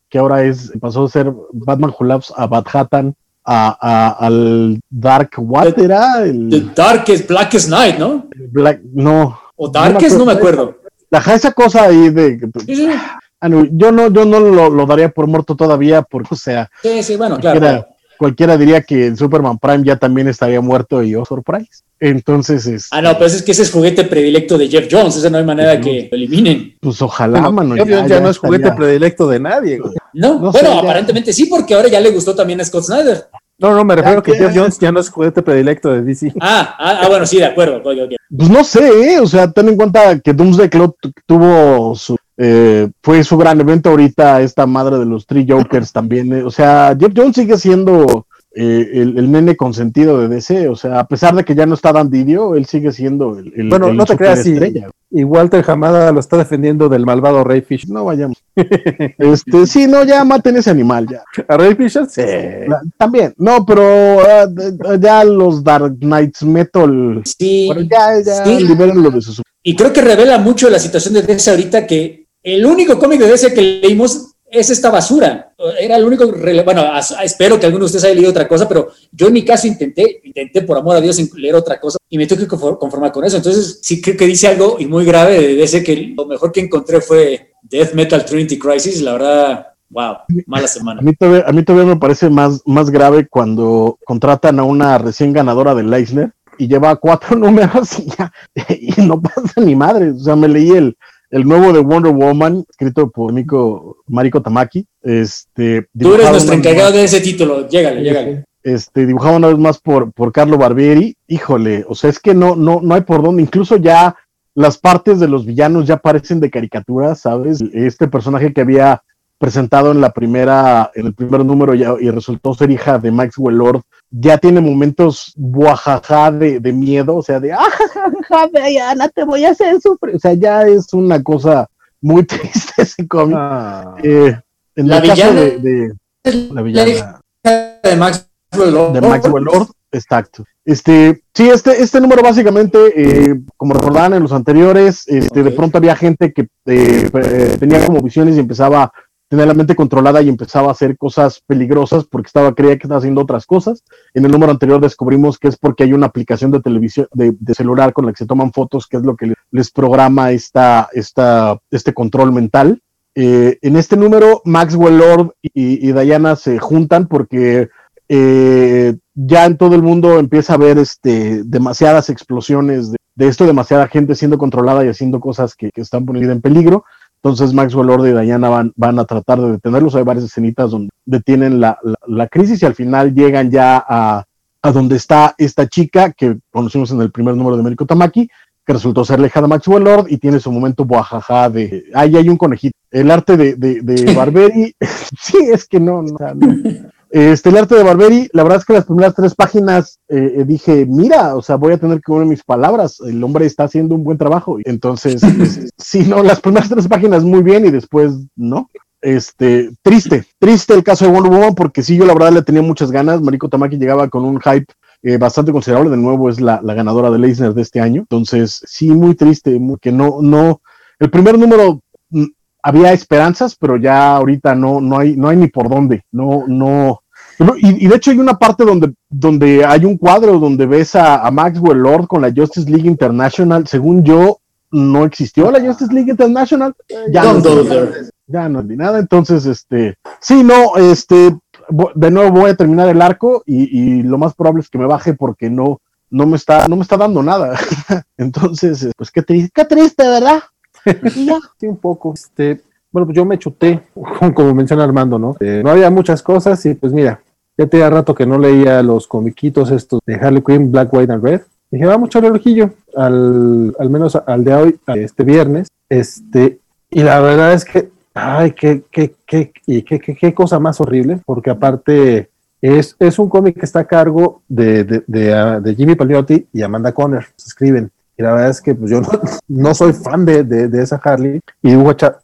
que ahora es, pasó a ser Batman Who a Bathattan, a, a, al Dark, ¿what era? El, the Darkest, Blackest Night, ¿no? Black, no. O Darkest, no me acuerdo. La, esa cosa ahí de. Ah, yo no, yo no lo, lo, daría por muerto todavía, porque, o sea. Sí, sí, bueno, claro cualquiera diría que el Superman Prime ya también estaría muerto y yo, surprise. Entonces es. Ah, no, pues es que ese es juguete predilecto de Jeff Jones, esa no hay manera de que lo eliminen. Pues ojalá, mano. Jeff ya, ya, no es juguete predilecto de nadie, No, bueno, aparentemente sí, porque ahora ya le gustó también a Scott Snyder. No, no, me refiero a que Jeff Jones ya no es juguete predilecto de DC. Ah, ah, ah bueno, sí, de acuerdo. Pues no sé, ¿eh? o sea, ten en cuenta que Doomsday Cloud tuvo su eh, fue su gran evento ahorita, esta madre de los Three Jokers también. Eh, o sea, Jeff Jones sigue siendo eh, el, nene consentido de DC. O sea, a pesar de que ya no está Dan Didio, él sigue siendo el, bueno, no te creas, estrella. Y, Walter Hamada lo está defendiendo del malvado Ray Fish. No vayamos. este, sí, no, ya maten ese animal ya. ¿A Ray Fisher? Sí. también. No, pero ah, ya los Dark Knights Metal. Sí. ya, ya sí. lo de su. Y creo que revela mucho la situación de DC ahorita que el único cómic de DC que leímos es esta basura. Era el único, bueno, espero que alguno de ustedes haya leído otra cosa, pero yo en mi caso intenté, intenté por amor a Dios leer otra cosa y me tuve que conformar con eso. Entonces sí creo que dice algo y muy grave de ese que lo mejor que encontré fue Death Metal Trinity Crisis. La verdad, wow, mala semana. A mí todavía, a todavía me parece más, más grave cuando contratan a una recién ganadora del Leisner y lleva cuatro números y, ya, y no pasa ni madre. O sea, me leí el, el nuevo de Wonder Woman, escrito por Nico, Mariko Tamaki. Este, Tú eres nuestro encargado de ese título, llégale, llégale. Este, dibujado una vez más por, por Carlo Barbieri. Híjole, o sea, es que no, no, no hay por dónde. Incluso ya las partes de los villanos ya parecen de caricatura, ¿sabes? Este personaje que había presentado en la primera, en el primer número ya, y resultó ser hija de Maxwell Lord, ya tiene momentos buajaja de, de miedo, o sea, de ajajaja, Diana, te voy a hacer sufrir. O sea, ya es una cosa muy triste ese cómic. Ah. Eh, en la villana de, la villana de Maxwell Lord. De Maxwell Lord, exacto. Este, sí, este, este número básicamente, eh, como recordaban en los anteriores, este, de pronto había gente que eh, tenía como visiones y empezaba tenía la mente controlada y empezaba a hacer cosas peligrosas porque estaba creía que estaba haciendo otras cosas. En el número anterior descubrimos que es porque hay una aplicación de televisión de, celular con la que se toman fotos, que es lo que les programa esta, esta, este control mental. Eh, en este número, Maxwell Lord y, Diana se juntan porque eh, ya en todo el mundo empieza a haber este, demasiadas explosiones de, esto, demasiada gente siendo controlada y haciendo cosas que, que están poniendo en peligro. Entonces Maxwell Lord y Diana van, van a tratar de detenerlos. Hay varias escenitas donde detienen la, la, crisis y al final llegan ya a, a, donde está esta chica que conocimos en el primer número de Américo Tamaki, que resultó ser lejana Maxwell Lord y tiene su momento buajaja de, ahí hay un conejito. El arte de, de, de Barberi, sí, es que no, no, no. Este, el arte de Barberi, la verdad es que las primeras tres páginas eh, eh, dije, mira, o sea, voy a tener que poner mis palabras, el hombre está haciendo un buen trabajo. Entonces, sí, no, las primeras tres páginas muy bien y después no. Este, triste, triste el caso de Wonder Woman porque sí, yo la verdad le tenía muchas ganas. Mariko Tamaki llegaba con un hype eh, bastante considerable, de nuevo es la, ganadora de Eisner de este año. Entonces, sí, muy triste, que no, no, el primer número había esperanzas, pero ya ahorita no, no hay, no hay ni por dónde, no, no, y, de hecho hay una parte donde, donde hay un cuadro donde ves a, Maxwell Lord con la Justice League International. Según yo, no existió la Justice League International. Ya no, ya no vi nada. Entonces, este, sí, no, este, de nuevo voy a terminar el arco y, lo más probable es que me baje porque no, no me está, no me está dando nada. Entonces, pues qué triste, qué triste, ¿verdad? sí, un poco. Este, bueno, pues yo me chuté, como menciona Armando, ¿no? Eh, no había muchas cosas y pues mira, ya tenía rato que no leía los comiquitos estos de Harley Quinn, Black, White and Red. Dije, vamos a echarle el ojillo, al, al menos al de hoy, este viernes. Este, y la verdad es que, ay, qué, qué, qué, y qué, qué, qué cosa más horrible, porque aparte es, es un cómic que está a cargo de, de, de, ah, Jimmy Palmiotti y Amanda Conner, se escriben. La verdad es que pues, yo no, no soy fan de, de, de esa Harley. Y Hugo Chad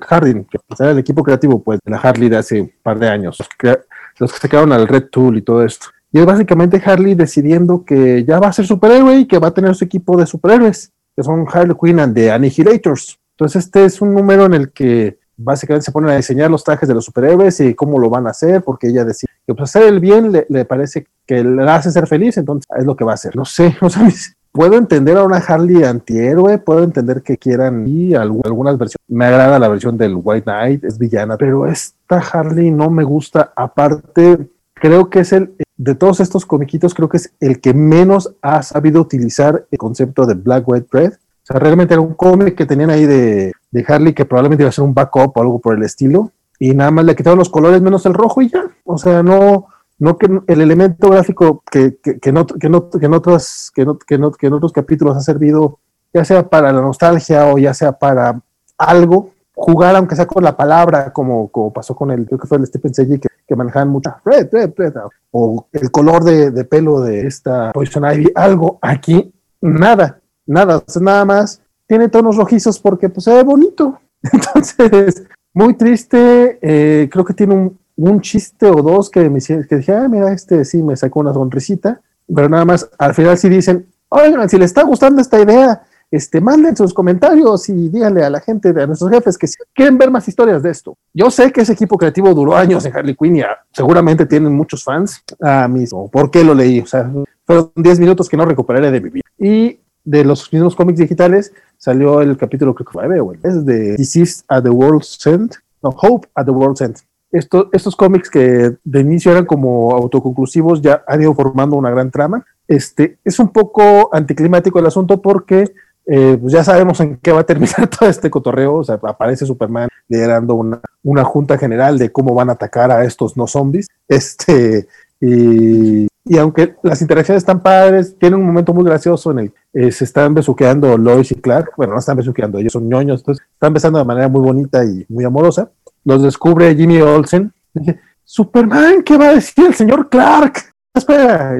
Harding, que era el equipo creativo pues, de la Harley de hace un par de años, los que, los que se quedaron al Red Tool y todo esto. Y es básicamente Harley decidiendo que ya va a ser superhéroe y que va a tener su equipo de superhéroes, que son Harley Quinn and the Annihilators. Entonces este es un número en el que básicamente se ponen a diseñar los trajes de los superhéroes y cómo lo van a hacer, porque ella decide que pues, hacer el bien le, le, parece que le hace ser feliz, entonces es lo que va a hacer. No sé, o sea, puedo entender a una Harley antihéroe, puedo entender que quieran y algunas versiones. Me agrada la versión del White Knight, es villana, pero esta Harley no me gusta. Aparte, creo que es el de todos estos comiquitos, creo que es el que menos ha sabido utilizar el concepto de Black White Red. O sea, realmente era un cómic que tenían ahí de, de Harley que probablemente iba a ser un backup o algo por el estilo. Y nada más le quitaron los colores menos el rojo y ya. O sea, no, no que el elemento gráfico que, que, no, que, no, que, en otros, que, no, que, no, que en otros capítulos ha servido, ya sea para la nostalgia o ya sea para algo, jugar aunque sea con la palabra, como, como pasó con el, creo que fue el Stephen Seiji, que, que manejaban mucho red, red, red, o el color de, de, pelo de esta Poison Ivy, algo aquí, nada, nada, nada más tiene tonos rojizos porque pues se ve bonito. Entonces, muy triste, eh, creo que tiene un, un, chiste o dos que me que dije, ah, mira, este sí me sacó una sonrisita, pero nada más, al final sí dicen, oigan, si les está gustando esta idea, este, manden sus comentarios y díganle a la gente, a nuestros jefes, que si quieren ver más historias de esto. Yo sé que ese equipo creativo duró años en Harley Quinn y seguramente tienen muchos fans. A mismo, ¿por qué lo leí? O sea, fueron 10 minutos que no recuperaré de vivir. Y de los mismos cómics digitales salió el capítulo, creo que fue 9, es de Disease at the World's End, no, Hope at the World's End. Esto, estos cómics que de inicio eran como autoconclusivos ya han ido formando una gran trama. Este, es un poco anticlimático el asunto porque eh, pues ya sabemos en qué va a terminar todo este cotorreo. O sea, aparece Superman liderando una, una junta general de cómo van a atacar a estos no zombies. Este, y, y aunque las interacciones están padres, tienen un momento muy gracioso en el eh, se están besuqueando Lois y Clark. Bueno, no están besuqueando, ellos son ñoños, entonces están besando de manera muy bonita y muy amorosa. Los descubre Jimmy Olsen. Dice, Superman, ¿qué va a decir el señor Clark? Espera,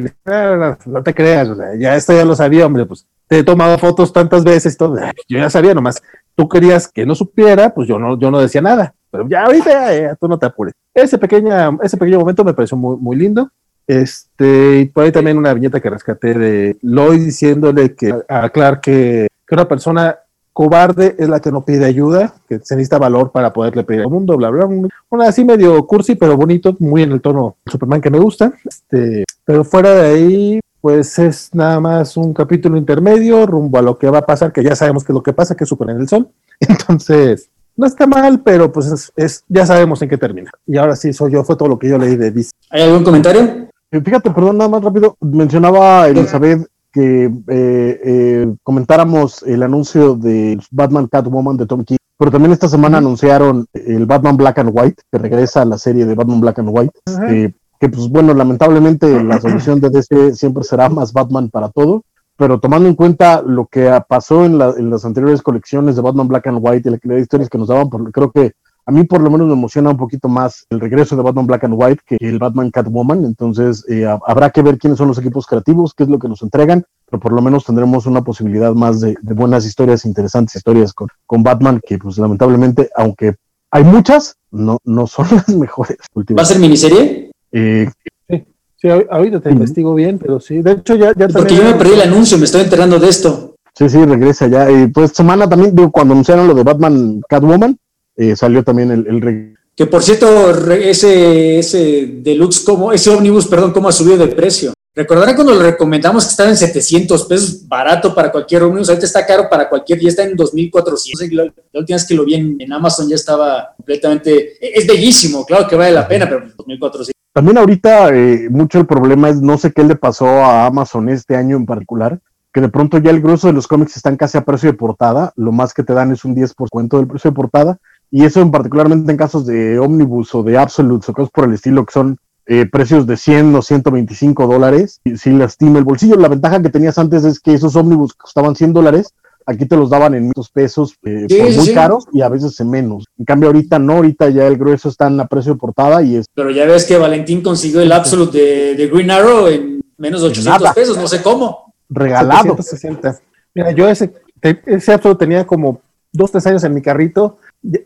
no te creas, ya esto ya lo sabía, hombre, pues te he tomado fotos tantas veces, todo, yo ya sabía, nomás tú querías que no supiera, pues yo no, yo no decía nada, pero ya ahorita ya, tú no te apures. Ese, pequeña, ese pequeño momento me pareció muy, muy lindo. Este, y por ahí también una viñeta que rescaté de Lloyd diciéndole que a Clark que, que una persona cobarde es la que no pide ayuda, que se necesita valor para poderle pedir al mundo, bla, bla, bla. Una así medio cursi, pero bonito, muy en el tono Superman que me gusta. Este, pero fuera de ahí, pues es nada más un capítulo intermedio rumbo a lo que va a pasar, que ya sabemos que es lo que pasa, que es Superman en el Sol. Entonces, no está mal, pero pues es, es, ya sabemos en qué termina. Y ahora sí, soy yo, fue todo lo que yo leí de DC. ¿Hay algún comentario? Fíjate, perdón, nada más rápido. Mencionaba Elizabeth que eh, eh, comentáramos el anuncio de Batman Catwoman de Tom King, pero también esta semana anunciaron el Batman Black and White, que regresa a la serie de Batman Black and White. Eh, que pues bueno, lamentablemente la solución de DC siempre será más Batman para todo, pero tomando en cuenta lo que pasó en, la, en las anteriores colecciones de Batman Black and White y la cantidad de historias que nos daban, creo que a mí por lo menos me emociona un poquito más el regreso de Batman Black and White que el Batman Catwoman, entonces eh, habrá que ver quiénes son los equipos creativos, qué es lo que nos entregan, pero por lo menos tendremos una posibilidad más de, de buenas historias, interesantes historias con, con, Batman, que pues lamentablemente, aunque hay muchas, no, no son las mejores. ¿Va a ser miniserie? Eh, sí, sí, ahorita te investigo bien, pero sí, de hecho ya... ya Porque yo me perdí el anuncio, me estoy enterando de esto. Sí, sí, regresa ya. Y pues semana también, digo, cuando anunciaron lo de Batman Catwoman, eh, salió también el, el que por cierto, ese, ese deluxe, como, ese ómnibus, perdón, cómo ha subido de precio. Recordarán cuando le recomendamos que estaba en 700 pesos, barato para cualquier ómnibus, ahorita está caro para cualquier, ya está en 2400. La, última vez que lo vi en, en, Amazon ya estaba completamente, es bellísimo, claro que vale la pena, pero 2400. También ahorita eh, mucho el problema es, no sé qué le pasó a Amazon este año en particular, que de pronto ya el grueso de los cómics están casi a precio de portada, lo más que te dan es un 10% del precio de portada, y eso en particularmente en casos de Omnibus o de Absolutes o cosas por el estilo que son eh, precios de 100 o 125 dólares, y si lastima el bolsillo. La ventaja que tenías antes es que esos ómnibus costaban 100 dólares, aquí te los daban en muchos pesos eh, Sí, por sí, muy sí. caros y a veces en menos. En cambio ahorita no, ahorita ya el grueso están a precio de portada y es Pero ya ves que Valentín consiguió el Absolute de, de Green Arrow en menos de 800 Nada. pesos, no sé cómo. regalado. 760. Mira, yo ese, te- ese auto tenía como dos, tres años en mi carrito.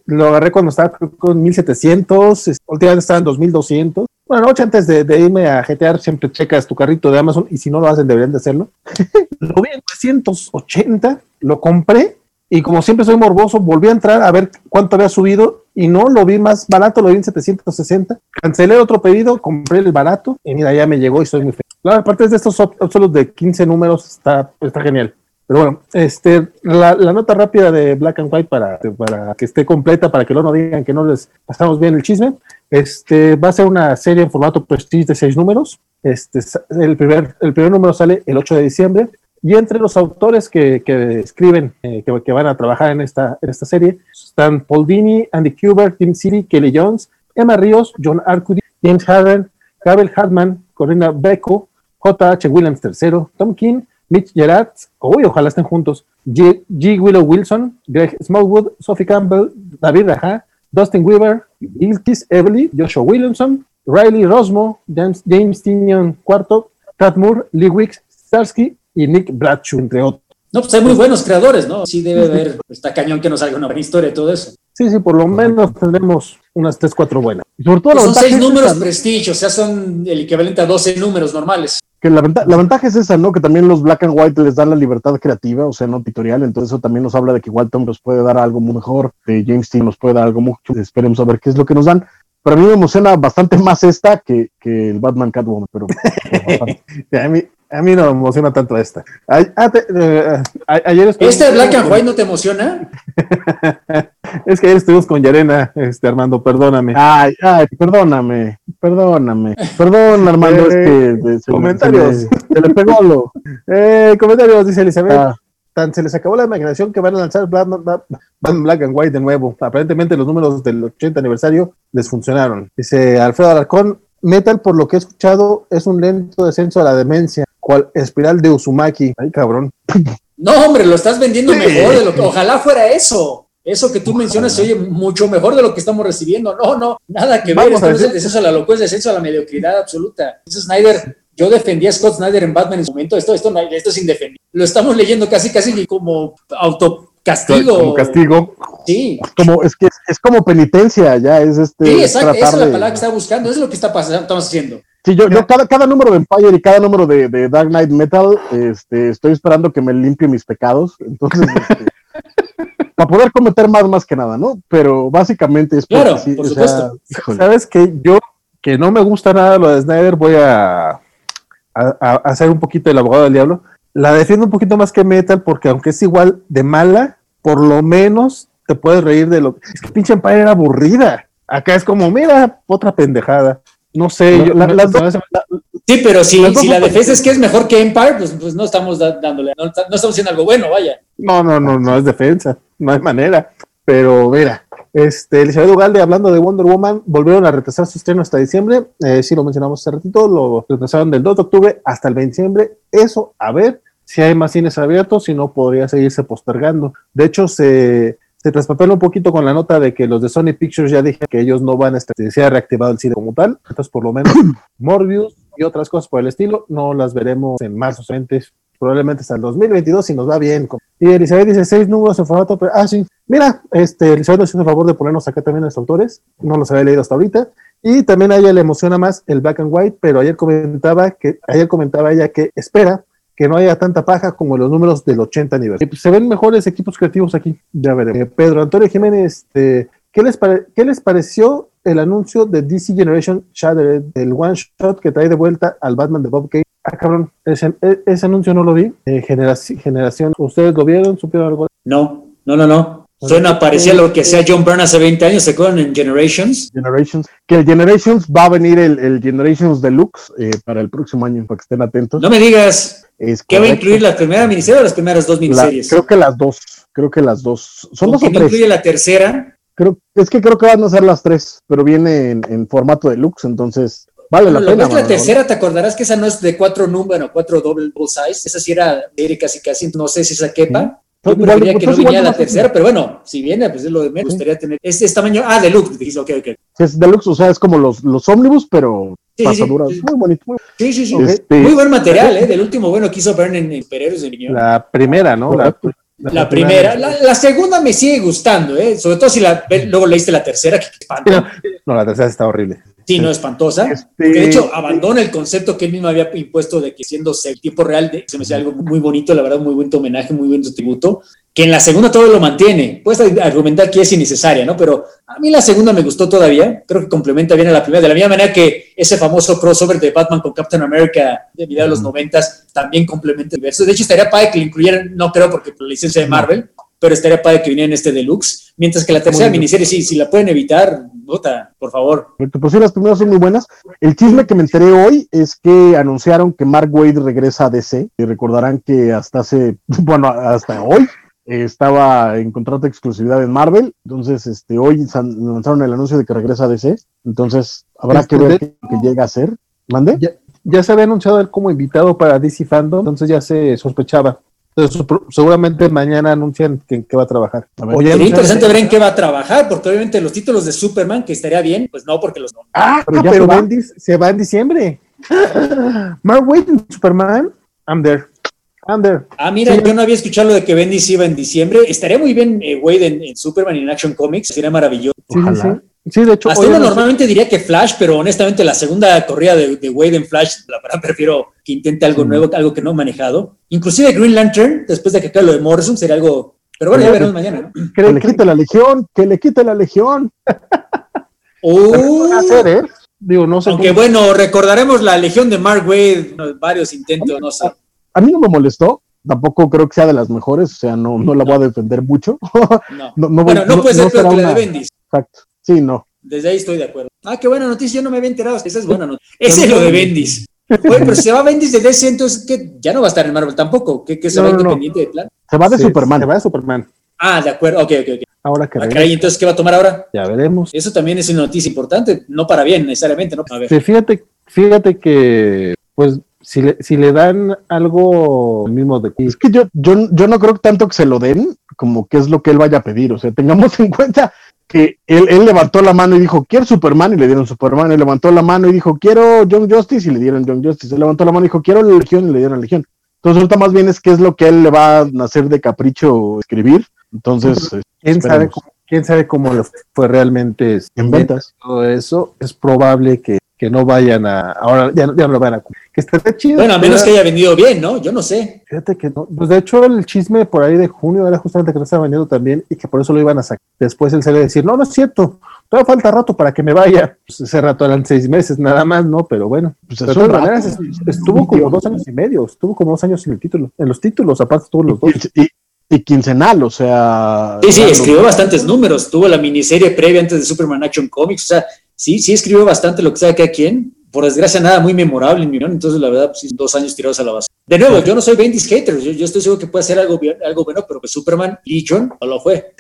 Lo agarré cuando estaba con 1700, es- últimamente estaba en 2200. Bueno, noche antes de, irme a jetear, siempre checas tu carrito de Amazon y si no lo hacen, deberían de hacerlo. lo vi en 380, lo compré y como siempre soy morboso, volví a entrar a ver cuánto había subido y no lo vi más barato, lo vi en 760. Cancelé otro pedido, compré el barato y mira, ya me llegó y soy muy feliz. Aparte de estos absolutos de 15 números, está, está genial. Pero bueno, este, la, la nota rápida de Black and White para, para que esté completa, para que no digan que no les pasamos bien el chisme. Este, va a ser una serie en formato Prestige de seis números. Este, el, primer, el primer número sale el 8 de diciembre. Y entre los autores que, que escriben, eh, que, que van a trabajar en esta, en esta serie, están Paul Dini, Andy Kubert, Tim City, Kelly Jones, Emma Ríos, John Arcudi, James Harden, Gabriel Hartman, Corina Becco, J.H. Williams III, Tom King, Mitch Gerard, uy, ojalá estén juntos, G. G. Willow Wilson, Greg Smallwood, Sophie Campbell, David Raja, Dustin Weaver, Ilkis Everly, Joshua Williamson, Riley Rosmo, James, James Tinion IV, Tad Moore, Lee Wicks, Starsky y Nick Bradshaw, entre otros. No, pues hay muy buenos creadores, ¿no? Sí debe haber, está cañón que nos salga una buena historia de todo eso. Sí, sí, por lo menos tendremos unas 3, 4 buenas. Y sobre todo Pues son ventaja seis es números esa, ¿no? prestige, o sea, son el equivalente a 12 números normales. Que la, venta- la ventaja es esa, ¿no? Que también los Black and White les dan la libertad creativa, o sea, no editorial, entonces eso también nos habla de que igual Tom nos puede dar algo muy mejor, de James Team nos puede dar algo mucho, esperemos a ver qué es lo que nos dan. Pero a mí me emociona bastante más esta que, que el Batman Catwoman, pero... pero. A mí, a mí no me emociona tanto esta. Ay- ah, te- eh, a- ayer estuvimos- ¿Este Black and White no te emociona? Es que ayer estuvimos con Yarena, este, Armando, perdóname. Ay, ay, perdóname, perdóname, perdón Armando, es Eh, que de- se, comentarios. Se, le- se le pegó lo. Eh, comentarios, dice Elizabeth. Ah, Tan se les acabó la imaginación que van a lanzar Black, Black- Black and White de nuevo. Aparentemente los números del 80 aniversario les funcionaron. Dice Alfredo Alarcón, Metal, por lo que he escuchado, es un lento descenso a la demencia, cual espiral de Uzumaki. Ay, cabrón. No, hombre, lo estás vendiendo Sí. mejor de lo que. Ojalá fuera eso. Eso que tú mencionas se oye mucho mejor de lo que estamos recibiendo. No, no, nada que ver. Esto es el descenso a la locura, es el descenso a la mediocridad absoluta. Eso Snyder, yo defendía a Scott Snyder en Batman en su momento. Esto, esto, esto es indefendible. Lo estamos leyendo casi, casi como autocastigo. Como castigo. Sí, como, es que es, como penitencia, ya es este. sí, exacto. Esa es la palabra que está buscando. Eso es lo que está pasando, estamos haciendo. Sí, yo, yo cada, cada número de Empire y cada número de, de Dark Knight Metal, este, estoy esperando que me limpie mis pecados. Entonces, este, para poder cometer más, más que nada, ¿no? Pero básicamente es porque Claro, sí, por o sea. ¿Sabes que Yo, que no me gusta nada lo de Snyder, voy a, a- a hacer un poquito el abogado del diablo. La defiendo un poquito más que Metal, porque aunque es igual de mala, por lo menos te puedes reír de lo Es que pinche Empire era aburrida. Acá es como, mira, otra pendejada. No sé, yo, La- Sí, pero si, si la defensa es que es mejor que Empire, pues, pues no estamos dándole, no, no estamos haciendo algo bueno, vaya. No, no, no, no es defensa, no hay manera. Pero mira, este, Elizabeth Ugalde, hablando de Wonder Woman, volvieron a retrasar su estreno hasta diciembre. Eh, sí, lo mencionamos hace ratito, lo retrasaron del 2 de octubre hasta el 20 de diciembre. Eso, a ver si hay más cines abiertos, si no podría seguirse postergando. De hecho, se, se traspapeló un poquito con la nota de que los de Sony Pictures ya dijeron que ellos no van a estar, se ha reactivado el cine como tal. Entonces, por lo menos, Morbius y otras cosas por el estilo, no las veremos en marzo, solamente probablemente hasta el 2022 si nos va bien. Y Elizabeth dice seis números en formato, pero, ah, sí, mira, este, Elizabeth nos hizo el favor de ponernos acá también los autores, no los había leído hasta ahorita, y también a ella le emociona más el black and white, pero ayer comentaba que, ayer comentaba ella que espera que no haya tanta paja como los números del 80 aniversario. Y, pues, se ven mejores equipos creativos aquí, ya veremos. Eh, Pedro Antonio Jiménez, este, ¿qué, les pare- ¿qué les pareció el anuncio de DC Generation Shattered, el one shot que trae de vuelta al Batman de Bob Kane? Ah, cabrón, ese, e- ese anuncio no lo vi. Eh, generaci- generación, ¿ustedes lo vieron? ¿Supieron algo? No, no, no, no. Suena parecía lo que hacía John Byrne hace 20 años, ¿se acuerdan en Generations? Generations, que el Generations va a venir el, el Generations Deluxe eh, para el próximo año, para que estén atentos. No me digas, Es ¿qué va a incluir la primera miniserie o las primeras dos La- miniseries? creo que las dos, creo que las dos. Son dos ¿Por o tres. incluye la tercera? Creo, es que creo que van a ser las tres, pero viene en, en formato deluxe, entonces vale la Bueno, lo pena. ves la tercera, te acordarás que esa no es de cuatro números, cuatro double bull size. Esa sí era de casi casi, no sé si esa quepa. Yo Igual, preferiría pues, que no es viniera la tercera, pero bueno, si viene, pues es lo de menos. Me gustaría tener. Este es tamaño. Ah, deluxe. Dijiste, ok, ok. Es deluxe, o sea, es como los, los ómnibus, pero Sí, sí, sí, pasaduras. sí. Muy bonito. muy- Sí, sí, sí. Este- Muy buen material, ¿eh? Del último bueno que hizo Bern en, en Superhéroes de Niño. La, La primera, ¿no? La, Correcto. primera. La, la segunda me sigue gustando, ¿eh? Sobre todo si la, luego leíste la tercera, que espanto. No, no, la tercera está horrible. Sí, no, espantosa. Este- Porque de hecho abandona el concepto que él mismo había impuesto de que siendo el tiempo real, de- se me hacía algo muy bonito, la verdad, muy buen homenaje, muy buen tributo, que en la segunda todo lo mantiene. Puedes argumentar que es innecesaria, ¿no? Pero a mí la segunda me gustó todavía, creo que complementa bien a la primera, de la misma manera que ese famoso crossover de Batman con Captain America de mediados de los noventas también complementa el universo. De hecho, estaría padre que lo incluyeran, no creo porque por la licencia de Marvel, pero estaría padre que viniera en este deluxe, mientras que la tercera miniserie, sí, si la pueden evitar, puta, por favor. Pues sí, las primeras son muy buenas. El chisme que me enteré hoy es que anunciaron que Mark Wade regresa a DC. Y recordarán que hasta hace, bueno, hasta hoy estaba en contrato de exclusividad en Marvel. Entonces, este, hoy lanzaron el anuncio de que regresa a DC. Entonces, habrá Este, que ver de- qué, qué llega a ser. ¿Mande? Ya, ya se había anunciado él como invitado para DC Fandom, entonces ya se sospechaba. Entonces, seguramente mañana anuncian que, en qué va a trabajar. A ver. Sería interesante ver en qué va a trabajar, porque obviamente los títulos de Superman, que estaría bien, pues no, porque los Ah, Pero pero, ya se va. Bendis se va en diciembre. Mark Wade Superman. I'm there. Ah, mira, Sí. yo no había escuchado lo de que Bendis iba en diciembre. Estaría muy bien eh, Wade en, en Superman y en Action Comics, sería maravilloso. Sí, sí, Ojalá. sí. Sí, de hecho, Hasta uno normalmente diría que Flash, pero honestamente la segunda corrida de, de Wade en Flash, la verdad prefiero que intente algo Sí. nuevo, algo que no he manejado. Inclusive Green Lantern, después de que acabe lo de Morrison, sería algo... Pero bueno, ya veremos mañana. ¿no? Que le quite la legión, que le quite la legión. A hacer, ¿eh? Digo, no sé. aunque cómo- bueno, recordaremos la legión de Mark Wade, varios intentos, no sé. A mí no me molestó. Tampoco creo que sea de las mejores. O sea, no, no la voy a defender mucho. No. No, no voy- bueno, no, no- puede ser no peor que la de una- Bendis. Exacto. Sí, no. Desde ahí estoy de acuerdo. Ah, qué buena noticia, yo no me había enterado. Esa es buena noticia. Ese es lo de Bendis. Oye, pero si se va Bendis de DC, entonces que ya no va a estar en Marvel tampoco. que que se No, va no, no. independiente de plan? Se va de Sí, Superman. Se va de Superman. Ah, de acuerdo. Ok, ok, ok. Ahora que Ah, caray, entonces, ¿qué va a tomar ahora? ya veremos. Eso también es una noticia importante. No para bien, necesariamente, ¿no? A ver. Sí, fíjate, fíjate que, pues, si le, si le dan algo mismo de Es que yo, yo, yo no creo tanto que se lo den como que es lo que él vaya a pedir. O sea, tengamos en cuenta que él, él levantó la mano y dijo, quiero Superman, y le dieron Superman. Él levantó la mano y dijo, quiero John Justice, y le dieron John Justice. Él levantó la mano y dijo, quiero la Legión, y le dieron la Legión. Entonces, ahorita más bien es qué es lo que él le va a nacer de capricho escribir. Entonces, quién sabe cómo, quién sabe cómo fue realmente en ventas. todo eso. Es probable que, que no vayan a, ahora ya, no- ya no lo van a que esté chido. Bueno, a menos que haya vendido bien, ¿no? Yo no sé. Fíjate que no. Pues de hecho, el chisme por ahí de junio era justamente que no estaba vendiendo también y que por eso lo iban a sacar. Después él salió a decir, no, no es cierto, todavía falta rato para que me vaya. Pues ese rato eran seis meses nada más, ¿no? Pero bueno, Pues de todas maneras, est- estuvo como dos años y medio, estuvo como dos años sin el título. En los títulos, aparte estuvo los dos. Y, y- y quincenal, o sea. Sí, sí, escribió bastantes números. Tuvo la miniserie previa antes de Superman Action Comics. O sea, sí, sí escribió bastante lo que sabe cada quien. Por desgracia, nada muy memorable en mi opinión. Entonces, la verdad, pues, dos años tirados a la base. De nuevo, yo no soy Bendis hater. Yo, estoy seguro que puede hacer algo, algo bueno, pero que Superman Legion no lo fue.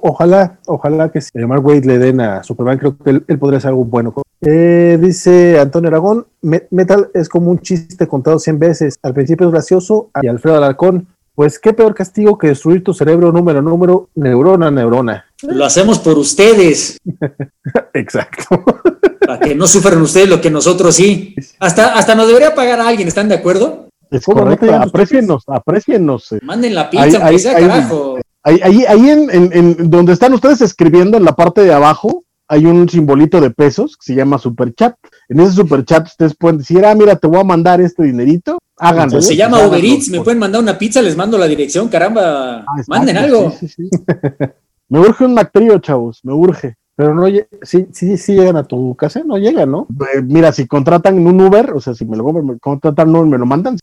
Ojalá, ojalá que si a Mark Wade le den a Superman, creo que él, podría hacer algo bueno. Eh, dice Antonio Aragón, "Me- Metal es como un chiste contado 100 veces. Al principio es gracioso y Alfredo Alarcón, pues qué peor castigo que destruir tu cerebro número a número, neurona a neurona. Lo hacemos por ustedes, Exacto. para que no sufran ustedes lo que nosotros sí. Hasta, hasta nos debería pagar a alguien, ¿están de acuerdo? Es ¿Cómo no correcto, aprécienos, aprécienos. eh. Manden la pizza, Ahí- aunque ahí- carajo. Ahí, ahí, ahí en, en- en donde están ustedes escribiendo, en la parte de abajo, hay un simbolito de pesos que se llama Super Chat. En ese Super Chat ustedes pueden decir, ah, mira, te voy a mandar este dinerito. Háganlo. Se llama Háganlo, Uber Eats, me pueden mandar una pizza, les mando la dirección, caramba. Ah, Manden algo. sí, sí, sí. me urge un McTrio, chavos, me urge. Pero no, lle- sí, sí, sí llegan a tu casa, no llegan, ¿no? Eh, mira, si contratan un Uber, o sea, si me lo me contratan un Uber, me lo mandan,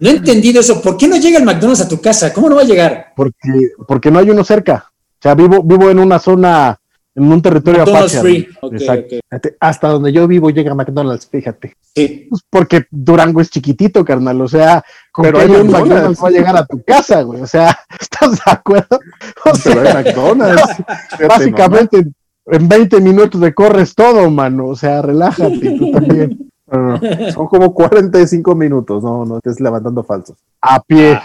No he entendido eso. ¿Por qué no llega el McDonald's a tu casa? ¿Cómo no va a llegar? porque, porque no hay uno cerca. O sea, vivo, vivo en una zona, en un territorio McDonald's apache. free. Hasta donde yo vivo llega McDonald's, fíjate. Sí. Pues porque Durango es chiquitito, carnal. O sea, Pero que hay un McDonald's. McDonald's va a llegar a tu casa, güey. O sea, ¿estás de acuerdo? O Pero hay McDonald's. Fíjate básicamente, en 20 minutos de corres todo, mano. O sea, relájate, tú también. No, no, son como 45 minutos, no, no estés levantando falsos. A pie.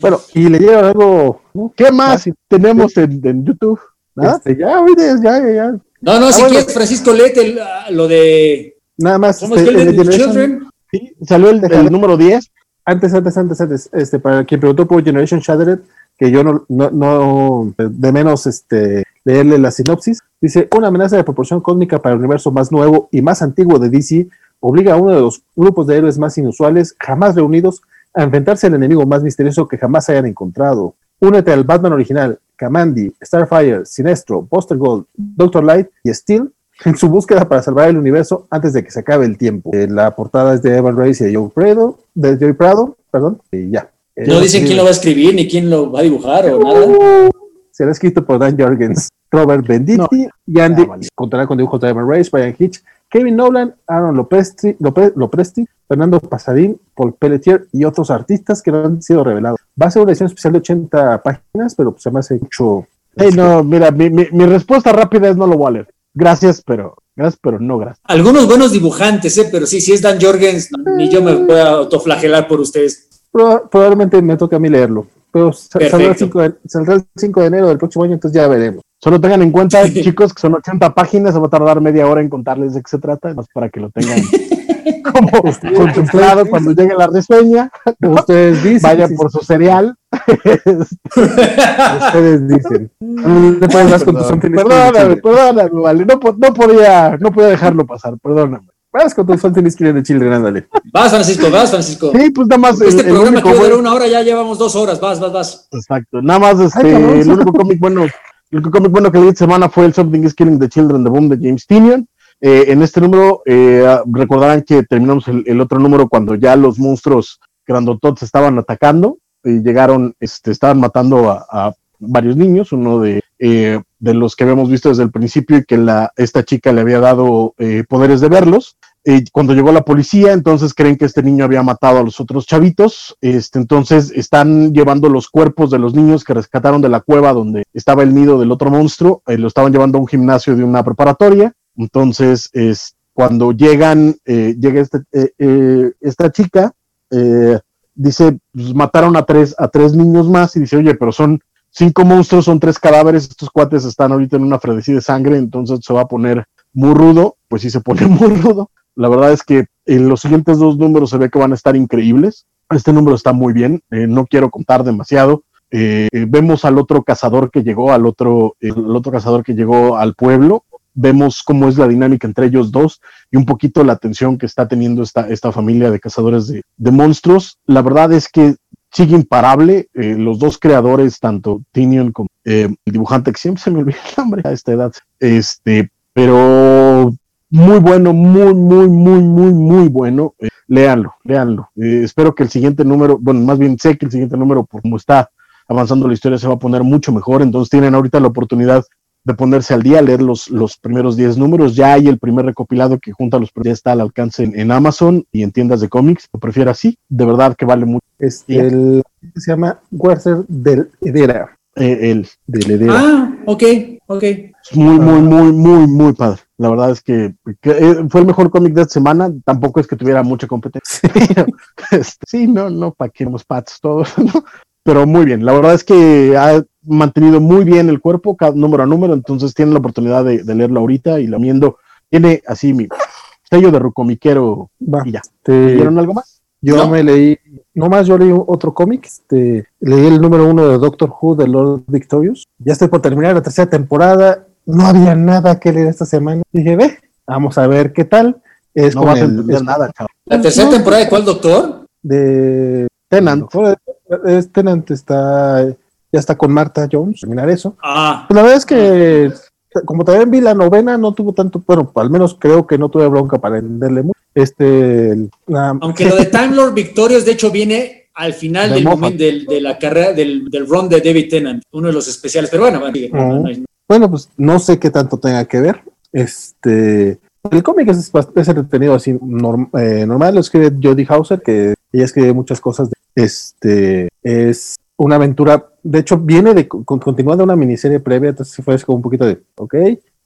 Bueno, y le dieron algo. ¿Qué más tenemos en, en YouTube? Este, ya, ya, ya, ya. No, no, si bueno. quieres, Francisco, léete ah, lo de. Nada más. ¿Cómo es este, que el de Children? Sí, salió el, el número 10. Antes, antes, antes, antes, este, para quien preguntó por Generation Shattered, que yo no, no, no de menos este, leerle la sinopsis, dice, una amenaza de proporción cósmica para el universo más nuevo y más antiguo de DC obliga a uno de los grupos de héroes más inusuales jamás reunidos a enfrentarse al enemigo más misterioso que jamás hayan encontrado. Únete al Batman original, Kamandi, Starfire, Sinestro, Buster Gold, Doctor Light y Steel en su búsqueda para salvar el universo antes de que se acabe el tiempo. Eh, la portada es de Evan Reyes y de Joe Prado, de Joey Prado, perdón, y ya. Eh, No dicen quién lo va a escribir ni quién lo va a dibujar o nada. Será escrito por Dan Jorgens, Robert Benditti y Andy. Ah, vale. Contará con dibujos de Evan Reyes, Brian Hitch, Kevin Nolan, Aaron Lopresti, Lope- Lopresti, Fernando Pasadín, Paul Pelletier y otros artistas que no han sido revelados. Va a ser una edición especial de 80 páginas, pero pues se me hace mucho. Hey, no, mira, mi, mi, mi respuesta rápida es no lo voy a leer. Gracias, pero gracias, pero no gracias. Algunos buenos dibujantes, ¿eh? pero sí, si es Dan Jorgens, no, ni yo me voy a autoflagelar por ustedes. Proba- probablemente me toque a mí leerlo. Pero sa- saldrá el, Perfecto. 5 de, saldrá el 5 de enero del próximo año, entonces ya veremos. Solo tengan en cuenta, Sí. chicos, que son 80 páginas, se va a tardar media hora en contarles de qué se trata, más para que lo tengan como contemplado cuando llegue la reseña. Ustedes dicen. Vaya sí, por su cereal. Ustedes dicen. Anthony Perdóname, perdóname, vale. No, no podía, no podía dejarlo pasar, perdóname. Vas con tus Children de Children, ándale. Vas, Francisco, vas, Francisco. Sí, pues nada más. Este el- programa que buen- una hora, ya llevamos dos horas. Vas, vas, vas. Exacto. Nada más este, Ay, el único cómic bueno, el único cómic bueno que leí esta semana fue el Something is Killing the Children, The Boom de James Tinian. Eh, en este número, eh, recordarán que terminamos el, el otro número cuando ya los monstruos grandototes estaban atacando y llegaron, este, estaban matando a, a varios niños, uno de, eh, de los que habíamos visto desde el principio y que la, esta chica le había dado eh, poderes de verlos. Eh, cuando llegó la policía, entonces creen que este niño había matado a los otros chavitos. Este, entonces están llevando los cuerpos de los niños que rescataron de la cueva donde estaba el nido del otro monstruo. eh, lo estaban llevando a un gimnasio de una preparatoria. Entonces, es, cuando llegan, eh, llega este, eh, eh, esta chica, dice, pues, mataron a tres, a tres niños más y dice, oye, pero son cinco monstruos, son tres cadáveres, estos cuates están ahorita en una frenesí de sangre, entonces se va a poner muy rudo, pues sí se pone muy rudo. La verdad es que en los siguientes dos números se ve que van a estar increíbles. Este número está muy bien, eh, no quiero contar demasiado. Eh, eh, vemos al otro cazador que llegó, al otro, el otro cazador que llegó al pueblo. Vemos cómo es la dinámica entre ellos dos y un poquito la tensión que está teniendo esta, esta familia de cazadores de, monstruos. La verdad es que sigue imparable. los dos creadores, tanto Tinion como el dibujante, que siempre se me olvida el nombre a esta edad, este, pero muy bueno, muy, muy, muy, muy, muy bueno. Eh, léanlo. Eh, espero que el siguiente número, bueno, más bien sé que el siguiente número, por como está avanzando la historia, se va a poner mucho mejor. Entonces tienen ahorita la oportunidad de ponerse al día, leer los, los primeros 10 números. Ya hay el primer recopilado que junta los ya está al alcance en, en Amazon y en tiendas de cómics. Lo prefiero así. De verdad que vale mucho. Este, el, se llama Werther del Hedera. Eh, el, Del Hedera. Ah, ok, ok. muy, muy, muy, muy, muy padre. La verdad es que, que, eh, fue el mejor cómic de esta semana. Tampoco es que tuviera mucha competencia. Este, sí, no, no, para que nos pats todos, ¿no? Pero muy bien. La verdad es que ha mantenido muy bien el cuerpo, cada número a número. Entonces tienen la oportunidad de, de leerlo ahorita y lo viendo. Tiene así mi sello de rucomiquero Va. y ya. Este, ¿Vieron algo más? Yo ¿No? me leí, nomás yo leí otro cómic, este, leí el número uno de Doctor Who de Lord Victorious. Ya estoy por terminar la tercera temporada. No había nada que leer esta semana. Dije, ve, vamos a ver qué tal. Es No vas a el- entender es nada, chavo. ¿La tercera temporada de cuál, doctor? de Tenant. Doctor- es Tenant está ya está con Marta Jones, terminar eso. Ah, Pues la verdad es que como también vi la novena, no tuvo tanto, bueno, al menos creo que no tuve bronca para entenderle mucho. Este, la- aunque lo de Time Lord Victorious, de hecho, viene al final De del momento del- de la carrera del, del run de David Tennant, uno de los especiales. Pero bueno, sigue. No, no, no. Bueno, pues no sé qué tanto tenga que ver. Este, el cómic es, es entretenido así norm- eh, normal, lo escribe Jodie Hauser, que ella escribe muchas cosas. de- este, es una aventura, de hecho viene de, continúa de una miniserie previa, entonces fue como un poquito de, ok,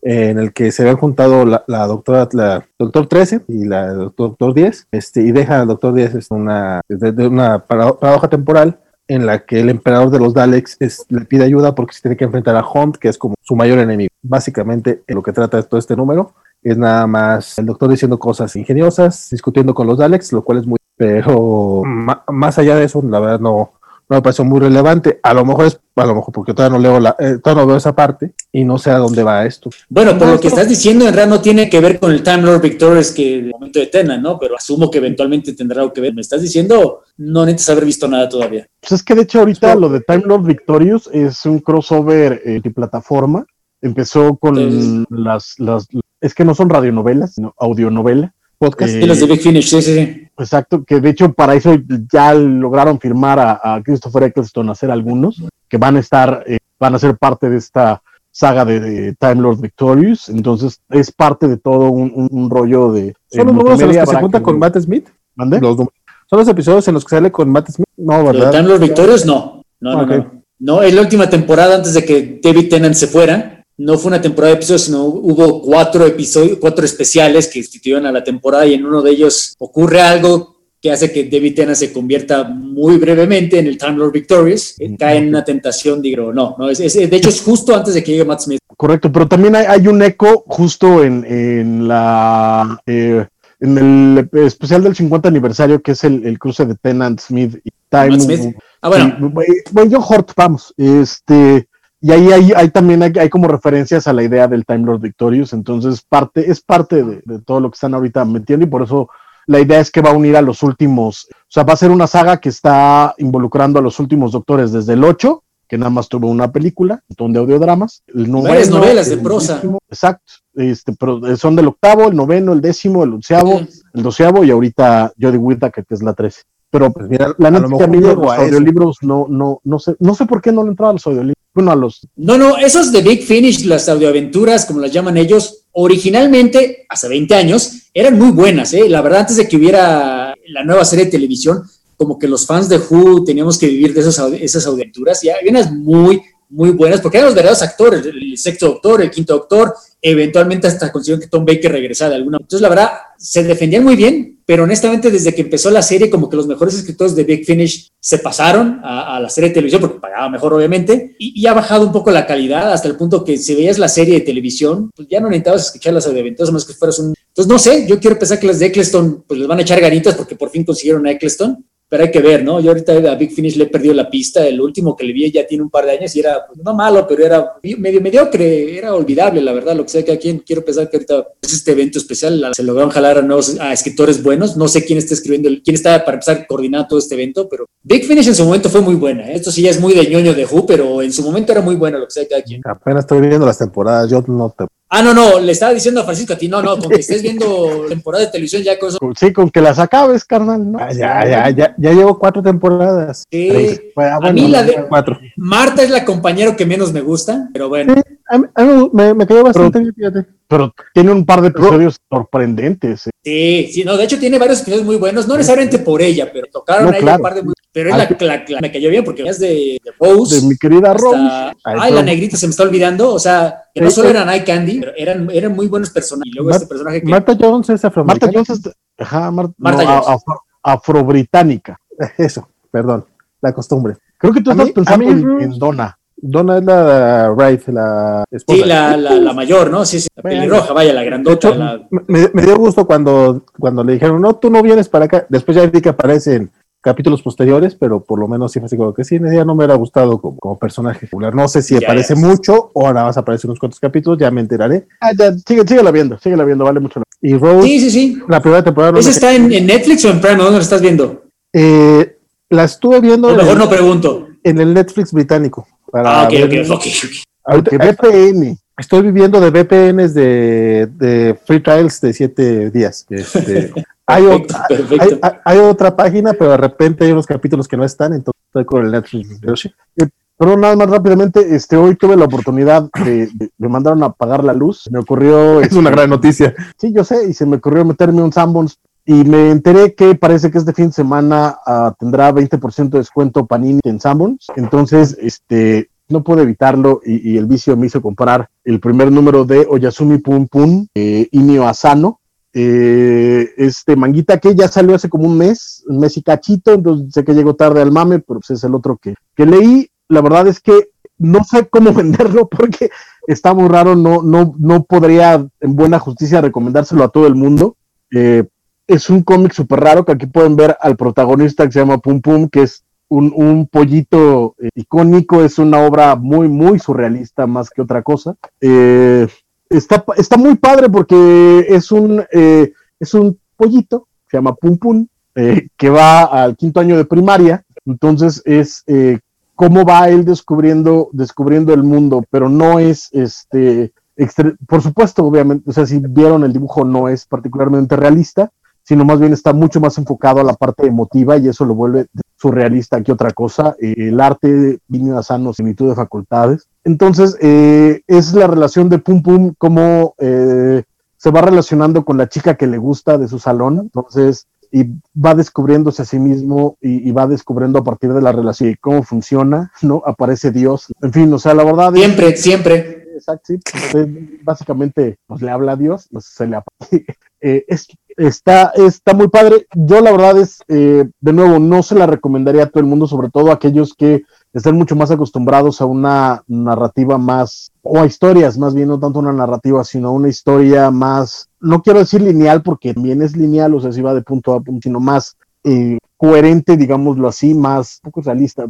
en el que se habían juntado la, doctora, la doctor 13 y la doctor 10, este, y deja al doctor 10 una, de, una paradoja temporal en la que el emperador de los Daleks le pide ayuda porque se tiene que enfrentar a Hunt, que es como su mayor enemigo. Básicamente, en lo que trata todo este número es nada más el doctor diciendo cosas ingeniosas, discutiendo con los Daleks, lo cual es muy... Pero más allá de eso, la verdad no me pareció muy relevante. A lo mejor es, a lo mejor porque todavía no leo la, eh, todavía no veo esa parte y no sé a dónde va esto. Bueno, por lo que estás diciendo, en realidad no tiene que ver con el Time Lord Victorious que el momento de Tena, ¿no? Pero asumo que eventualmente tendrá algo que ver. Me estás diciendo, no necesitas haber visto nada todavía. Pues es que de hecho ahorita lo de Time Lord Victorious es un crossover eh, de plataforma. Empezó con las, las, es que no son radionovelas, sino audionovela podcast. y los de Big Finish, sí, sí, sí. Exacto, que de hecho para eso ya lograron firmar a, Christopher Eccleston a hacer algunos, que van a estar, eh, van a ser parte de esta saga de, Time Lord Victorious, entonces es parte de todo un, rollo de... ¿Son los números en los que se junta con Matt Smith? ¿Mande? ¿Son los episodios en los que sale con Matt Smith? No, ¿verdad? Time Lord Victorious no, no, no, no. No, es la última temporada antes de que David Tennant se fuera no fue una temporada de episodios, sino hubo cuatro episodios, cuatro especiales que instituyeron a la temporada y en uno de ellos ocurre algo que hace que David Tennant se convierta muy brevemente en el Time Lord Victorious, cae en una tentación, digo, no, no es, de hecho es justo antes de que llegue Matt Smith. Correcto, pero también hay, un eco justo en, en la... Eh, en el especial del 50 aniversario, que es el, cruce de Tennant Smith y Time. Smith. Ah, bueno. bueno, yo Hort, vamos. Este, y ahí hay, también hay, como referencias a la idea del Time Lord Victorious, entonces parte, es parte de, todo lo que están ahorita metiendo y por eso la idea es que va a unir a los últimos, o sea, va a ser una saga que está involucrando a los últimos doctores desde el 8, que nada más tuvo una película, un montón de audiodramas. El Varias novelas de prosa. exacto, este, pero son del octavo, el noveno, el décimo, el onceavo, el doceavo y ahorita Jodie Whittaker, que es la trece. Pero pues mira, la neta que a mí los audiolibros no, no, no sé, no sé por qué no le entraba a los audiolibros. No, no, esos de Big Finish, las audioaventuras, como las llaman ellos, originalmente, hace 20 años, eran muy buenas, ¿eh? La verdad, antes de que hubiera la nueva serie de televisión, como que los fans de Who teníamos que vivir de esas, esas audioaventuras, y había unas muy, muy buenas, porque eran los verdaderos actores, el sexto doctor, el quinto doctor, eventualmente hasta consiguieron que Tom Baker regresara de alguna. Entonces, la verdad, se defendían muy bien, pero honestamente desde que empezó la serie, como que los mejores escritores de Big Finish se pasaron a, la serie de televisión, porque pagaba mejor obviamente, y, ha bajado un poco la calidad hasta el punto que si veías la serie de televisión, pues ya no necesitabas escuchar las audioventuras, más que fueras un... Entonces, no sé, yo quiero pensar que las de Eccleston, pues les van a echar ganitas porque por fin consiguieron a Eccleston, pero hay que ver, ¿no? Yo ahorita a Big Finish le he perdido la pista, el último que le vi ya tiene un par de años y era, pues, no malo, pero era medio mediocre, era olvidable, la verdad, lo que sea que a quien quiero pensar que ahorita es este evento especial, se lograron jalar a nuevos a escritores buenos, no sé quién está escribiendo, quién está para empezar coordinando todo este evento, pero Big Finish en su momento fue muy buena, ¿eh? esto sí ya es muy de ñoño de Who, pero en su momento era muy buena, lo que sea cada quien. Apenas estoy viendo las temporadas, yo no te Ah, no, no, le estaba diciendo a Francisco a ti, no, no, con que estés viendo temporada de televisión ya con eso. Sí, con que las acabes, carnal, ¿no? Ah, ya, ya, ya, ya llevo cuatro temporadas. Sí, ah, a mí la de cuatro. Marta es la compañera que menos me gusta, pero bueno. Sí, a mí, me, me quedó bastante bien, fíjate pero tiene un par de episodios sorprendentes. Eh. Sí, sí, no, de hecho tiene varios episodios muy buenos, no necesariamente por ella, pero tocaron ahí un par de muy pero es la, que me cayó bien porque es de, de Rose. De mi querida Rose. Ay, la negrita se me está olvidando. O sea, que no solo eran Eye Candy, pero eran, eran muy buenos personajes. Y luego este personaje que. Marta Jones es afroamericana. Marta Jones es. Ajá, Marta Jones. afro-británica. Eso, perdón, la costumbre. Creo que tú estás pensando en Donna. Donna es la Wright, la esposa. Sí, la, la, mayor, ¿no? Sí, sí, la pelirroja, vaya, la grandota. Me, me, dio gusto cuando, cuando le dijeron, no, tú no vienes para acá. Después ya vi que aparecen capítulos posteriores, pero por lo menos sí fue así como que sí, ya no me hubiera gustado como, como personaje popular. No sé si aparece mucho o ahora vas a aparecer unos cuantos capítulos, ya me enteraré. Ah, ya, sigue, síguela viendo, síguela viendo, vale mucho. Y Rose, sí, sí, sí. la primera temporada. ¿Esa está en, Netflix o en Prime? ¿Dónde la estás viendo? Eh, la estuve viendo. A lo mejor no pregunto. En el Netflix británico. Ah, ok, ok, ok. Ahorita, VPN. Estoy viviendo de VPNs de, de free trials de siete días. Este, hay, otra, Hay, otra página, pero de repente hay unos capítulos que no están, entonces estoy con el Netflix. Eh, pero nada más rápidamente, este, hoy tuve la oportunidad de, me mandaron a apagar la luz, me ocurrió... Es una gran noticia. Sí, yo sé, y se me ocurrió meterme un Sanborns y me enteré que parece que este fin de semana uh, tendrá 20% de descuento Panini en Sanborns. Entonces, este, no pude evitarlo y, el vicio me hizo comprar el primer número de Oyasumi Pum Pum, eh, Inio Asano. Eh, este manguita que ya salió hace como un mes, un mes y cachito, entonces sé que llegó tarde al mame, pero pues es el otro que, que leí. La verdad es que no sé cómo venderlo porque está muy raro, no, no, no podría en buena justicia recomendárselo a todo el mundo. Eh, es un cómic súper raro que aquí pueden ver al protagonista que se llama Pum Pum, que es un, un pollito eh, icónico, es una obra muy, muy surrealista más que otra cosa. Eh, está, está muy padre porque es un, eh, es un pollito, se llama Pum Pum, eh, que va al quinto año de primaria, entonces es cómo va él descubriendo, descubriendo el mundo, pero no es este, por supuesto, obviamente, o sea, si vieron el dibujo no es particularmente realista, sino más bien está mucho más enfocado a la parte emotiva y eso lo vuelve surrealista que otra cosa. Eh, el arte viene a sano similitud de facultades. Entonces, eh, es la relación de Pum Pum, cómo eh, se va relacionando con la chica que le gusta de su salón. Entonces, y va descubriéndose a sí mismo y, va descubriendo a partir de la relación y cómo funciona, ¿no? Aparece Dios. En fin, o sea, la verdad. Siempre, siempre. Sí, pues, básicamente, pues le habla a Dios, pues se le eh, es, está, está muy padre. Yo la verdad es, eh, de nuevo, no se la recomendaría a todo el mundo, sobre todo a aquellos que están mucho más acostumbrados a una narrativa más, o a historias más bien, no tanto una narrativa, sino una historia más, no quiero decir lineal porque también es lineal, o sea, si va de punto a punto, sino más eh, coherente, digámoslo así, más poco realista,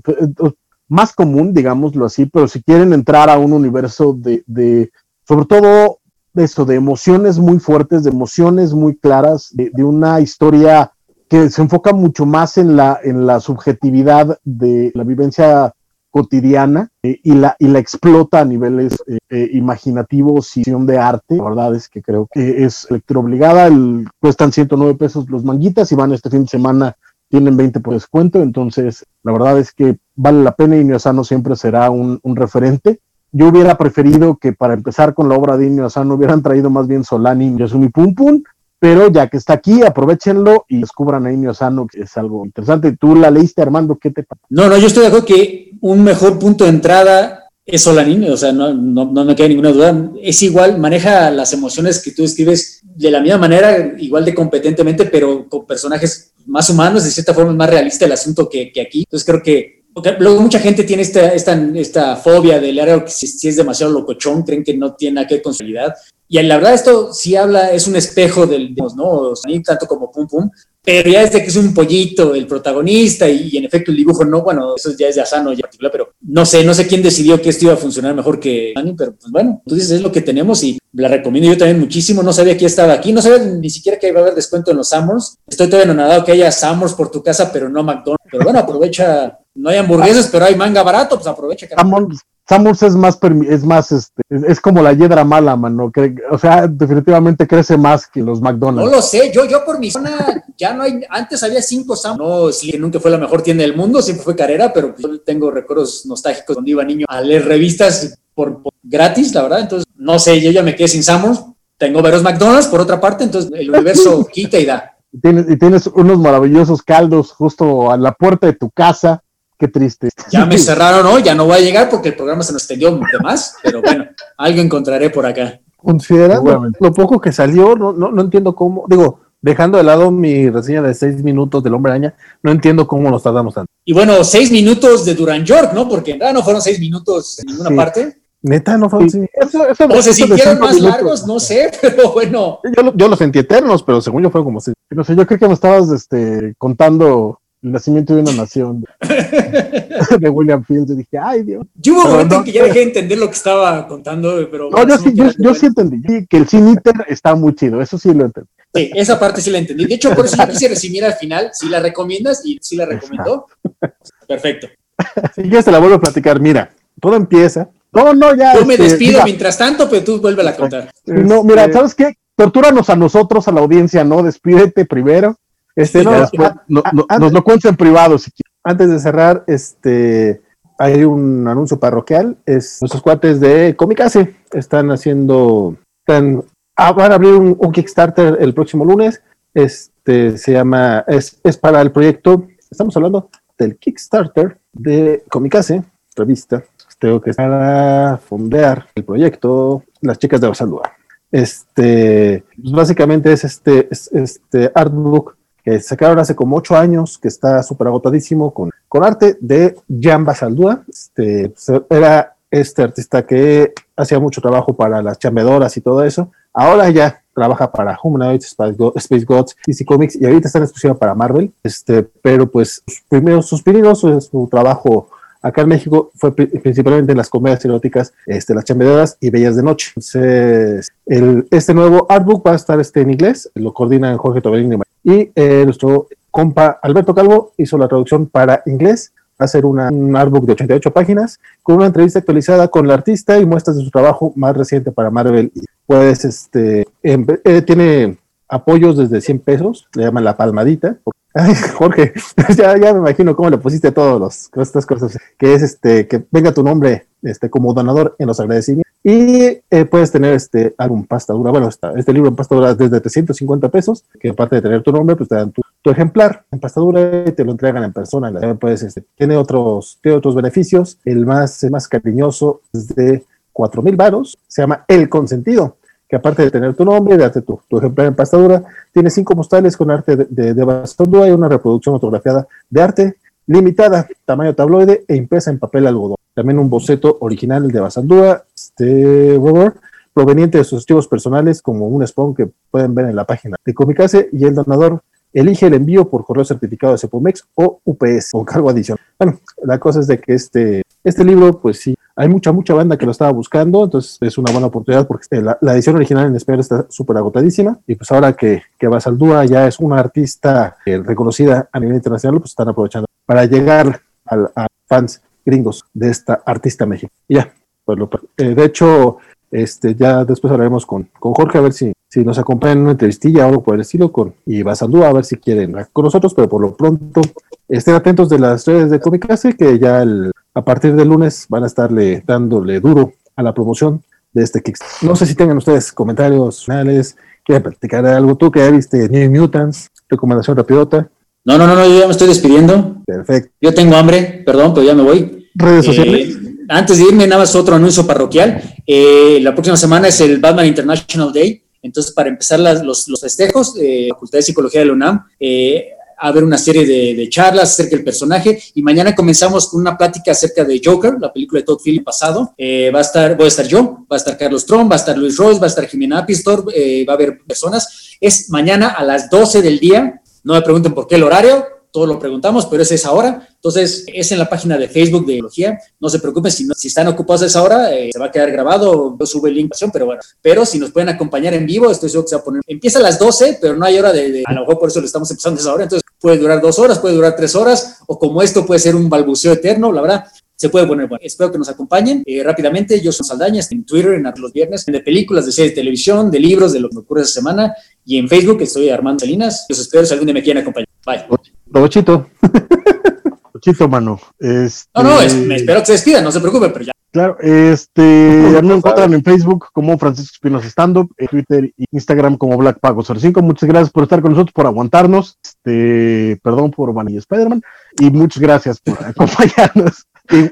más común, digámoslo así, pero si quieren entrar a un universo de, de sobre todo de eso, de emociones muy fuertes, de emociones muy claras, de, una historia que se enfoca mucho más en la, en la subjetividad de la vivencia cotidiana eh, y, la, y la explota a niveles eh, eh, imaginativos y de arte. La verdad es que creo que es lectura obligada. El, cuestan 109 pesos los manguitas y van este fin de semana, tienen 20 por descuento. Entonces, la verdad es que vale la pena y Niosano siempre será un, referente. Yo hubiera preferido que para empezar con la obra de Inio Asano hubieran traído más bien Solani y Yasumi Pum Pum, pero ya que está aquí, aprovechenlo y descubran a Inio Asano, que es algo interesante. ¿Tú la leíste, Armando? ¿Qué te pasa? No, no, yo estoy de acuerdo que un mejor punto de entrada es Solani, o sea, no, no, no me queda ninguna duda. Es igual, maneja las emociones que tú escribes de la misma manera, igual de competentemente, pero con personajes más humanos, de cierta forma más realista el asunto que, que aquí. Entonces creo que luego mucha gente tiene esta, esta, esta fobia del área que si, es demasiado locochón, creen que no tiene nada que ver con. Y la verdad esto sí habla, es un espejo del, ¿no? O tanto como Pum Pum, pero ya desde que es un pollito el protagonista y, en efecto el dibujo no, bueno, eso ya es de Asano ya particular, pero no sé, no sé quién decidió que esto iba a funcionar mejor que Annie, pero pues bueno, tú dices es lo que tenemos y la recomiendo yo también muchísimo, no sabía que estaba aquí, no sabía ni siquiera que iba a haber descuento en los Summers, estoy todavía anonadado que haya Summers por tu casa, pero no McDonald's, pero bueno, aprovecha, no hay hamburguesas, pero hay manga barato, pues aprovecha. Summers, Summers es más, es más, este, es como la hiedra mala, mano, que, o sea, definitivamente crece más que los McDonald's. No lo sé, yo, yo por mi zona, ya no hay, antes había cinco Summers, no, sí, nunca fue la mejor tienda del mundo, siempre fue carrera, pero yo tengo recuerdos nostálgicos donde iba niño a leer revistas por, por, gratis, la verdad, entonces, no sé, yo ya me quedé sin Summers, tengo varios McDonald's por otra parte, entonces el universo quita y da. Y tienes, y tienes unos maravillosos caldos justo a la puerta de tu casa, qué triste. Ya me cerraron hoy, ya no voy a llegar porque el programa se nos extendió de más, pero bueno, algo encontraré por acá. Considerando lo poco que salió, no, no, no, entiendo cómo, digo, dejando de lado mi reseña de seis minutos del Hombre Araña, no entiendo cómo nos tardamos tanto. Y bueno, seis minutos de Duran York, ¿no? Porque en no fueron seis minutos en ninguna sí. parte. Neta, no fueron sí. eso, eso, o se sintieron más minutos. largos, no sé, pero bueno. Yo, yo los sentí eternos, pero según yo fueron como seis. No sé, yo creo que me estabas este, contando el nacimiento de una nación de William Fields. Y dije, ay Dios. Yo hubo un momento no, en que ya dejé de entender lo que estaba contando, pero. No, yo, sí, yo, yo sí entendí que el Sin está muy chido, eso sí lo entendí. Sí, esa parte sí la entendí. De hecho, por eso yo quise resumir al final. Si la recomiendas y si la recomendó, perfecto. Si ya se la vuelvo a platicar, mira, todo empieza. No, no, ya. Yo me este, despido mira, mientras tanto, pero tú vuelve a contar. No, mira, este, ¿sabes qué? Tortúranos a nosotros, a la audiencia, ¿no? Despídete primero. Este, no, después, a, no, no, antes, nos lo cuentes en privado si quieres. Antes de cerrar, este hay un anuncio parroquial. Es nuestros cuates de Comicase están haciendo. Están, ah, van a abrir un, un, Kickstarter el próximo lunes. Es Este, se llama, es, es para el proyecto, estamos hablando del Kickstarter de Comicase, revista, tengo que para fondear el proyecto Las Chicas de Basaldúa. Este, pues básicamente es este, este artbook que sacaron hace como ocho años, que está súper agotadísimo con, con arte de Jan Basaldúa. Este, era este artista que hacía mucho trabajo para las chambeadoras y todo eso. Ahora ya trabaja para Humanoids, Space Gods, DC Comics y ahorita está en exclusiva para Marvel. Este, pero pues sus primeros, sus su trabajo acá en México fue principalmente en las comedias eróticas, este, las chambeadoras y bellas de noche. Entonces, el, este nuevo artbook va a estar este, en inglés, lo coordinan Jorge Tobelín y eh, nuestro compa Alberto Calvo hizo la traducción para inglés va a ser una, un artbook de 88 páginas con una entrevista actualizada con el artista y muestras de su trabajo más reciente para Marvel. Pues este, eh, tiene apoyos desde 100 pesos, le llaman la palmadita. Ay, Jorge, ya, me imagino cómo le pusiste todos los, estas cosas, que es este, que venga tu nombre este, como donador en los agradecimientos. Y eh, puedes tener este álbum pasta dura, bueno, este libro en pasta dura desde 350 pesos, que aparte de tener tu nombre, pues te dan tu, ejemplar en pasta dura y te lo entregan en persona. Puedes, este, tiene, otros, tiene otros beneficios. El más, más cariñoso es de 4 mil varos, se llama El Consentido que aparte de tener tu nombre, date tu, tu ejemplar en pasta dura, tiene cinco postales con arte de, de, de y una reproducción autografiada de arte limitada, tamaño tabloide e impresa en papel algodón. También un boceto original de Basandúa, este proveniente de sus archivos personales, como un spawn que pueden ver en la página de Comicase, y el donador elige el envío por correo certificado de Cepomex o UPS con cargo adicional. Bueno, la cosa es de que este, este libro, pues sí, hay mucha, mucha banda que lo estaba buscando, entonces es una buena oportunidad porque eh, la, edición original en español está súper agotadísima y pues ahora que, que Basaldúa ya es una artista eh, reconocida a nivel internacional, pues están aprovechando para llegar a, fans gringos de esta artista. Y ya, pues lo, eh, de hecho, este, ya después hablaremos con, con Jorge a ver si, si nos acompaña en una entrevistilla o algo por el estilo con, y Basaldúa a ver si quieren con nosotros, pero por lo pronto estén atentos de las redes de Comicase que ya el, a partir del lunes van a estarle dándole duro a la promoción de este Kickstarter. No sé si tengan ustedes comentarios finales, quieren platicar algo. Tú que ya viste New Mutants, recomendación rapidota. No, no, no, no, yo ya me estoy despidiendo. Perfecto. Yo tengo hambre, perdón, pero ya me voy. Redes sociales. Eh, antes de irme, nada más otro anuncio parroquial. Eh, la próxima semana es el Batman International Day. Entonces, para empezar los, los, festejos, eh, Facultad de Psicología de la UNAM, eh, a haber una serie de, charlas acerca del personaje y mañana comenzamos con una plática acerca de Joker, la película de Todd Phillips pasado. Eh, va a estar, voy a estar yo, va a estar Carlos Trump, va a estar Luis Ross, va a estar Jimena Apistor, eh, va a haber personas. Es mañana a las 12 del día. No me pregunten por qué el horario, todo lo preguntamos, pero es esa hora. Entonces, es en la página de Facebook de Biología. No se preocupen, si, si están ocupados a esa hora, eh, se va a quedar grabado, yo sube el link, pero bueno. Pero si nos pueden acompañar en vivo, estoy seguro que se va a poner. Empieza a las 12, pero no hay hora de, a lo mejor por eso lo estamos empezando a esa hora. Entonces, puede durar dos horas, puede durar tres horas, o como esto puede ser un balbuceo eterno, la verdad se puede poner bueno. Espero que nos acompañen eh, rápidamente. Yo soy Saldaña, en Twitter, en los viernes, de películas, de series de televisión, de libros, de lo que ocurre esta semana. Y en Facebook estoy Armando Salinas. Los espero si algún día me quieren acompañar. Bye. Provechito. Provechito, mano. Este... No, no, me espero que se despidan, no se preocupen, pero ya. Claro, este, ya me encuentran en Facebook como Francisco Espinosa Stand Up, en Twitter y Instagram como Black Pago 05. Muchas gracias por estar con nosotros, por aguantarnos. Este, perdón por Vanilla Spider-Man y muchas gracias por acompañarnos.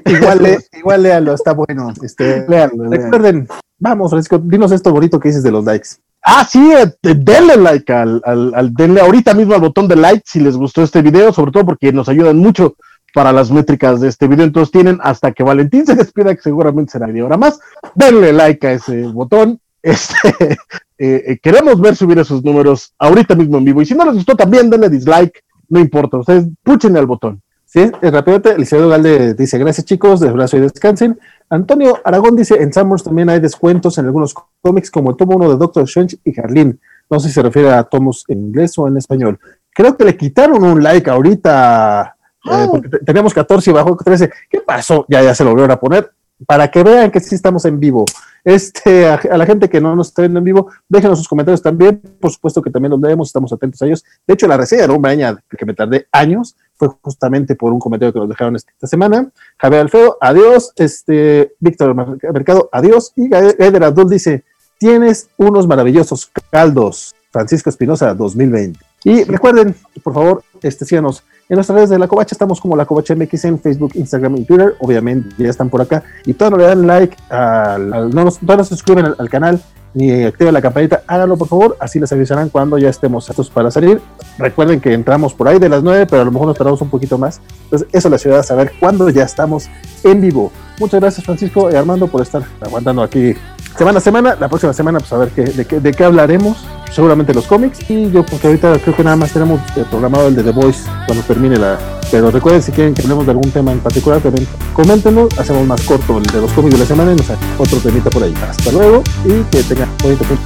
igual, le, igual léalo, está bueno. Este, Recuerden, vamos, Francisco, dinos esto bonito que dices de los likes. Ah, sí, eh, denle like al, al, denle ahorita mismo al botón de like si les gustó este video, sobre todo porque nos ayudan mucho para las métricas de este video. Entonces tienen hasta que Valentín se despida, que seguramente será media hora más. Denle like a ese botón. Este, eh, eh, queremos ver subir esos números ahorita mismo en vivo. Y si no les gustó, también denle dislike. No importa, ustedes púchenle al botón. Sí, rápidamente, Eliseo Galde dice, gracias chicos, de abrazo y descansen. Antonio Aragón dice, en Summers también hay descuentos en algunos cómics como el tomo 1 de Doctor Strange y Harleen. No sé si se refiere a tomos en inglés o en español. Creo que le quitaron un like ahorita, eh, porque teníamos 14 y bajó 13. ¿Qué pasó? Ya, ya se lo volvieron a poner. Para que vean que sí estamos en vivo. Este, a, la gente que no nos está viendo en vivo, déjenos sus comentarios también. Por supuesto que también los leemos, estamos atentos a ellos. De hecho, la reseña de Hombre que me tardé años, fue justamente por un comentario que nos dejaron esta semana. Javier Alfredo, adiós. Este, Víctor Mercado, adiós. Y Eder Abdul dice, tienes unos maravillosos caldos. Francisco Espinosa, 2020. Y recuerden, por favor, este, síganos en nuestras redes de La Covacha. Estamos como La Covacha MX en Facebook, Instagram y Twitter. Obviamente ya están por acá. Y no le dan like, al, no, nos, todavía no se suscriben al, canal ni activen la campanita, háganlo por favor, así les avisarán cuando ya estemos listos para salir. Recuerden que entramos por ahí de las 9, pero a lo mejor nos tardamos un poquito más. Entonces, eso les ayuda a saber cuándo ya estamos en vivo. Muchas gracias, Francisco y Armando, por estar aguantando aquí semana a semana. La próxima semana, pues a ver qué, de, qué, de qué hablaremos. Seguramente los cómics. Y yo, porque ahorita creo que nada más tenemos eh, programado el de The Voice cuando termine la. Pero recuerden, si quieren que hablemos de algún tema en particular, también coméntenos. Hacemos más corto el de los cómics de la semana y nos otro temita por ahí. Hasta luego y que tengan bonito tiempo.